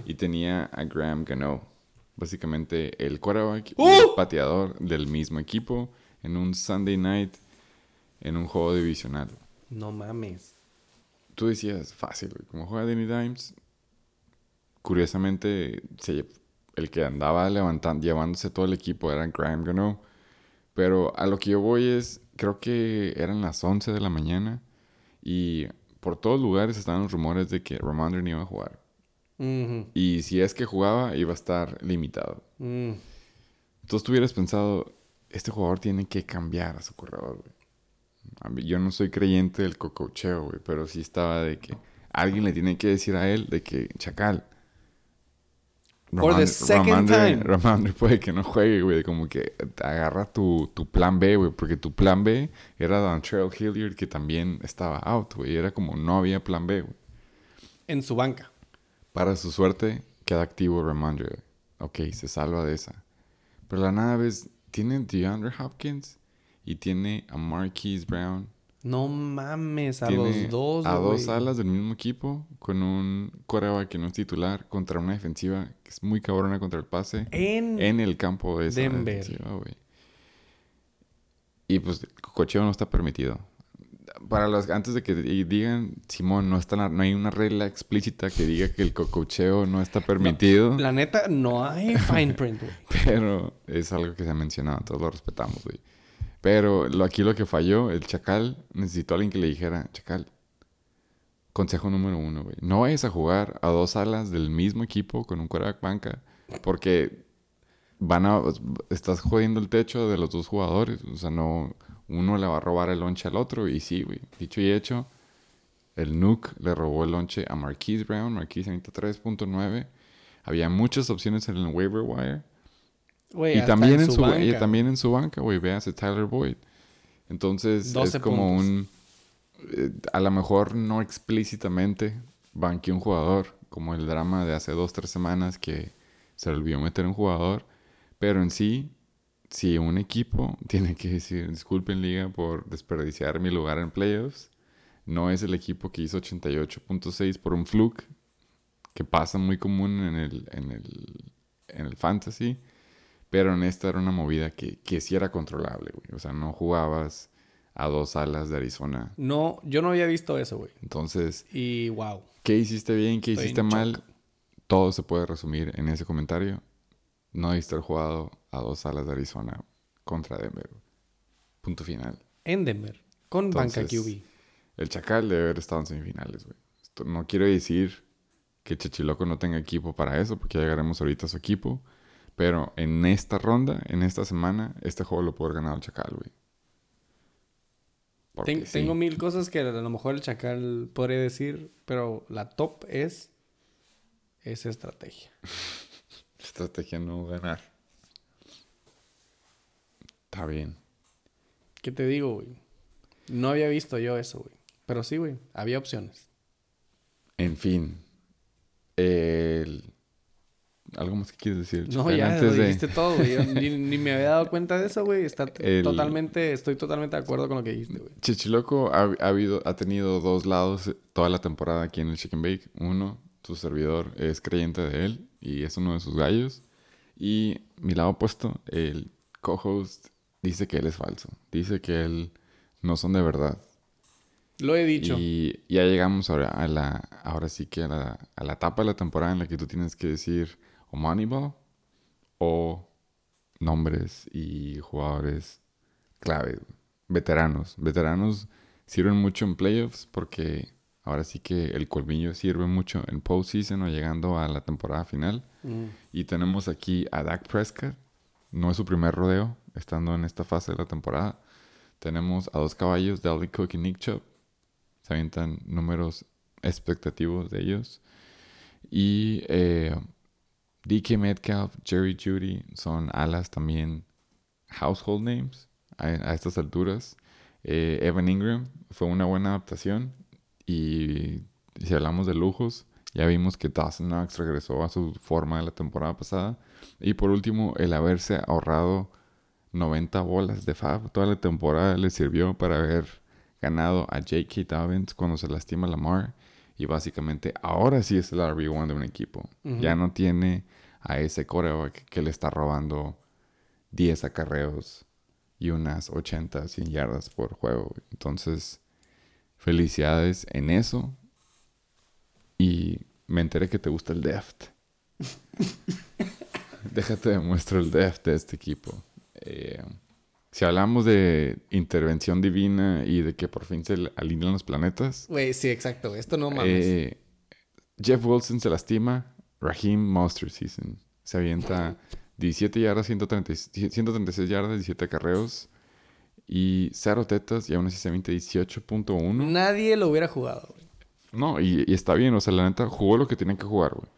y tenía a Graham Gano. Básicamente el quarterback y el pateador del mismo equipo en un Sunday Night en un juego divisional. No mames. Tú decías, fácil, güey. Como juega Danny Dimes, curiosamente, se- el que andaba levantando, llevándose todo el equipo era Graham Gano. Pero a lo que yo voy es, creo que eran las 11 de la mañana y por todos lugares estaban los rumores de que Ramondre no iba a jugar. Y si es que jugaba, iba a estar limitado. Mm. Entonces tú hubieras pensado, este jugador tiene que cambiar a su corredor, güey. Yo no soy creyente del cococheo, güey, pero sí estaba de que alguien le tiene que decir a él de que, chacal. For the second Ramondre- time. [laughs] Ramondre puede que no juegue, güey. Como que agarra tu, tu plan B, güey. Porque tu plan B era Dontrell Hilliard, que también estaba out, güey. Era como no había plan B, güey. En su banca. Para su suerte, queda activo Ramondre. Ok, se salva de esa. Pero la nada ves, tiene DeAndre Hopkins y tiene a Marquise Brown. No mames, a tiene los dos, a dos alas del mismo equipo con un coreback que no es titular contra una defensiva que es muy cabrona contra el pase En... en el campo de esa Denver. defensiva, güey. Y pues el cocheo no está permitido. para los antes de que digan, Simón, no está no hay una regla explícita que diga que el cococheo no está permitido. la neta, no hay fine print, güey. [laughs] Pero es algo que se ha mencionado, todos lo respetamos, güey. Pero lo, aquí lo que falló, el Chacal necesitó a alguien que le dijera, Chacal, consejo número uno, güey. No vayas a jugar a dos alas del mismo equipo con un quarterback banca. Porque van a... Estás jodiendo el techo de los dos jugadores. O sea, no uno le va a robar el lonche al otro. Y sí, güey. Dicho y hecho, el Nuke le robó el lonche a Marquise Brown. Marquise 3.9. Había muchas opciones en el waiver wire. Y también en, su, banca, y también en su banca, güey. Veas Tyler Boyd. Entonces es como un... Eh, a lo mejor no explícitamente banqueó un jugador, como el drama de hace dos, tres semanas que se le olvidó meter un jugador. Pero en sí, si un equipo [laughs] tiene que decir, disculpen liga por desperdiciar mi lugar en playoffs, no es el equipo que hizo 88.6 por un fluke, que pasa muy común en el, en el, en el fantasy, pero en esta era una movida que, que sí era controlable, güey. O sea, no jugabas a dos alas de Arizona. No, yo no había visto eso, güey. Entonces... Y wow. ¿Qué hiciste bien? ¿Qué hiciste mal? Todo se puede resumir en ese comentario no debiste haber jugado a dos salas de Arizona contra Denver. Punto final. En Denver, con banca QB. El Chacal debe haber estado en semifinales, güey. No quiero decir que Chechiloco no tenga equipo para eso, porque ya llegaremos ahorita a su equipo. Pero en esta ronda, en esta semana, este juego lo puede ganar el Chacal, güey. Tengo mil cosas que a lo mejor el Chacal podría decir, pero la top es esa estrategia. [laughs] Estrategia no ganar. Está bien. ¿Qué te digo, güey? No había visto yo eso, güey. Pero sí, güey, había opciones. En fin. ¿Algo más que quieres decir? No, ya lo dijiste todo, güey. [laughs] ni, me había dado cuenta de eso, güey. Está totalmente, estoy totalmente de acuerdo con lo que dijiste, güey. Chichiloco ha, ha, habido, ha tenido dos lados toda la temporada aquí en el Chicken Bake. Uno, su servidor es creyente de él y es uno de sus gallos. Y mi lado opuesto, el co-host dice que él es falso. Dice que él no son de verdad. Lo he dicho. Y ya llegamos ahora a la, ahora sí que a la, a la etapa de la temporada en la que tú tienes que decir o Moneyball o nombres y jugadores clave, veteranos. Veteranos sirven mucho en playoffs porque Ahora sí que el colmillo sirve mucho en postseason o llegando a la temporada final. Mm. Y tenemos aquí a Dak Prescott. No es su primer rodeo estando en esta fase de la temporada. Tenemos a dos caballos, Dalvin Cook y Nick Chubb. Se avientan números expectativos de ellos. Y eh, DK Metcalf, Jerry Judy son alas también household names a, estas alturas. Eh, Evan Ingram fue una buena adaptación y si hablamos de lujos, ya vimos que Dawson Knox regresó a su forma de la temporada pasada. Y por último, el haberse ahorrado 90 bolas de Fab toda la temporada le sirvió para haber ganado a J.K. Dobbins cuando se lastima Lamar. Y básicamente ahora sí es el RB1 de un equipo. Ya no tiene a ese coreback que le está robando 10 acarreos y unas 80, 100 yardas por juego. Entonces, Felicidades en eso. Y me enteré que te gusta el deft. [laughs] Déjate demuestro el deft de este equipo. Eh, si hablamos de intervención divina y de que por fin se alinean los planetas. Güey, sí, exacto. Esto no mames. Eh, Jeff Wilson se lastima. Raheem Monster Season. Se avienta [laughs] 17 yardas, 136 yardas, 17 carreos y cero tetas y aún así se 18.1. Nadie lo hubiera jugado, güey. No, y, está bien, o sea, la neta jugó lo que tenía que jugar, güey.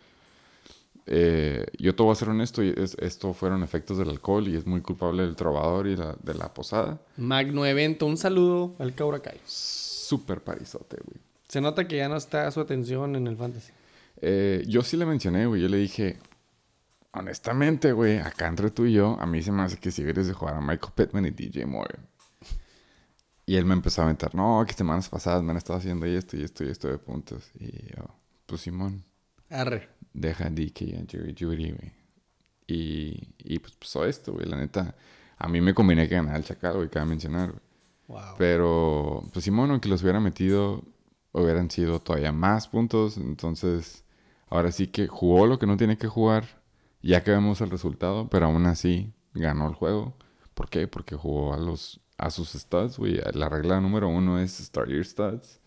Eh, yo te voy a ser honesto, y esto fueron efectos del alcohol y es muy culpable del trovador y de la posada. Magno evento, un saludo al Kai. Súper parizote, güey. Se nota que ya no está su atención en el fantasy. Eh, yo sí le mencioné, güey. Yo le dije, honestamente, güey, acá entre tú y yo, a mí se me hace que si quieres de jugar a Michael Pittman y DJ Moore. Y él me empezó a aventar, no, que semanas pasadas me han estado haciendo esto y esto y esto de puntos. Y yo, pues Simón. Arre. Deja a DK y a Jerry Judy, güey. Y, y pues pasó esto, güey. La neta, a mí me conviene que ganara el Chacal, güey, cabe mencionar, güey. Wow. Pero, pues Simón, aunque los hubiera metido, hubieran sido todavía más puntos. Entonces, ahora sí que jugó lo que no tiene que jugar, ya que vemos el resultado, pero aún así ganó el juego. ¿Por qué? Porque jugó a los a sus stats, güey. La regla número uno es start your stats.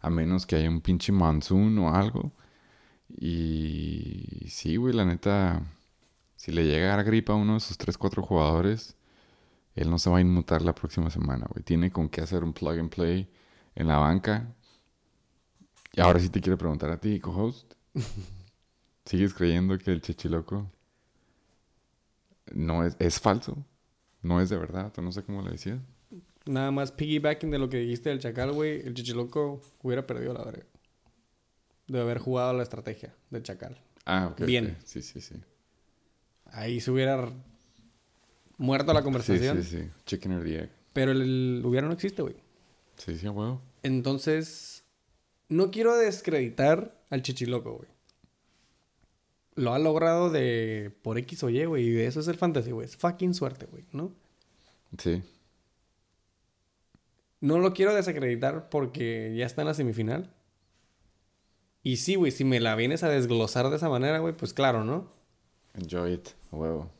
A menos que haya un pinche monsoon o algo. Y sí, güey, la neta, si le llega a dar gripa a uno de sus 3, 4 jugadores, él no se va a inmutar la próxima semana, güey. Tiene con qué hacer un plug and play en la banca. Y ahora sí te quiero preguntar a ti, co-host. [laughs] ¿Sigues creyendo que el chichiloco no es, es falso? No es de verdad, o no sé cómo le decías. Nada más piggybacking de lo que dijiste del Chacal, güey. El Chichiloco hubiera perdido la verga. De haber jugado la estrategia del Chacal. Ah, ok. Bien. Sí, sí, sí. Ahí se hubiera muerto la Sí, conversación. sí, sí. Chicken or the egg. Pero el, el hubiera no existe, güey. Sí, sí, huevo. Entonces, no quiero descreditar al Chichiloco, güey. Lo ha logrado de por X o Y, güey. Y de eso es el fantasy, güey. Es fucking suerte, güey, ¿no? Sí. No lo quiero desacreditar porque ya está en la semifinal. Y sí, güey, si me la vienes a desglosar de esa manera, güey, pues claro, ¿no? Enjoy it, huevo.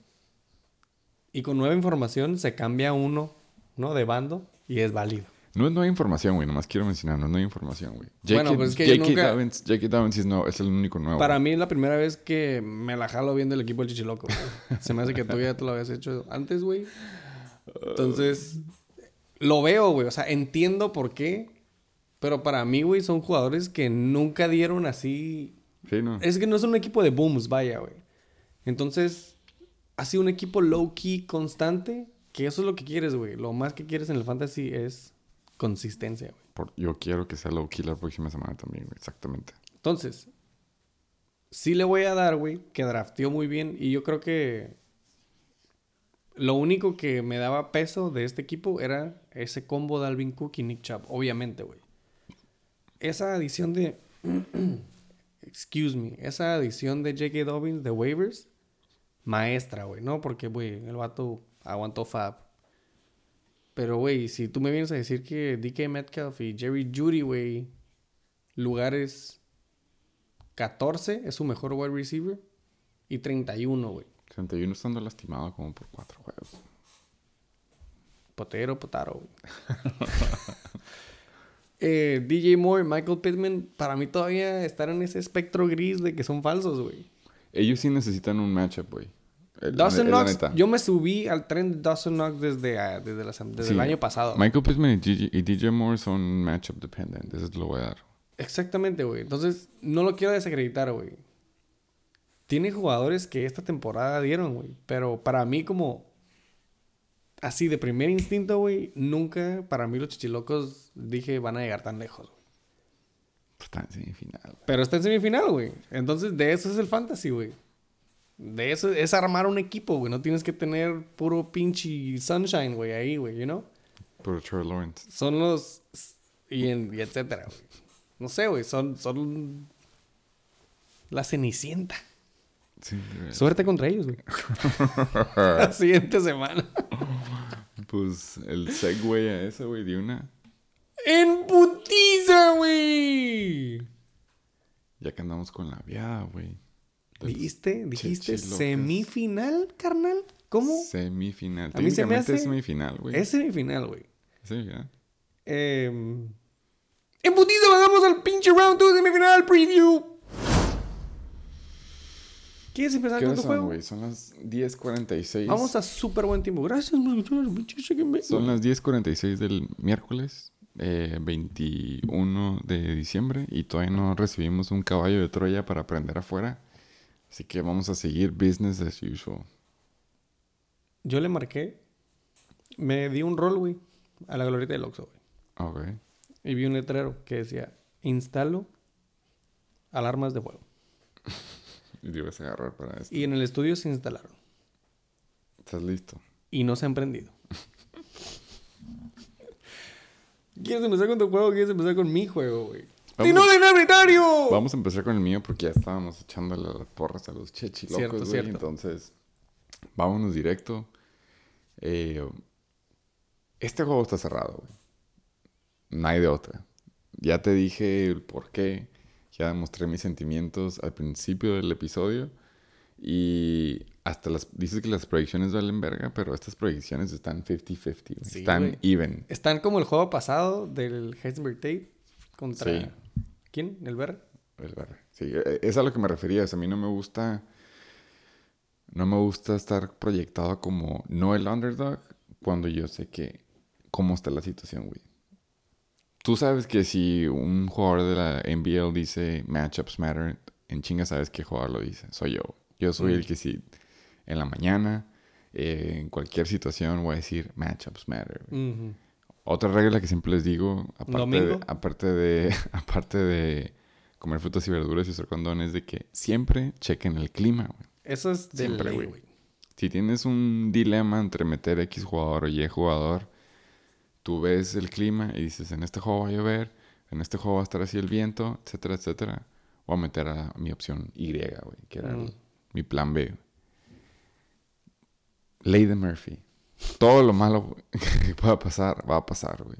Y con nueva información se cambia uno, ¿no? De bando y es válido. No es nueva información, güey. Nomás quiero mencionar, no es nueva información, güey. Bueno, pues es que yo nunca- J.K. Dobbins es, no, es el único nuevo. Para mí es la primera vez que me la jalo viendo el equipo del Chichiloco. güey. Se me hace que tú ya te lo habías hecho antes, güey. Entonces, lo veo, güey. O sea, entiendo por qué. Pero para mí, güey, son jugadores que nunca dieron así Sí, no. Es que no es un equipo de booms, vaya, güey. Entonces, ha sido un equipo low-key constante, que eso es lo que quieres, güey. Lo más que quieres en el fantasy es consistencia, güey. Por- yo quiero que sea low key la próxima semana también, güey. Exactamente. Entonces, sí le voy a dar, güey, que drafteó muy bien. Y yo creo que lo único que me daba peso de este equipo era ese combo de Alvin Cook y Nick Chubb, obviamente, güey. Esa adición de... [clears throat] Excuse me. Esa adición de J.K. Dobbins de waivers, maestra, güey, ¿no? Porque, güey, el vato aguantó Fab. Pero, güey, si tú me vienes a decir que DK Metcalf y Jerry Judy, güey, lugares 14 es su mejor wide receiver y 31, güey. 31 estando lastimado como por cuatro juegos. Potero, potaro, güey. [laughs] Eh, DJ Moore, Michael Pittman, para mí todavía están en ese espectro gris de que son falsos, güey. Ellos sí necesitan un matchup, güey. Dawson Knox, yo me subí al tren de Dawson Knox desde, ah, desde, la sem- desde Sí. el año pasado. Michael Pittman y DJ, y DJ Moore son matchup dependent. Eso te lo voy a dar. Exactamente, güey. Entonces, no lo quiero desacreditar, güey. Tiene jugadores que esta temporada dieron, güey. Pero para mí, como así de primer instinto, güey, nunca para mí los chichilocos dije van a llegar tan lejos. Pues está en semifinal. Pero está en semifinal, güey. Entonces, de eso es el fantasy, güey. De eso es armar un equipo, güey. No tienes que tener puro pinche sunshine, güey, ahí, güey, you know? Por Trevor Lawrence. Son los... Y, en- y etcétera, güey. No sé, güey. Son, son... La cenicienta. Sí. Suerte contra ellos, güey. [laughs] La siguiente semana. Pues el segue a eso, güey, de una. ¡En putiza, güey! Ya que andamos con la viada, güey. ¿Dijiste? ¿Dijiste semifinal, carnal? ¿Cómo? Semifinal. A mí se me hace- es semifinal, güey. Es semifinal, güey. Semifinal. Eh, en putiza, vamos al pinche round 2 semifinal preview. ¿Quieres empezar ¿Qué con tu son, juego? güey? Son las 10.46. Vamos a súper buen tiempo. Gracias. Son las 10.46 del miércoles, eh, 21 de diciembre, y todavía no recibimos un caballo de Troya para prender afuera. Así que vamos a seguir business as usual. Yo le marqué. Me di un rol, güey. A la glorieta del Oxxo, güey. Ok. Y vi un letrero que decía: Instalo alarmas de fuego. [laughs] Y te vas a agarrar para esto. Y en el estudio se instalaron. ¿Estás listo? Y no se han prendido. ¿Quieres empezar con tu juego o quieres empezar con mi juego, güey? ¡Tino de Nabritario! Vamos a empezar con el mío porque ya estábamos echándole las porras a los chechilocos, Cierto, güey. cierto. Entonces, vámonos directo. Eh, Este juego está cerrado, güey. No hay de otra. Ya te dije el por qué. Ya demostré mis sentimientos al principio del episodio. Y hasta las... Dices que las proyecciones valen verga, pero estas proyecciones están 50-50. güey. Sí, están güey. even. Están como el juego pasado del Heisenberg Tate contra... Sí. ¿Quién? ¿El Ver? El barra. Sí, eh, es a lo que me refería. O sea, a mí no me gusta. No me gusta estar proyectado como no el underdog cuando yo sé que cómo está la situación, güey. Tú sabes que si un jugador de la NBL dice matchups matter, en chinga sabes qué jugador lo dice. Soy yo. Yo soy Mm. el que si en la mañana, eh, en cualquier situación, voy a decir matchups matter. Otra regla que siempre les digo, aparte ¿Domingo? de, aparte de, [laughs] aparte de comer frutas y verduras y usar condón, es de que siempre chequen el clima, güey. Eso es de Siempre, ley, güey. güey. Si tienes un dilema entre meter X jugador o Y jugador, tú ves el clima y dices, en este juego va a llover, en este juego va a estar así el viento, etcétera, etcétera. Voy a meter a mi opción Y, güey, que era el- Mm. mi plan B. Ley de Murphy. Todo lo malo [laughs] que pueda pasar, va a pasar, güey.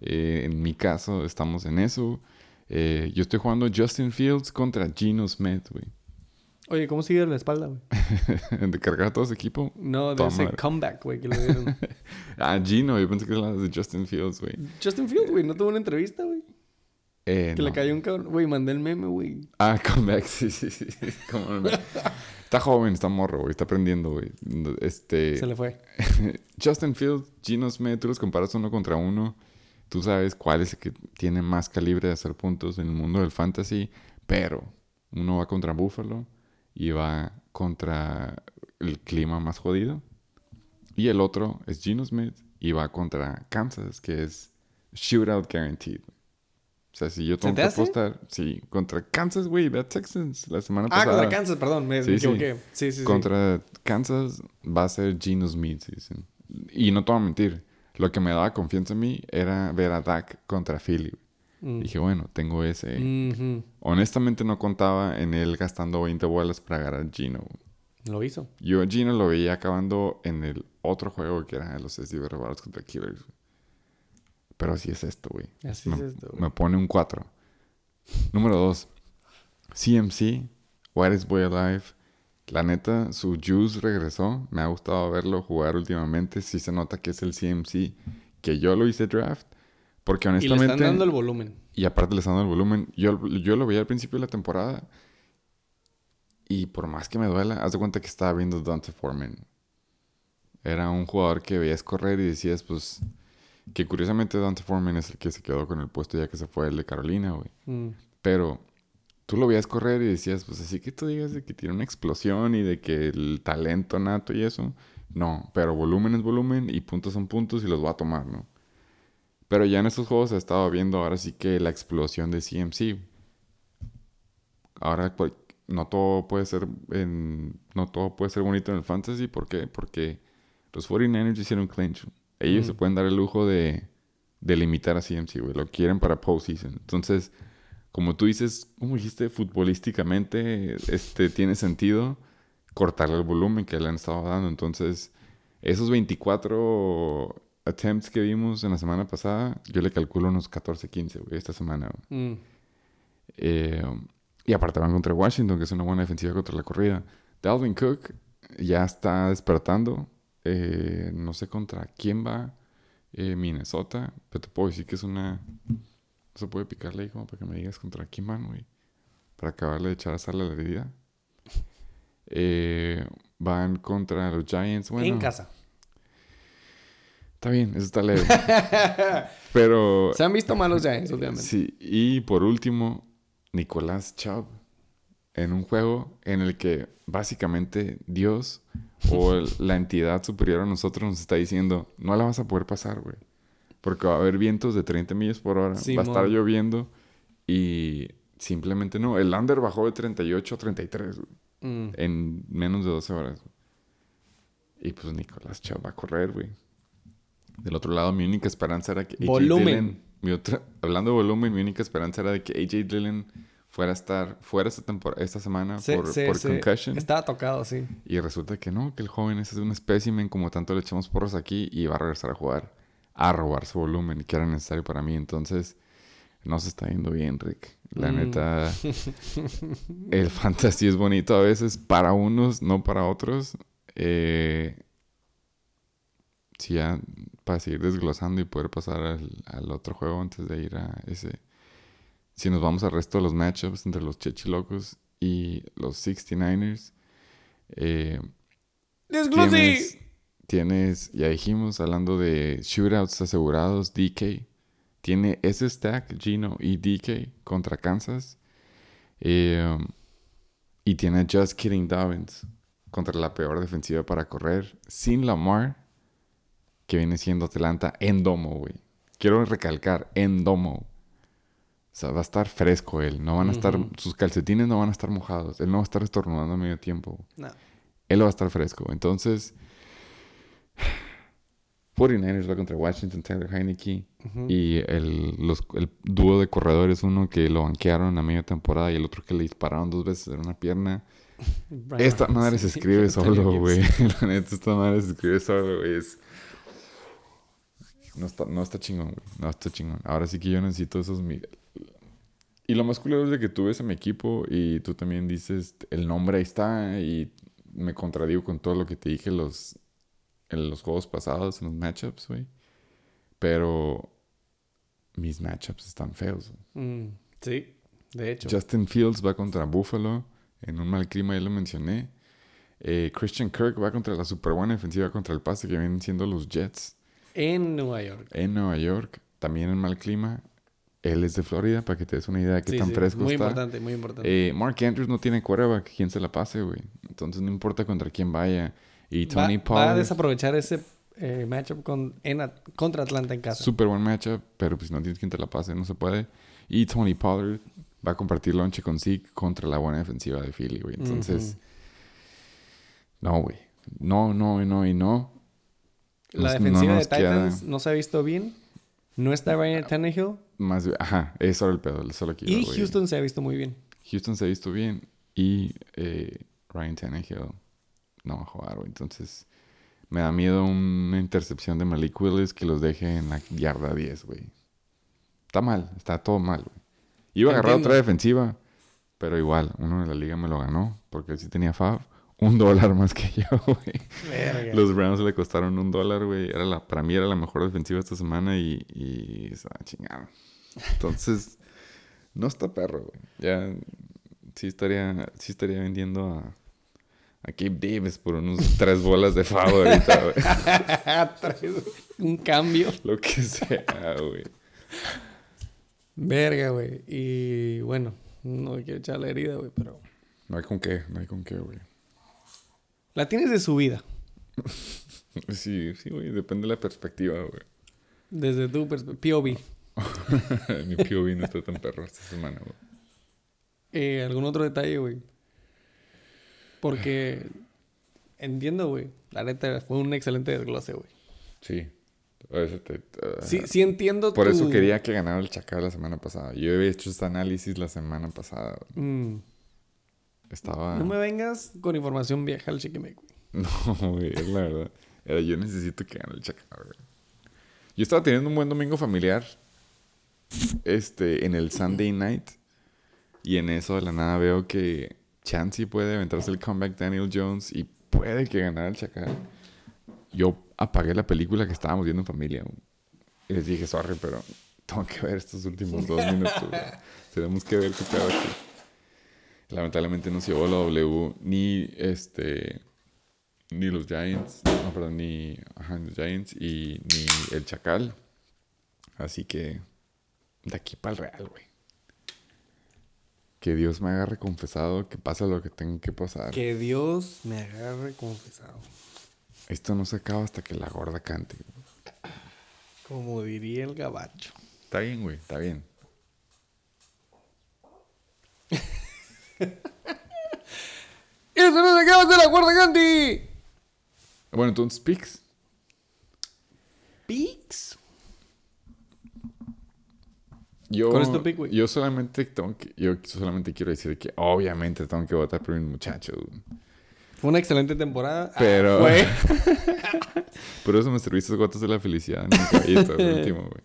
Eh, en mi caso, estamos en eso. Eh, yo estoy jugando Justin Fields contra Geno Smith, güey. Oye, ¿cómo sigue la espalda, güey? [laughs] de cargar todo ese equipo. No, de ese comeback, güey, que le dieron. [laughs] Ah, Gino, yo pensé que era de Justin Fields, güey. Justin Fields, güey, no tuvo una entrevista, güey. Eh, Que le cayó un cabrón. Güey, mandé el meme, güey. Ah, [laughs] comeback, sí, sí, sí. Cómo no. está joven, está morro, güey. Está aprendiendo, güey. Este. Se le fue. Justin Fields, Gino Smith, tú los comparas uno contra uno. Tú sabes cuál es el que tiene más calibre de hacer puntos en el mundo del fantasy. Pero uno va contra Buffalo y va contra el clima más jodido. Y el otro es Gino Smith y va contra Kansas, que es shootout guaranteed. O sea, si yo tengo te que hace? apostar, sí, contra Kansas, güey, ve a Texans la semana Ah, pasada. contra Kansas, perdón, me, Sí, me equivoqué. Sí, sí, sí. Contra Kansas va a ser Geno Smith, dicen. Y no te voy a mentir. Lo que me daba confianza en mí era ver a Dak contra Philly. Mm. Dije, bueno, tengo ese. Ujú. Honestamente no contaba en él gastando 20 bolas para agarrar a Gino. Lo hizo. Yo a Gino lo veía acabando en el otro juego que era los Steve Rebaros contra Killers. Pero así es esto, güey. Así me, es esto, güey. me pone un 4. Número 2. CMC, What is Boy Alive. La neta, su juice regresó. Me ha gustado verlo jugar últimamente. Sí se nota que es el CMC que yo lo hice draft. Porque Y le honestamente... están dando el volumen. Y aparte le están dando el volumen. Yo, yo lo veía al principio de la temporada. Y por más que me duela, haz de cuenta que estaba viendo Dante Foreman. Era un jugador que veías correr y decías, pues... Que curiosamente Dante Foreman es el que se quedó con el puesto ya que se fue el de Carolina, güey. Mm. Pero tú lo veías correr y decías, pues así que tú digas de que tiene una explosión y de que el talento nato y eso. No, pero volumen es volumen y puntos son puntos y los va a tomar, ¿no? Pero ya en estos juegos he estado viendo ahora sí que la explosión de CMC. Ahora no todo puede ser en, no todo puede ser bonito en el fantasy, ¿por qué? Porque los 49ers hicieron clinch. Ellos se Mm. pueden dar el lujo de, de limitar a CMC, güey. Lo quieren para postseason. Entonces, como tú dices, como dijiste, futbolísticamente, este, tiene sentido cortarle el volumen que le han estado dando. Entonces, esos 24 attempts que vimos en la semana pasada, yo le calculo unos 14, 15, güey, esta semana. güey. Mm. Eh, y aparte van contra Washington, que es una buena defensiva contra la corrida. Dalvin Cook ya está despertando. Eh, no sé contra quién va. Eh, Minnesota. Pero te puedo decir que es una... No se puede picarle ahí como para que me digas contra quién van, güey. Para acabarle de echar a sal a la herida. Eh, van contra los Giants. Bueno, En casa. Está bien, eso está leve. [laughs] Pero... Se han visto malos Giants, obviamente. Sí, y por último, Nicolás Chubb. En un juego en el que básicamente Dios o el- [laughs] la entidad superior a nosotros nos está diciendo, no la vas a poder pasar, güey. Porque va a haber vientos de 30 millas por hora, va a estar lloviendo y simplemente no. El under bajó de 38 a 33 güey, Mm. en menos de 12 horas. güey. Y pues Nicolás Chubb va a correr, güey. Del otro lado, mi única esperanza era que AJ Volumen. Dillon- mi otra- hablando de volumen, mi única esperanza era de que AJ Dillon fuera a estar fuera esta temporada, esta semana Se- por, por se- concussion. Estaba tocado, sí. Y resulta que no, que el joven ese es un espécimen como tanto le echamos porros aquí y va a regresar a jugar. a robarse volumen y que era necesario para mí. Entonces, no se está yendo bien, Rick. La Mm. neta, [laughs] el fantasy es bonito a veces para unos, no para otros. Eh, sí, ya para seguir desglosando y poder pasar al, al otro juego antes de ir a ese. Si nos vamos al resto de los matchups entre los Chechilocos y los 69ers, eh, tienes, tienes, ya dijimos, hablando de shootouts asegurados, DK. Tiene ese stack, Gino y DK, contra Kansas. Eh, um, y tiene Just Kidding Dobbins contra la peor defensiva para correr, sin Lamar, que viene siendo Atlanta en domo, güey. Quiero recalcar, en domo. O sea, va a estar fresco él. No van a estar, sus calcetines no van a estar mojados. Él no va a estar estornudando a medio tiempo. No. Él va a estar fresco. Entonces, 49ers va contra Washington, Tyler Heineke. Y el, los- el dúo de corredores, uno que lo banquearon a media temporada y el otro que le dispararon dos veces en una pierna. [laughs] Brian Esta madre se escribe [laughs] solo, güey. [laughs] La neta, esta madre se escribe solo, güey. Es... No está, no está chingón, güey. No está chingón. Ahora sí que yo necesito esos... mi- Y lo más culero es de que tú ves a mi equipo y tú también dices, el nombre ahí está y me contradigo con todo lo que te dije los, en los juegos pasados, en los matchups, güey. Pero mis matchups están feos. Mm, sí, de hecho. Justin Fields va contra Buffalo en un mal clima, ya lo mencioné. Eh, Christian Kirk va contra la super buena defensiva contra el pase que vienen siendo los Jets En Nueva York. en Nueva York, también en mal clima. Él es de Florida, para que te des una idea de qué Sí, tan sí, fresco Muy está. importante, muy importante. Eh, Mark Andrews no tiene quarterback, quién se la pase, güey. Entonces no importa contra quién vaya. Y Tony va, va a Pollard, desaprovechar ese eh, matchup con, en contra Atlanta en casa. super buen matchup, pero pues si no tienes quien te la pase, no se puede. Y Tony Pollard va a compartir lonche con Zeke contra la buena defensiva de Philly, güey. Entonces, no, güey. No, no, y no, y no. La no defensiva de queda- Titans no se ha visto bien. No está Ryan Tannehill. Más, ajá, eso era el pedo, solo Y. Houston se ha visto muy bien. Houston se ha visto bien y eh, Ryan Tannehill no va a jugar, güey. Entonces, me da miedo una intercepción de Malik Willis que los deje en la yarda 10, güey. Está mal, está todo mal, güey. Iba a agarrar otra defensiva, pero igual, uno de la liga me lo ganó porque sí tenía Fab. Un dólar más que yo, [laughs] güey. Los Browns le costaron un dólar, güey. Era la, para mí era la mejor defensiva esta semana y, y se chingaron. Entonces, no está perro, güey. Ya sí estaría, sí estaría vendiendo a, a Gabe Davis por unos [laughs] tres bolas de favor ahorita, güey. [laughs] Un cambio. Lo que sea, güey. Verga, güey. Y bueno, no quiero echar la herida, güey, pero... No hay con qué, no hay con qué, güey. La tienes de su vida. [laughs] Sí, sí, güey. Depende de la perspectiva, güey. Desde tu perspectiva. POV. [laughs] Mi POV no está tan perro esta semana, güey. Eh, ¿Algún otro detalle, güey? Porque... Entiendo, güey. La neta fue un excelente desglose, güey. Sí. Te- Sí, sí entiendo Por eso quería que ganara el Chacal la semana pasada. Yo había hecho este análisis la semana pasada. Mm. Estaba... No me vengas con información vieja al chiquimec, güey. [laughs] No, güey, es la verdad. Era, yo necesito que gane el Chacal, güey. Yo estaba teniendo un buen domingo familiar. Este, en el Sunday night. Y en eso de la nada veo que Chansey puede aventarse el comeback Daniel Jones y puede que ganara el Chacal. Yo apagué la película que estábamos viendo en familia. güey. Y les dije, sorry, pero tengo que ver estos últimos dos minutos. güey. [laughs] Tenemos que ver qué pedo aquí. Lamentablemente no se llevó la W ni este ni los Giants, no, perdón, ni ajá, los Giants y ni el Chacal. Así que de aquí para el Real, güey. Que Dios me haga reconfesado que pasa lo que tenga que pasar. Que Dios me agarre confesado. Esto no se acaba hasta que la gorda cante. Como diría el gabacho. Está bien, güey, está bien. [laughs] ¡Y eso no se acaba de la guarda Gandhi! Bueno, entonces, Pix. Pix. Yo, ¿Cuál es tu pick, güey? yo solamente tengo que, yo solamente quiero decir que obviamente tengo que votar por mis muchachos. güey. Fue una excelente temporada. Ah, Pero-. [laughs] Por eso me serviste gotas de la felicidad en el caballito, el último, güey.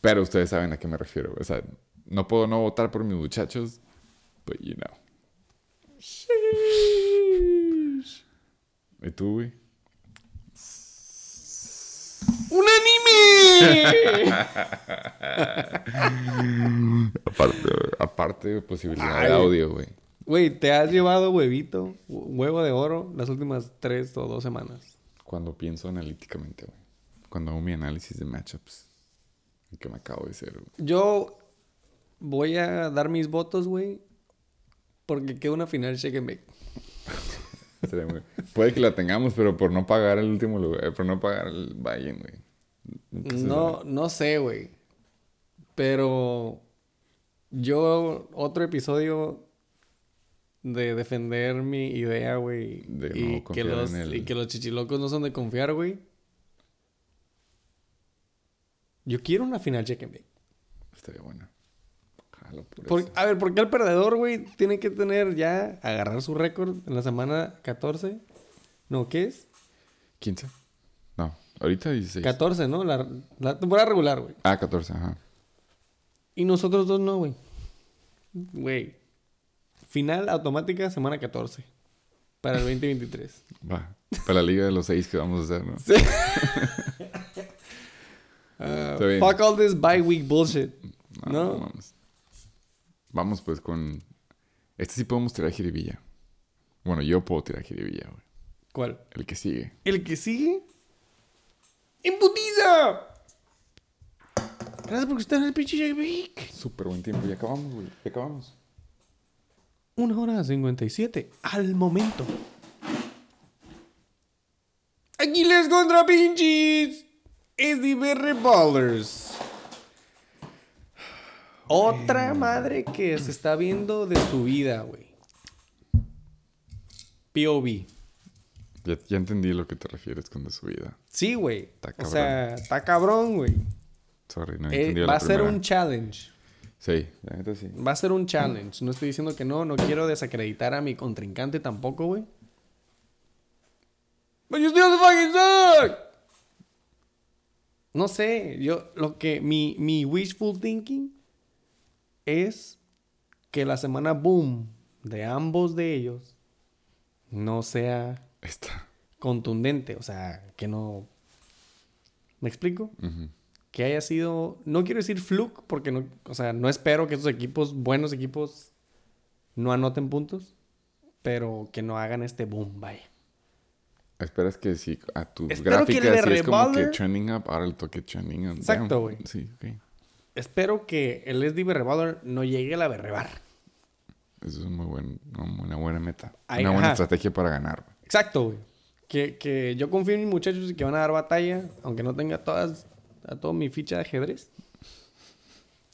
Pero ustedes saben a qué me refiero. O sea, no puedo no votar por mis muchachos, but you know. ¿Y tú, güey? ¡Un anime! [laughs] Aparte, aparte de posibilidad de audio, güey. Güey, te has llevado huevito, hu- huevo de oro, las últimas tres o dos semanas. Cuando pienso analíticamente, güey. Cuando hago mi análisis de matchups. Que me acabo de hacer, güey. Yo voy a dar mis votos, güey. Porque queda una final shake and bake. Muy- Puede que la tengamos, pero por no pagar el último lugar, por no pagar el Bayern, güey. No, no sé, güey. Pero yo, otro episodio de defender mi idea, güey. De Y, no que los, en el- y que los chichilocos no son de confiar, güey. Yo quiero una final check and bake. Estaría bueno. Jalo por a ver, ¿por qué el perdedor, güey, tiene que tener ya, agarrar su récord en la semana 14? No, ¿qué es? 15. No, ahorita 16. 14, ¿no? La, la temporada regular, güey. Ah, 14, ajá. Y nosotros dos no, güey. Güey. Final automática semana 14. Para el 2023. [laughs] Va. Para la liga de los seis que vamos a hacer, ¿no? [laughs] [laughs] Está bien. fuck all this bye week bullshit. ¿No? Vamos. Vamos pues con... Este sí podemos tirar jiribilla. Bueno, yo puedo tirar jiribilla, güey. ¿Cuál? El que sigue. ¿El que sigue? ¡Imputiza! Gracias por estar en el pinche Jake. Súper buen tiempo. Ya acabamos, güey. Ya acabamos. Una hora 57 al momento. Aquiles contra pinches. Es de Ballers. Otra madre que se está viendo de su vida, güey. POV. Ya, ya entendí lo que te refieres con de su vida. Sí, güey. Está O sea, está cabrón, güey. Sorry, no Eh, entendí va la a ser un challenge. Sí, la neta sí. Va a ser un challenge. No estoy diciendo que no. No quiero desacreditar a mi contrincante tampoco, güey. But you still fucking suck. No sé. Yo, lo que... Mi, mi wishful thinking es que la semana boom de ambos de ellos no sea Esta. contundente. O sea, que no... ¿Me explico? Que haya sido, no quiero decir fluke, porque no, o sea, no espero que esos equipos, buenos equipos, no anoten puntos, pero que no hagan este boom, vaya. Esperas que sí, a tus Espero que gráficas de sí es como que trending up, ahora el toque trending up. Exacto, güey. Sí, ok. Espero que el SD Berreballer no llegue a la Berrebar. Eso es muy buen, una buena meta. Ay, una buena estrategia para ganar. Exacto, güey. Que, que yo confío en mis muchachos y que van a dar batalla, aunque no tenga todas, a toda mi ficha de ajedrez.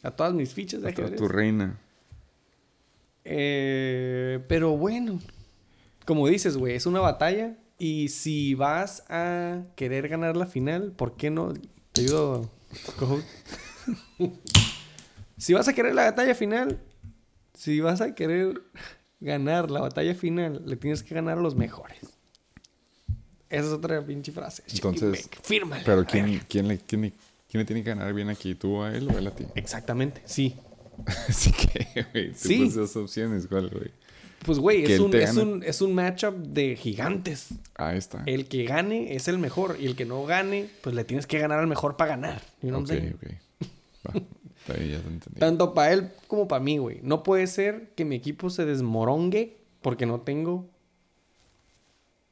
A todas mis fichas de A ajedrez. tu reina. Eh, pero bueno, como dices, güey, es una batalla. Y si vas a querer ganar la final, ¿por qué no? Te ayudo. [laughs] si vas a querer la batalla final, si vas a querer ganar la batalla final, le tienes que ganar a los mejores. Esa es otra pinche frase. Entonces, fírmale. Pero ¿quién, quién, le, quién, le, quién le tiene que ganar bien aquí? ¿Tú a él o él a ti? [laughs] Exactamente, sí. Así que, güey, tú Sí. puse dos opciones. ¿Cuál, güey? Pues, güey, es un, es, un, es un matchup de gigantes. Ah, está. El que gane es el mejor. Y el que no gane, pues le tienes que ganar al mejor para ganar. You know ok, what I'm saying? ok. Va, [laughs] Está bien, ya te entendí. Tanto para él como para mí, güey. No puede ser que mi equipo se desmorongue porque no tengo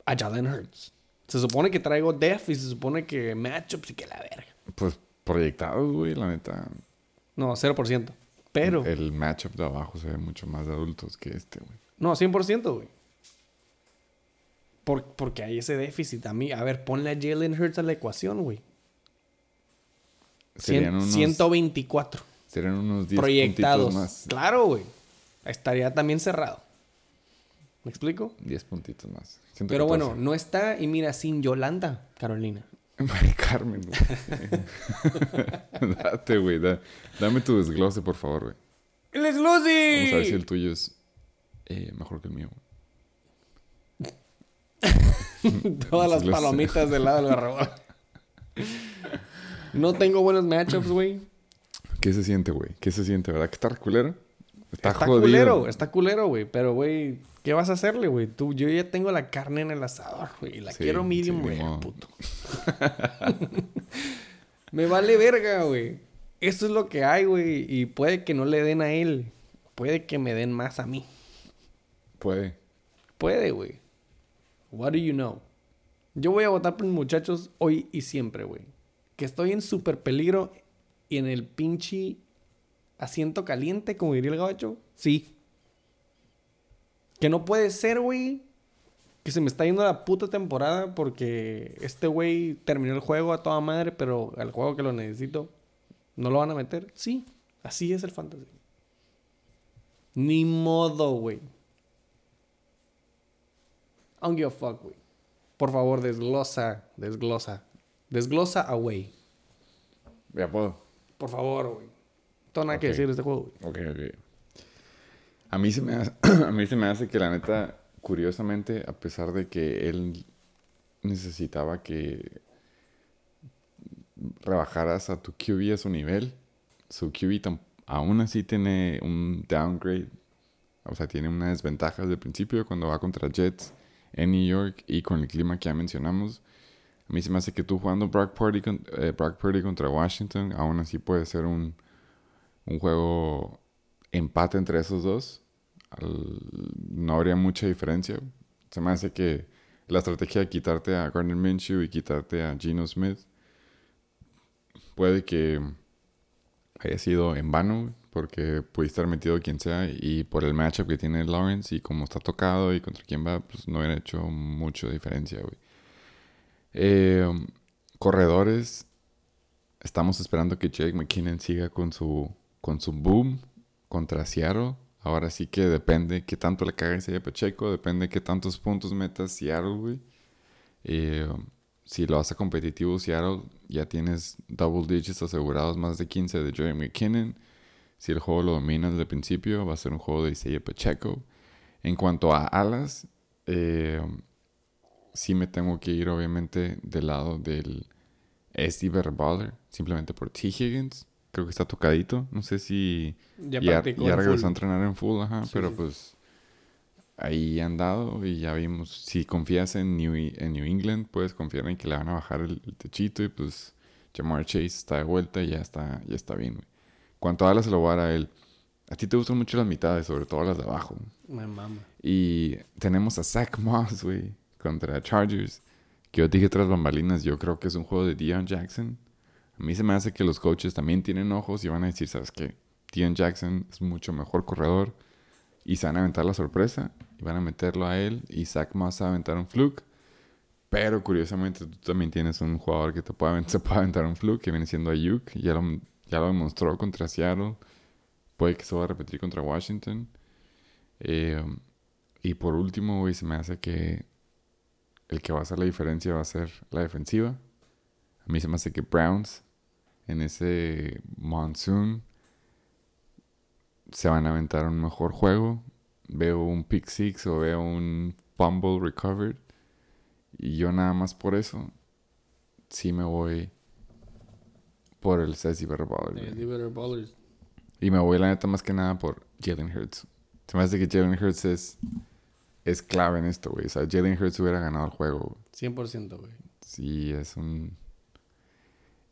a Jalen Hurts. Se supone que traigo def y se supone que matchups y que la verga. Pues proyectados, güey, la neta. No, 0%. Pero, El matchup de abajo se ve mucho más de adultos que este, güey. no, 100%, güey. Por- porque hay ese déficit a mí. A ver, ponle a Jalen Hurts a la ecuación, güey. Serían unos, 124 serían unos 10 proyectados. más. Claro, güey. Estaría también cerrado. ¿Me explico? 10 puntitos más. Pero 114. bueno, no está. Y mira, sin Yolanda, Carolina. [laughs] Mari Carmen, güey. [laughs] Date, güey. da- dame tu desglose, por favor, güey. ¡El desglose! Vamos a ver si el tuyo es eh, mejor que el mío. güey. [laughs] Todas las palomitas del lado del garrobo. No tengo buenos matchups, güey. ¿Qué se siente, güey? ¿Qué se siente, verdad? ¿Que está culero? Está, Está jodido. culero, está culero, güey. Pero, güey, ¿qué vas a hacerle, güey? Tú, yo ya tengo la carne en el asador, güey. La Sí, quiero medium sí, mo- puto. [laughs] Me vale verga, güey. Esto es lo que hay, güey. Y puede que no le den a él. Puede que me den más a mí. Puede. Puede, güey. What do you know? Yo voy a votar por mis muchachos hoy y siempre, güey. Que estoy en súper peligro y en el pinche asiento caliente, como diría el gabacho. Sí. Que no puede ser, güey. Que se me está yendo la puta temporada porque este güey terminó el juego a toda madre, pero al juego que lo necesito, ¿no lo van a meter? Sí. Así es el fantasy. Ni modo, güey. I don't give a fuck, güey. Por favor, desglosa, desglosa. Desglosa away. Ya puedo. Por favor, güey. Nada que decir de este juego, güey. Ok, ok. A mí, se me hace, [clears throat] a mí se me hace que la neta, curiosamente, a pesar de que él necesitaba que rebajaras a tu QB a su nivel, su QB aún así tiene un downgrade. O sea, tiene una desventaja desde el principio cuando va contra Jets en New York y con el clima que ya mencionamos. A mí se me hace que tú jugando Brock Purdy, con- eh, Brock Purdy contra Washington, aún así puede ser un, un juego empate entre esos dos. No habría mucha diferencia. Se me hace que la estrategia de quitarte a Gardner Minshew y quitarte a Geno Smith puede que haya sido en vano porque pudiste haber metido quien sea y por el matchup que tiene Lawrence y como está tocado y contra quién va, pues no hubiera hecho mucha diferencia, güey. Eh, corredores, estamos esperando que Jake McKinnon siga con su, con su boom contra Seattle. Ahora sí que depende qué tanto le cague ese Pacheco, depende qué tantos puntos metas Seattle, güey. Eh, si lo hace competitivo Seattle, ya tienes double digits asegurados, más de 15 de Joey McKinnon. Si el juego lo domina desde principio, va a ser un juego de Isaiah Pacheco. En cuanto a alas, eh, sí me tengo que ir obviamente del lado del SD Baller, simplemente por T. Higgins. Creo que está tocadito. No sé si Ya, regresó a entrenar en full, ajá, Sí, pero sí. pues ahí han dado y ya vimos. Si confías en New, en New England, puedes confiar en que le van a bajar el, el techito y pues Jamar Chase está de vuelta y ya está, ya está bien, güey. Cuanto a se lo voy a dar a él. A ti te gustan mucho las mitades, sobre todo las de abajo. Me mama. Y tenemos a Zach Moss, güey, contra Chargers. Que yo dije tras bambalinas, yo creo que es un juego de Deion Jackson. A mí se me hace que los coaches también tienen ojos y van a decir, ¿sabes qué? Deion Jackson es mucho mejor corredor. Y se van a aventar la sorpresa. Y van a meterlo a él. Y Zach Moss va a aventar un fluke. Pero curiosamente tú también tienes un jugador que te puede, [laughs] se puede aventar un fluke, que viene siendo Ayuk. Ya lo, ya lo demostró contra Seattle. Puede que se va a repetir contra Washington. Eh, y por último, güey, se me hace que el que va a hacer la diferencia va a ser la defensiva. A mí se me hace que Browns en ese monsoon se van a aventar un mejor juego. Veo un pick six o veo un fumble recovered. Y yo nada más por eso sí me voy por el the better ballers. Y me voy, la neta, más que nada por Jalen Hurts. Se me hace que Jalen Hurts es, es clave en esto, güey. O sea, Jalen Hurts hubiera ganado el juego. 100%, güey. Sí, es un...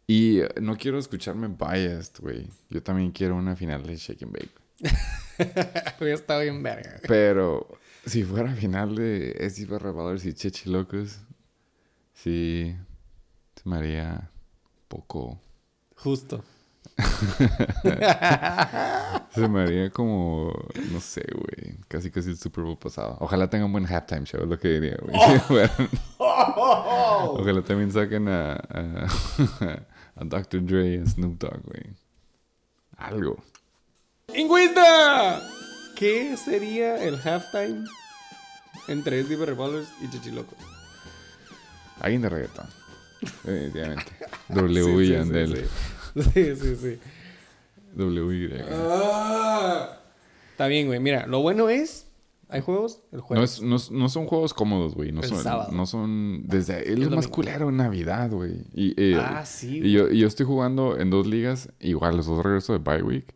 Y eh, no quiero escucharme biased, güey. Yo también quiero una final de Shake and Bake. Hubiera [laughs] estado bien verga, güey. Pero si fuera final de Estis Barrabadores y Chechi Locos, sí se me haría poco... Justo. [laughs] Se me haría como, no sé, güey, casi casi el Super Bowl pasado. Ojalá tenga un buen halftime show, es lo que diría, güey. [laughs] Bueno, [laughs] Ojalá también saquen a, a, a Dr. Dre y a Snoop Dogg, güey. Algo. ¡Ingüita! ¿Qué sería el halftime entre SD Ballers y Chichiloco? Alguien de reggaetón. Definitivamente. W y Andel. [laughs] Sí, sí, sí. W. Ah. Está bien, güey. Mira, lo bueno es ¿Hay juegos? El No, jueves. es- no, es- no son juegos cómodos, güey. No El son, sábado. no son. Desde. Es lo más culero en Navidad, güey. Y, eh, ah, sí. y yo, y yo estoy jugando en dos ligas, igual, los dos regreso de bye week.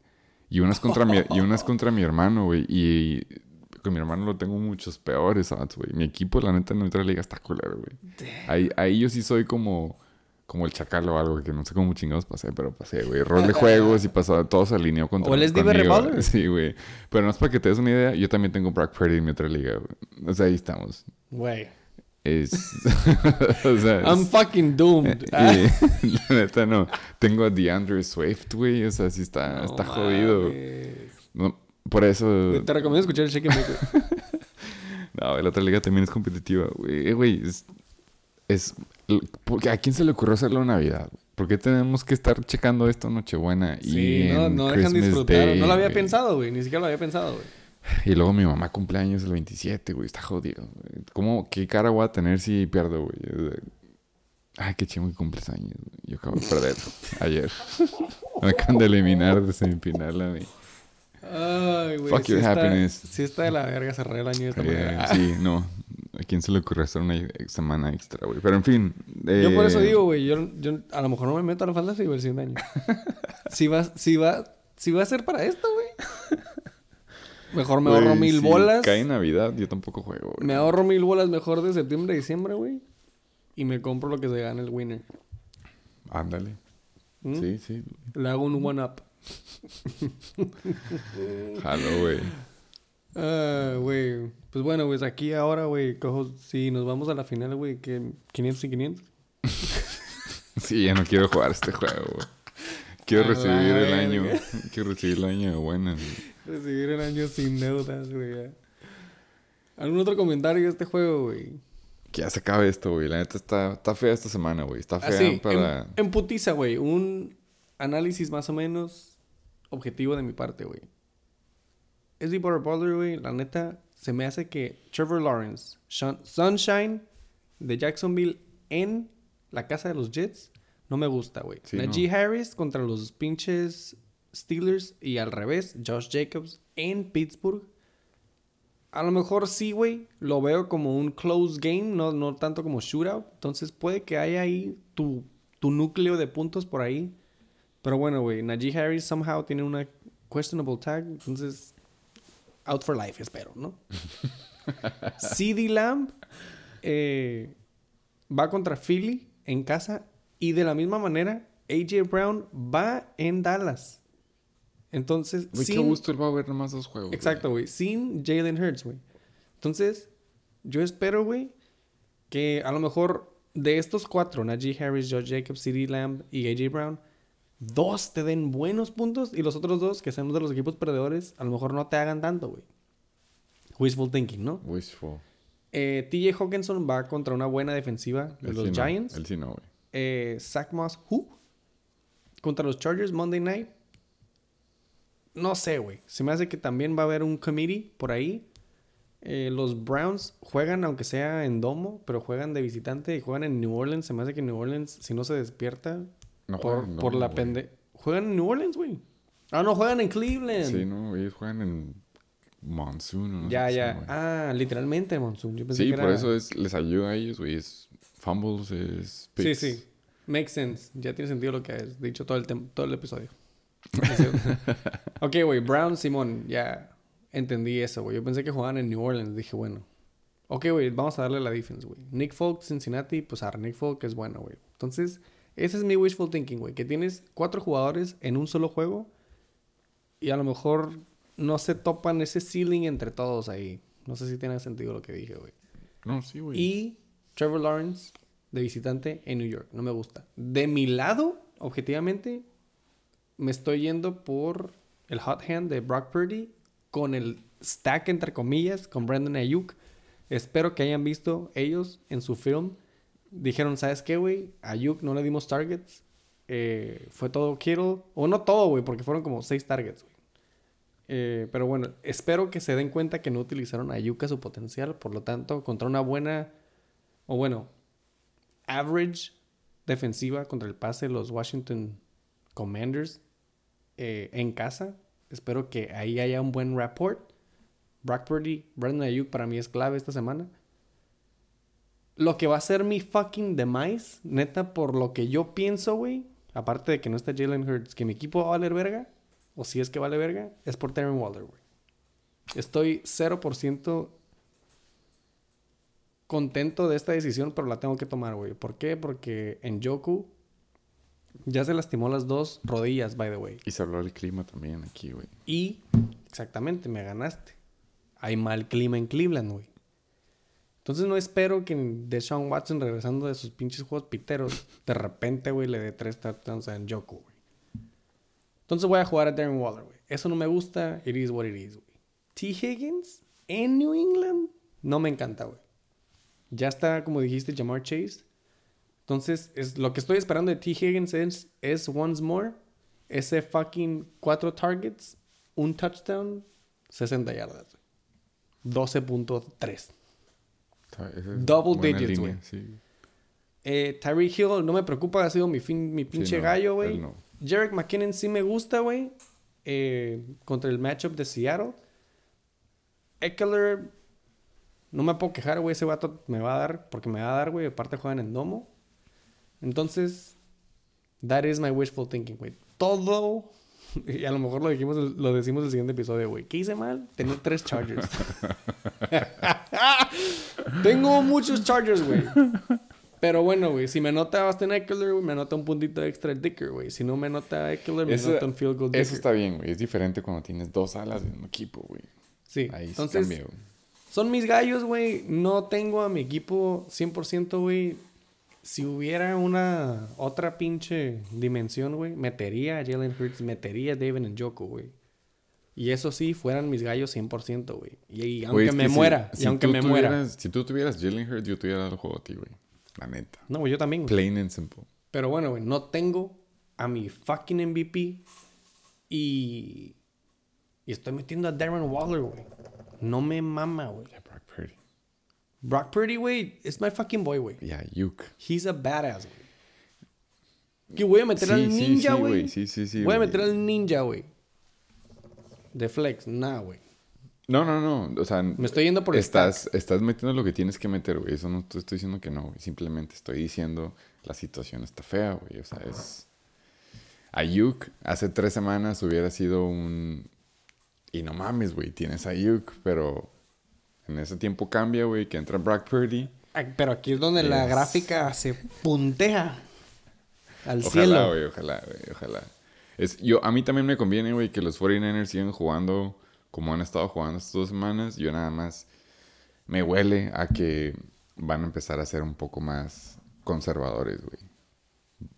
Y unas contra mi, y unas [laughs] contra mi hermano, güey. Y con mi hermano lo tengo muchos peores odds, güey. Mi equipo, la neta, en otra liga está culero, güey. Ahí, ahí yo sí soy como, como el chacal o algo, que no sé cómo chingados pasé, pero pasé, güey. Rol de juegos y pasó, todo se alineó contra ¿O él es Diver conmigo. Revolver? [laughs] Sí, güey. Pero no es para que te des una idea, yo también tengo Brock Purdy en mi otra liga, güey. O sea, ahí estamos. Güey. Es... [laughs] [laughs] o sea, es- I'm fucking doomed. Ah, y, la neta no. Tengo a DeAndre Swift, güey. O sea, sí está, no está jodido. No, por eso. Te recomiendo escuchar el Shake and Bake, güey. No, la otra liga también es competitiva, güey. Eh, güey, es. ¿A quién se le ocurrió hacerlo en Navidad? ¿Por qué tenemos que estar checando esto en Nochebuena y Sí, no, en no dejan Christmas disfrutar. Day, no lo había güey? pensado, güey. Ni siquiera lo había pensado, güey. Y luego mi mamá cumpleaños el 27, güey. Está jodido. ¿Cómo, qué cara voy a tener si pierdo, güey? Ay, qué chingo que cumples años. güey. Yo acabo de perder [laughs] ayer. Me acaban de eliminar de semifinal a mí. Ay, güey. Fuck sí your está- happiness. Sí está de la verga cerrar el año de esta Eh, manera. sí, [laughs] no. ¿A quién se le ocurrió hacer una semana extra, güey? Pero en fin. Yo por eso eh, digo, güey, yo, yo a lo mejor no me meto a la güey, el siguiente año. si va, si va, si va a ser para esto, güey. Mejor me ahorro mil si bolas. Cae Navidad, yo tampoco juego, güey. Me ahorro mil bolas mejor de septiembre a diciembre, güey. Y me compro lo que se gana el winner. Ándale. ¿Mm? Sí, sí. Le hago un one up. Jalo, güey. Ah, güey. Pues bueno, pues aquí ahora, güey, cojo, si nos vamos a la final, güey, que 500 y 500. [laughs] Sí, ya no quiero jugar este juego, güey. Quiero recibir el año. Quiero recibir el año de buenas. güey. Recibir el año sin deudas, güey. ¿Algún otro comentario de este juego, güey? Que ya se acabe esto, güey. La neta está, está fea esta semana, güey. Está fea Así, para... en, en putiza, güey. Un análisis más o menos objetivo de mi parte, güey. SD Border Bowler, güey, la neta, se me hace que Trevor Lawrence, Sunshine de Jacksonville en la casa de los Jets, no me gusta, güey. Sí, Najee no. Harris contra los pinches Steelers y al revés, Josh Jacobs en Pittsburgh. A lo mejor sí, güey. Lo veo como un close game, no, no tanto como shootout. Entonces puede que haya ahí tu, tu núcleo de puntos por ahí. Pero bueno, güey. Najee Harris somehow tiene una questionable tag. Entonces, out for life, espero, ¿no? [laughs] CD Lamb eh, va contra Philly en casa. Y de la misma manera, AJ Brown va en Dallas. Entonces, Güey, qué sin- gusto él va a ver nomás dos juegos. Exacto, güey. Sin Jalen Hurts, güey. Entonces, yo espero, güey, que a lo mejor de estos cuatro, Najee Harris, Josh Jacobs, CeeDee Lamb y AJ Brown, dos te den buenos puntos y los otros dos, que sean de los equipos perdedores, a lo mejor no te hagan tanto, güey. Wishful thinking, ¿no? Wishful. Eh, TJ Hawkinson va contra una buena defensiva de los sí no, Giants. Él sí no, güey. Eh, Zach Moss, who? Contra los Chargers Monday Night. No sé, güey. Se me hace que también va a haber un committee por ahí. Eh, los Browns juegan, aunque sea en domo, pero juegan de visitante y juegan en New Orleans. Se me hace que New Orleans, si no se despierta No por, no, la güey. pende... Juegan en New Orleans, güey. Ah, no, juegan en Cleveland. Sí, no, ellos juegan en Monsoon. no ya, ya. güey. Ah, literalmente, Monsoon. Yo pensé Sí, que por era- eso es, les ayuda a ellos, güey. Es fumbles, es Sí, picks. sí. Makes sense. Ya tiene sentido lo que has dicho todo el, todo el episodio. [laughs] ok, güey. Brown, Simón. Ya entendí eso, güey. Yo pensé que jugaban en New Orleans. Dije, bueno. Ok, güey. Vamos a darle la defense, güey. Nick Folk, Cincinnati. Pues a Nick Folk es bueno, güey. Entonces, ese es mi wishful thinking, güey. Que tienes cuatro jugadores en un solo juego. Y a lo mejor no se topan ese ceiling entre todos ahí. No sé si tiene sentido lo que dije, güey. No, sí, güey. Y Trevor Lawrence de visitante en New York. No me gusta. De mi lado, objetivamente, me estoy yendo por el hot hand de Brock Purdy con el stack, entre comillas, con Brandon Ayuk. Espero que hayan visto ellos en su film. Dijeron, ¿sabes qué, güey? Ayuk no le dimos targets. Eh, fue todo Kittle. O no todo, güey, porque fueron como seis targets, güey. Eh, pero bueno, espero que se den cuenta que no utilizaron a Ayuk a su potencial. Por lo tanto, contra una buena, o bueno, average defensiva contra el pase, los Washington Commanders eh, en casa. Espero que ahí haya un buen rapport. Brock Purdy, Brandon Ayuk para mí es clave esta semana. Lo que va a ser mi fucking demise, neta, por lo que yo pienso, güey, aparte de que no está Jalen Hurts, que mi equipo va a valer verga, o si es que vale verga, es por Darren Waller, güey. Estoy 0% contento de esta decisión, pero la tengo que tomar, güey. ¿Por qué? Porque en Joku ya se lastimó las dos rodillas, by the way. Y se habló del clima también aquí, güey. Y, exactamente, me ganaste. Hay mal clima en Cleveland, güey. Entonces no espero que Deshaun Watson, regresando de sus pinches juegos piteros, de repente, güey, le dé tres touchdowns a Joku, güey. Entonces voy a jugar a Darren Waller, güey. Eso no me gusta. It is what it is, güey. T. Higgins en New England no me encanta, güey. Ya está, como dijiste, Jamar Chase. Entonces, es, lo que estoy esperando de T. Higgins es, es once more ese fucking cuatro targets, un touchdown, 60 yardas. 12.3. Double digits, güey. Sí. Eh, Tyreek Hill no me preocupa, ha sido mi, fin, mi pinche no, gallo, güey. no. Jarek McKinnon sí me gusta, güey. Eh, contra el matchup de Seattle. Eckler, no me puedo quejar, güey. Ese vato me va a dar, porque me va a dar, güey. Aparte juegan en domo. Entonces, that is my wishful thinking, güey. Todo, [laughs] y a lo mejor lo, dijimos, lo decimos el siguiente episodio, güey. ¿Qué hice mal? Tener tres Chargers. [laughs] [laughs] Tengo muchos Chargers, güey. Pero bueno, güey, si me nota Austin Eckler, güey, me nota un puntito extra el Dicker, güey. Si no me nota Eckler, me nota un field goal Dicker. Eso está bien, güey. Es diferente cuando tienes dos alas en un equipo, güey. Sí, Ahí entonces, cambia, güey. son mis gallos, güey. No tengo a mi equipo 100%, güey. Si hubiera una otra pinche dimensión, güey, metería a Jalen Hurts, metería a David Njoku, güey. Y eso sí, fueran mis gallos 100%, güey. Y, y aunque me si- muera, si y aunque tú me muera. Si tú tuvieras Jalen Hurts, yo tuviera el juego a ti, güey. La neta. No, güey, yo también, güey. Plain and simple. Pero bueno, güey, no tengo a mi fucking MVP y... Y estoy metiendo a Darren Waller, güey. No me mama, güey. Yeah, Brock Purdy. Brock Purdy, güey, es my fucking boy, güey. Yeah, Yuke. He's a badass, güey. Que voy a meter Sí, al ninja, güey. Sí, sí, sí, Voy a meter al ninja, güey. De flex, nah, güey. No, no, no. O sea, Me estoy yendo por el estás, estás metiendo lo que tienes que meter, güey. Eso no te estoy diciendo que no, güey. Simplemente estoy diciendo la situación está fea, güey. O sea, es. Ayuk hace tres semanas hubiera sido un. Y no mames, güey. Tienes a Ayuk, pero en ese tiempo cambia, güey. Que entra Brock Purdy. Pero aquí es donde la gráfica se puntea al Ojalá, cielo. güey. Ojalá, güey. Ojalá. Es, yo, a mí también me conviene, güey, que los 49ers sigan jugando como han estado jugando estas dos semanas. Yo nada más me huele a que van a empezar a ser un poco más conservadores, güey.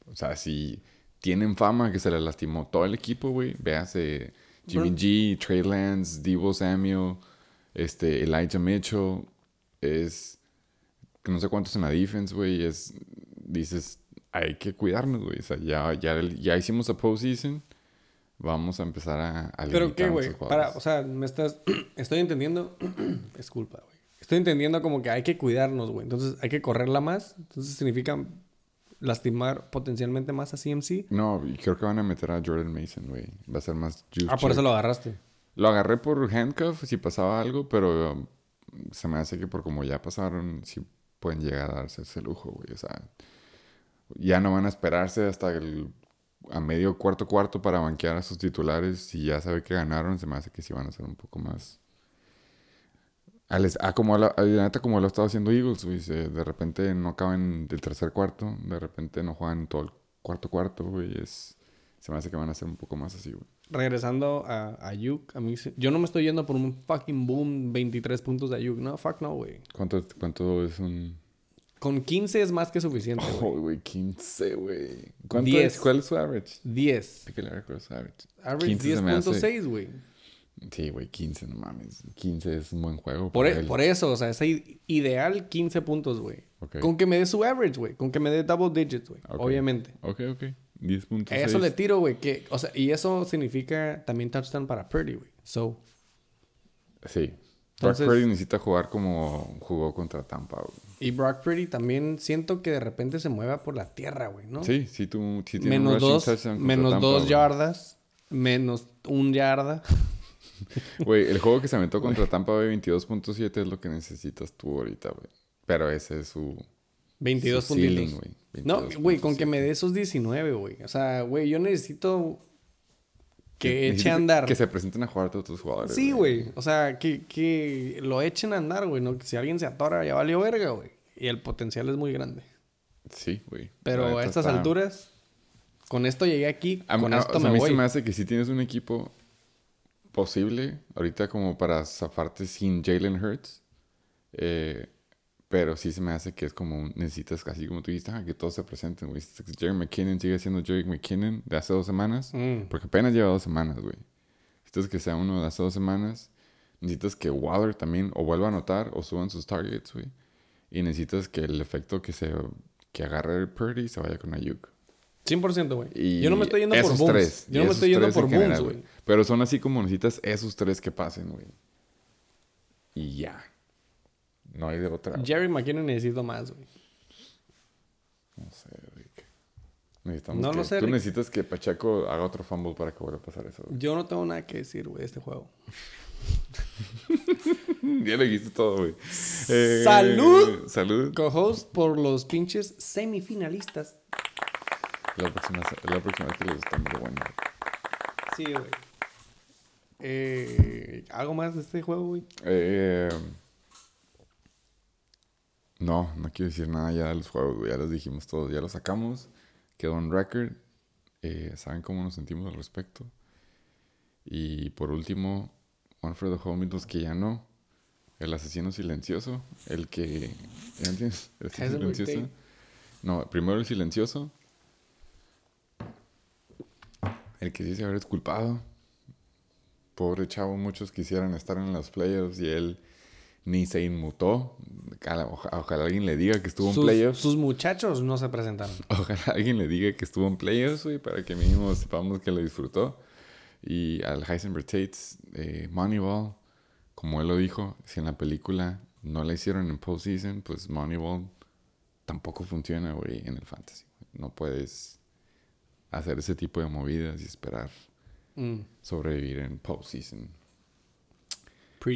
O sea, si tienen fama que se les lastimó todo el equipo, güey. Véase Jimmy G, Trey Lance, Debo Samuel, este, Elijah Mitchell. Es no sé cuántos en la defense, güey. Es, dices, hay que cuidarnos, güey. O sea, ya, ya, ya hicimos a postseason. Vamos a empezar a, a Pero qué, güey, para, o sea, me estás, [clears throat] estoy entendiendo, [clears throat] es culpa, güey. Estoy entendiendo como que hay que cuidarnos, güey. Entonces hay que correrla más. Entonces significa lastimar potencialmente más a CMC. No, y creo que van a meter a Jordan Mason, güey. Va a ser más juice Ah, por eso lo agarraste. Lo agarré por handcuff si pasaba algo, pero um, se me hace que por como ya pasaron, sí pueden llegar a darse ese lujo, güey. O sea, ya no van a esperarse hasta el, a medio cuarto cuarto para banquear a sus titulares. Si ya sabe que ganaron, se me hace que sí van a ser un poco más... A, les- a como la, a la neta como lo ha estado haciendo Eagles, güey. se- De repente no acaban del tercer cuarto, de repente no juegan todo el cuarto cuarto, güey. Es, se me hace que van a ser un poco más así, güey. Regresando a a Ayuk, a mí se- yo no me estoy yendo por un fucking boom 23 puntos de Ayuk. No, fuck no, güey. ¿Cuánto, ¿Cuánto es un...? Con 15 es más que suficiente. Oh, güey, 15, güey. ¿Cuánto 10. es? ¿Cuál es su average? 10. Pícale a ver cuál es su average. Average 15 se me hace- 10.6, güey. Sí, güey, 15, no mames. 15 es un buen juego. Por, e- por eso, o sea, es ideal 15 puntos, güey. Ok. Con que me dé su average, güey. Con que me dé double digits, güey. Ok. Obviamente. Ok, ok. 10.6. Eso le tiro, güey. O sea, y eso significa también touchdown para Purdy, güey. So, Sí. Entonces- Brock Purdy necesita jugar como jugó contra Tampa, güey. Y Brock Purdy también siento que de repente se mueva por la tierra, güey, ¿no? Sí, sí, tú sí tiene un menos dos, touchdown contra menos Tampa, dos güey. yardas, menos un yarda. [laughs] Güey, el juego que se aventó contra Tampa Bay 22.7 es lo que necesitas tú ahorita, güey. Pero ese es su... 22 su ceiling, güey. No, güey, con 22.7. que me dé esos 19, güey. O sea, güey, yo necesito que eche a andar. Que se presenten a jugar todos tus jugadores. Sí, güey. O sea, que, que lo echen a andar, güey. No, que si alguien se atora, ya valió verga, güey. Y el potencial es muy grande. Sí, güey. Pero a estas está- alturas, con esto llegué aquí, A, con a- esto o sea, a mí voy. se me hace que si tienes un equipo posible, ahorita como para zafarte sin Jalen Hurts, eh, pero sí se me hace que es como, un- necesitas casi como tú dijiste, ah, que todos se presenten, güey. Que Jerry McKinnon sigue siendo Jerry McKinnon de hace dos semanas, Mm. porque apenas lleva dos semanas, güey. Necesitas que sea uno de hace dos semanas. Necesitas que Waller también o vuelva a anotar o suban sus targets, güey. Y necesitas que el efecto que se que agarre Purdy se vaya con Ayuk. 100%, güey. Yo no me estoy yendo por booms. tres, Yo no me estoy yendo por booms, güey. Pero son así como necesitas esos tres que pasen, güey. Y ya. No hay de otra. Jerry McKinnon necesito más, güey. No sé, Rick. Necesitamos No que- lo sé, Tú Rick. necesitas que Pacheco haga otro fumble para que vuelva a pasar eso. güey. Yo no tengo nada que decir, güey, de este juego. [laughs] ya le dijiste todo, güey. Eh, ¡Salud! Salud. Co-host por los pinches semifinalistas. La próxima, la próxima vez que les estamos de bueno. Sí, güey. Eh, ¿Algo más de este juego, güey? Eh, no, no quiero decir nada ya de los juegos. Ya los dijimos todos, ya los sacamos. Quedó en record. Eh, Saben cómo nos sentimos al respecto. Y por último, the Homies, que ya no. El asesino silencioso. El que. ¿ya entiendes? El asesino silencioso. No, primero el silencioso. El que dice haber culpado. Pobre chavo, muchos quisieran estar en los playoffs y él ni se inmutó. Ojalá, alguien le diga que estuvo en playoffs. sus muchachos no se presentaron. [laughs] Ojalá alguien le diga que estuvo en playoffs, güey, para que mínimo sepamos que lo disfrutó. Y al Heisenberg Tates, eh, Moneyball, como él lo dijo, si en la película no la hicieron en postseason, pues Moneyball tampoco funciona, güey, en el fantasy. No puedes hacer ese tipo de movidas y esperar Mm. sobrevivir en postseason.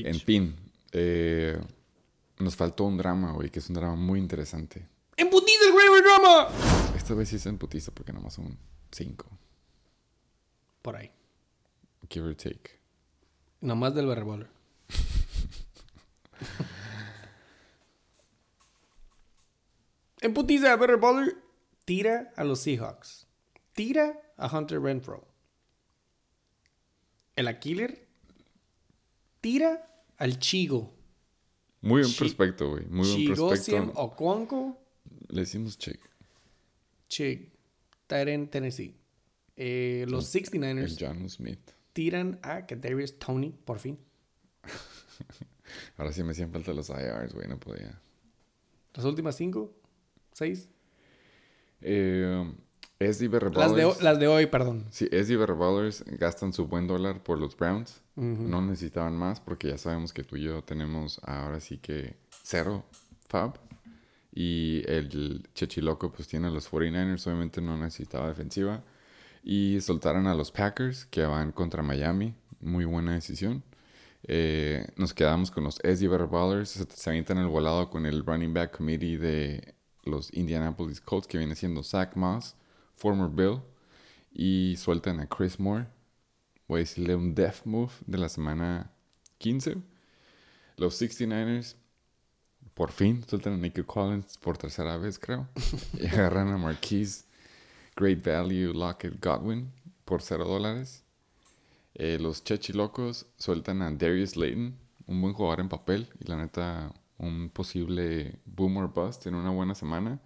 En fin, eh, nos faltó un drama, güey, que es un drama muy interesante. ¡Emputiza el Graver Drama! Esta vez sí se emputiza porque nomás son cinco, Por ahí. give or take. Nomás del Berreboller. [laughs] Emputiza a Berreboller. Tira a los Seahawks. Tira a Hunter Renfro. El Aquiller. Tira al Chigo. Muy buen Chi- prospecto, güey. Muy buen prospecto. Okonkwo. Le decimos check. Chig. Tyren, Tennessee. Eh, los El 69ers John Smith. tiran a Kadarius Tony, por fin. [laughs] Ahora sí me hacían falta los IRs, güey. No podía. Las últimas cinco, seis. Eh, SD Las de, Ballers. las de hoy, perdón. Sí, SD Ballers gastan su buen dólar por los Browns. No necesitaban más porque ya sabemos que tú y yo tenemos ahora sí que cero Fab. Y el Chechiloco pues tiene a los 49ers, obviamente no necesitaba defensiva. Y soltaron a los Packers que van contra Miami. Muy buena decisión. Eh, nos quedamos con los SD Ballers. Se, se avientan el volado con el running back committee de los Indianapolis Colts que viene siendo Zach Moss, former Bill. Y sueltan a Chris Moore voy a decirle un death move de la semana 15. Los 69ers, por fin, sueltan a Nicky Collins por tercera vez, creo. [laughs] y agarran a Marquise Great Value Lockett Godwin por 0 dólares. Eh, los Chechilocos sueltan a Darius Layton, un buen jugador en papel y la neta, un posible boomer bust en una buena semana.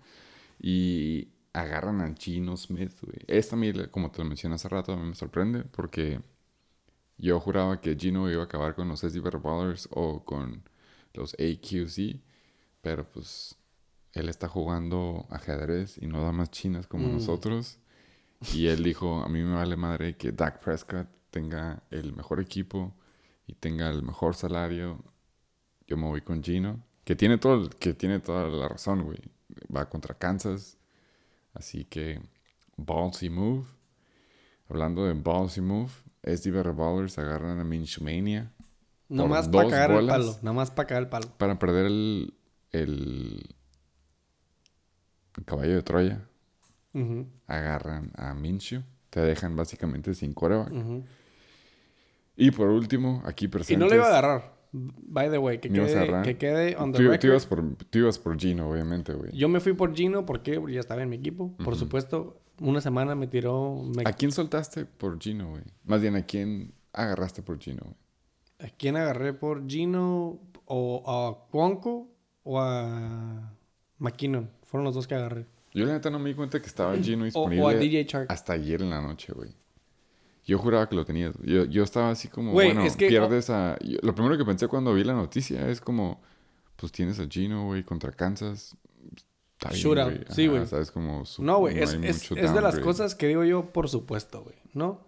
Y agarran a Gino Smith, güey. Esta, a mí, como te lo mencioné hace rato, a mí me sorprende porque yo juraba que Gino iba a acabar con los SD Ballers o con los AQC, pero pues él está jugando ajedrez y no damas chinas como Mm. nosotros. Y él dijo, a mí me vale madre que Dak Prescott tenga el mejor equipo y tenga el mejor salario. Yo me voy con Gino, que tiene, todo, que tiene toda la razón, güey. Va contra Kansas. Así que, ballsy move. Hablando de ballsy move, SD Revolvers agarran a Minchmania Nomás para cagar el bolas. palo. Nomás para cagar el palo. para perder el, el, el caballo de Troya. Agarran a Minshew. Te dejan básicamente sin coreback. Y por último, aquí Y presentes... no le iba a agarrar. By the way, que ¿Me ibas a quede, que quede on the Tú, ibas por, tú ibas por Gino, obviamente, güey. Yo me fui por Gino porque ya estaba en mi equipo. Por supuesto, una semana me tiró. me- ¿A quién soltaste por Gino, güey? Más bien, ¿a quién agarraste por Gino, güey? ¿A quién agarré por Gino? O a Cuonco o a McKinnon. Fueron los dos que agarré. Yo la neta no me di cuenta que estaba [clears throat] Gino O, disponible o a DJ Chark. hasta ayer en la noche, güey. Yo juraba que lo tenías. Yo, yo estaba así como, bueno, es que- pierdes a... yo- lo primero que pensé cuando vi la noticia es como, pues tienes a Gino, güey, contra Kansas. Güey. Sí, güey. Sabes como... su- No, güey, es, es, de las cosas que digo yo, por supuesto, güey, ¿no?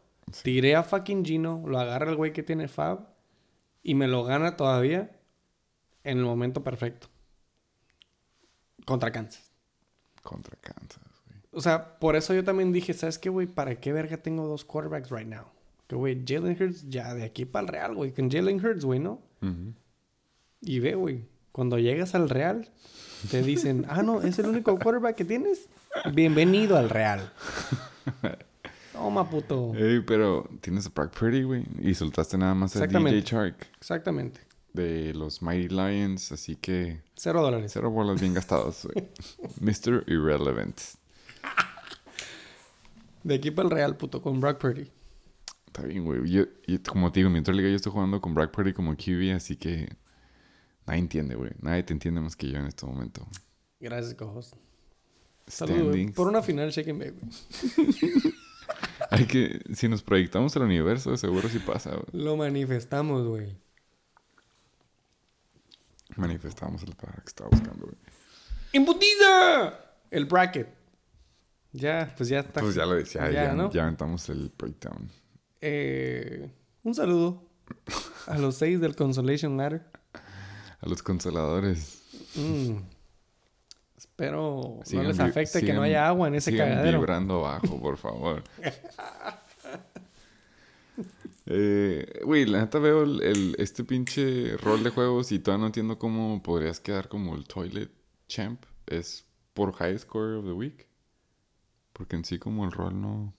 Tiré a fucking Gino, lo agarra el güey que tiene Fab y me lo gana todavía en el momento perfecto. Contra Kansas. Contra Kansas. O sea, por eso yo también dije, ¿sabes qué, güey? ¿Para qué verga tengo dos quarterbacks right now? Que, güey, Jalen Hurts ya de aquí para el Real, güey. Con Jalen Hurts, güey, ¿no? Y ve, güey, cuando llegas al Real, te dicen, ah, no, es el único quarterback que tienes. Bienvenido al Real. [laughs] Toma, puto. Ey, pero tienes a Brock Purdy, güey. Y soltaste nada más a. DJ Chark Exactamente. de los Mighty Lions. Así que... Cero dólares. Cero bolas bien gastados, güey. [laughs] Mr. Irrelevant. De aquí para el Real, puto, con Brock Purdy. Está bien, güey. Yo, como te digo, mientras liga yo estoy jugando con Brock Purdy como QB, así que nadie entiende, güey. Nadie te entiende más que yo en este momento. Gracias, cojos. Saludos. Por una final, bake, güey. [laughs] Hay que, si nos proyectamos al universo, seguro sí pasa, güey. Lo manifestamos, güey. Manifestamos palabra que estaba buscando, güey. ¡Imputiza! El bracket. Ya, pues ya está. Pues ya lo decía, Ya, ya, ¿no? ya aventamos el breakdown. Eh, un saludo [laughs] a los seis del Consolation Ladder. A los consoladores. Mm. Espero no les afecte que no haya agua en ese sigan cagadero. vibrando abajo, por favor. [laughs] Eh, Güey, la neta veo el, el- este pinche rol de juegos y todavía no entiendo cómo podrías quedar como el Toilet Champ. ¿Es por High Score of the Week? Porque en sí como el rol no...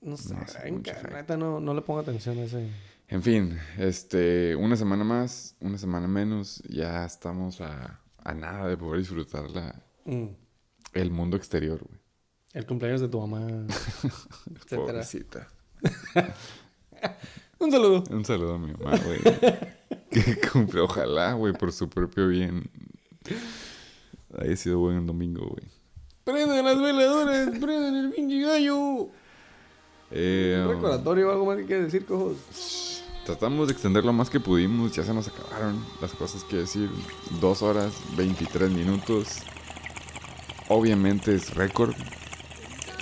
No sé, No neta no, no le pongo atención a ese. En fin, este, una semana más, una semana menos, ya estamos a, a nada de poder disfrutar la, Mm. el mundo exterior, güey. El cumpleaños de tu mamá. [laughs] Pobrecita. [laughs] Un saludo. Un saludo a mi mamá, güey. [laughs] que cumple, ojalá, güey, por su propio bien. Haya sido buen domingo, güey. Prendan las veladoras, prendan el pinche gallo. Eh, Un recordatorio o algo más que quieras decir, cojos. tratamos de extender lo más que pudimos. Ya se nos acabaron las cosas que decir. Dos horas, 23 minutos. Obviamente es récord.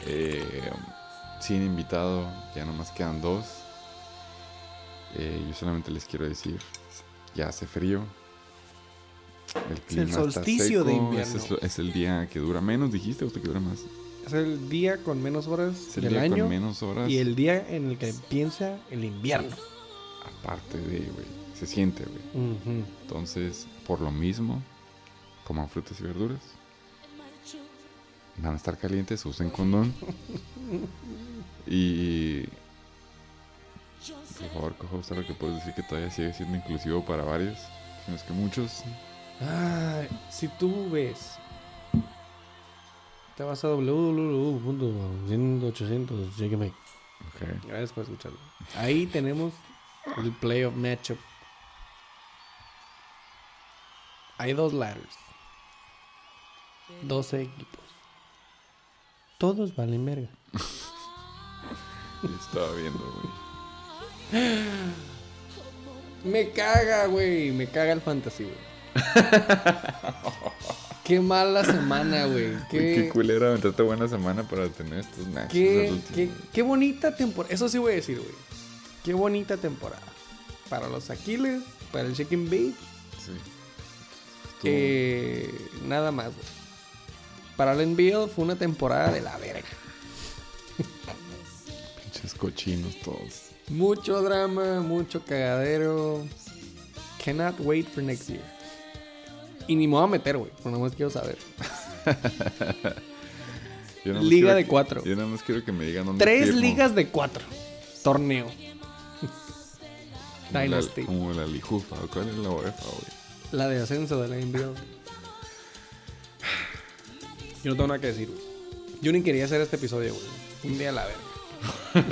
Eh, sin invitado, ya nomás quedan dos. Eh, yo solamente les quiero decir, ya hace frío. El clima está solsticio de invierno. Es, es el día que dura menos, dijiste, o que dura más. Es el día con menos horas Es el del día año con menos horas. y el día en el que empieza el invierno. Aparte de, güey, se siente, güey. Entonces, por lo mismo, coman frutas y verduras. Van a estar calientes, usen condón. [laughs] y. Por favor, cojo usted lo que puedes decir que todavía sigue siendo inclusivo para varios, si no es que muchos. Ay, si tú ves, te vas a www.800 Shake and Bake. Ok. Gracias por escucharlo. Ahí tenemos el playoff matchup. Hay dos ladders. 12 equipos. Todos valen verga. [laughs] Estaba viendo, güey. Me caga, güey. Me caga el fantasy, güey. [laughs] Qué mala semana, güey. Qué Qué, culera, aventarte buena semana para tener estos matches. qué, bonita temporada. Eso sí voy a decir, güey. Qué bonita temporada. Para los Aquiles, para el and Bake. Sí. Estuvo- Eh, nada más, güey. Para el NBL fue una temporada de la verga. Pinches cochinos todos. Mucho drama, mucho cagadero. Cannot wait for next year. Y ni me voy a meter, güey. Nada más quiero saber. [laughs] Yo Liga quiero de que- cuatro. Yo nada más quiero que me digan dónde Tres firmo. ligas de cuatro. Torneo. Como la- Dynasty. Como la Lijufa. ¿o ¿Cuál es la UEFA, güey? La de ascenso de la NBA. Yo no tengo nada que decir, güey. Yo ni quería hacer este episodio, güey. Un día a la verga. [laughs]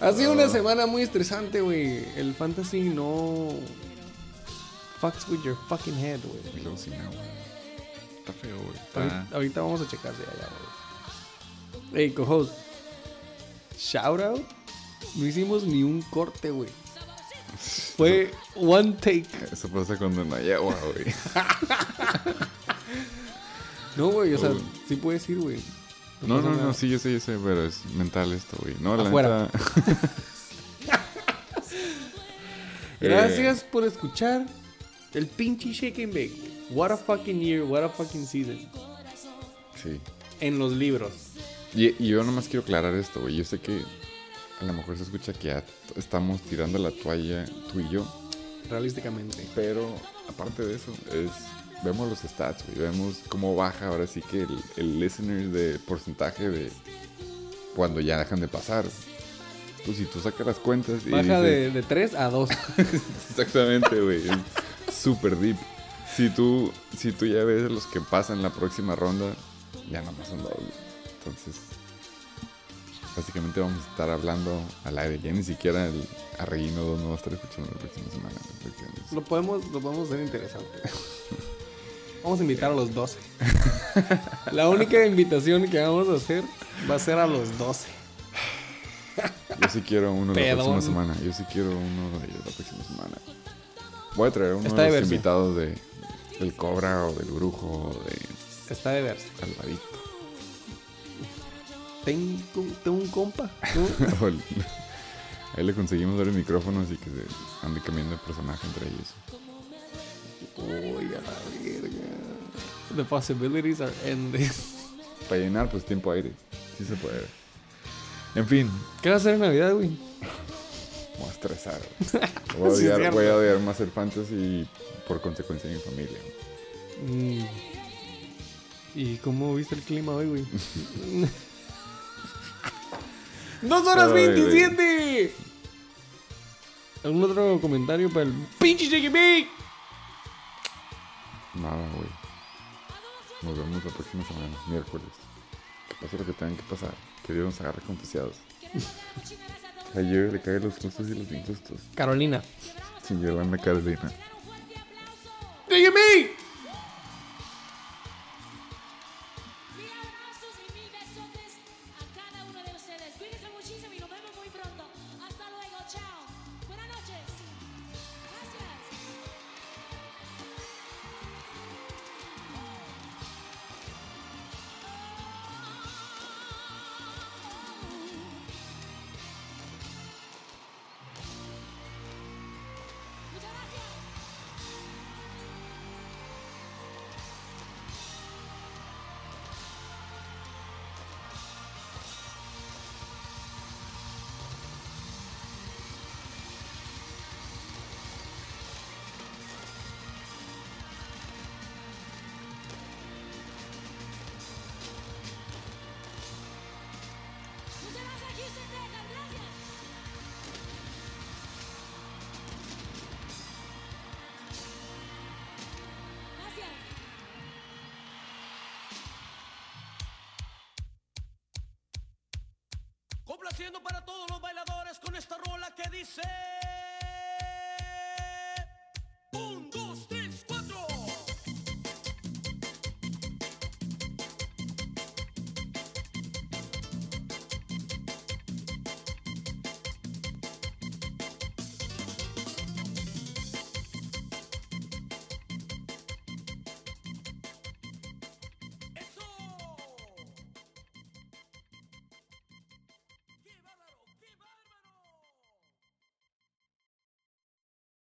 ha sido una semana muy estresante, güey. El fantasy no. Fucks with your fucking head, güey. Luego sin agua. Está feo, güey. Está- Ahorita, vamos a checar hay agua, güey. Hey, co-host. Shout out. No hicimos ni un corte, güey. [laughs] Fue one take. Eso pasa cuando no hay agua, güey. [laughs] No, güey, o sea, sí puedes ir, güey. No, no, nada. no, sí, yo sé, yo sé, pero es mental esto, güey. No, la Afuera. neta. Eh, [laughs] Gracias por escuchar el pinche Shake and Bake. What a fucking year, what a fucking season. sí. En los libros. Y, y yo nomás quiero aclarar esto, güey. Yo sé que a lo mejor se escucha que estamos tirando la toalla tú y yo. Realísticamente. Pero aparte de eso, es vemos los stats, güey. Vemos cómo baja ahora sí que el, el listener de porcentaje de cuando ya dejan de pasar. Pues si tú sacas las cuentas y Baja dices- de, de 3 a 2. [laughs] Exactamente, güey. [laughs] Es súper deep. Si tú, si tú ya ves los que pasan la próxima ronda, ya nada más son dos. Entonces, básicamente vamos a estar hablando al aire. Ya ni siquiera el Arreguino no va a estar escuchando la próxima semana. Lo podemos, lo podemos hacer interesante. Vamos a invitar a los 12. [laughs] La única invitación que vamos a hacer va a ser a los 12. Yo sí quiero uno la próxima semana. Yo sí quiero uno de la próxima semana. Voy a traer uno Está de los diverso. invitados de, del Cobra o del Brujo o de Está de verse. Alvarito. Tengo, tengo un compa. [laughs] Ahí le conseguimos ver el micrófono, así que se ande cambiando de personaje entre ellos. Uy, a la verga. The possibilities are endless. [laughs] Para llenar, pues tiempo aire. Sí se puede. En fin, ¿Qué vas a hacer en Navidad, güey? [laughs] [laughs] voy a estresar. Voy a, odiar, cierto. voy a odiar más el fantasy y por consecuencia mi familia. Mm. ¿Y cómo viste el clima hoy, güey? [laughs] ¡Dos horas Ay, güey. 27! ¿Algún otro comentario para el pinche Bake? Nada, güey. Nos vemos la próxima semana, miércoles. Que pase lo que tengan que pasar. Que Dios nos agarre confiados. [laughs] Ayer le caen los justos y los injustos. Carolina. Sin Yolanda Carolina. ¡Shake and Bake! con esta rola que dice... Un, dos, tres.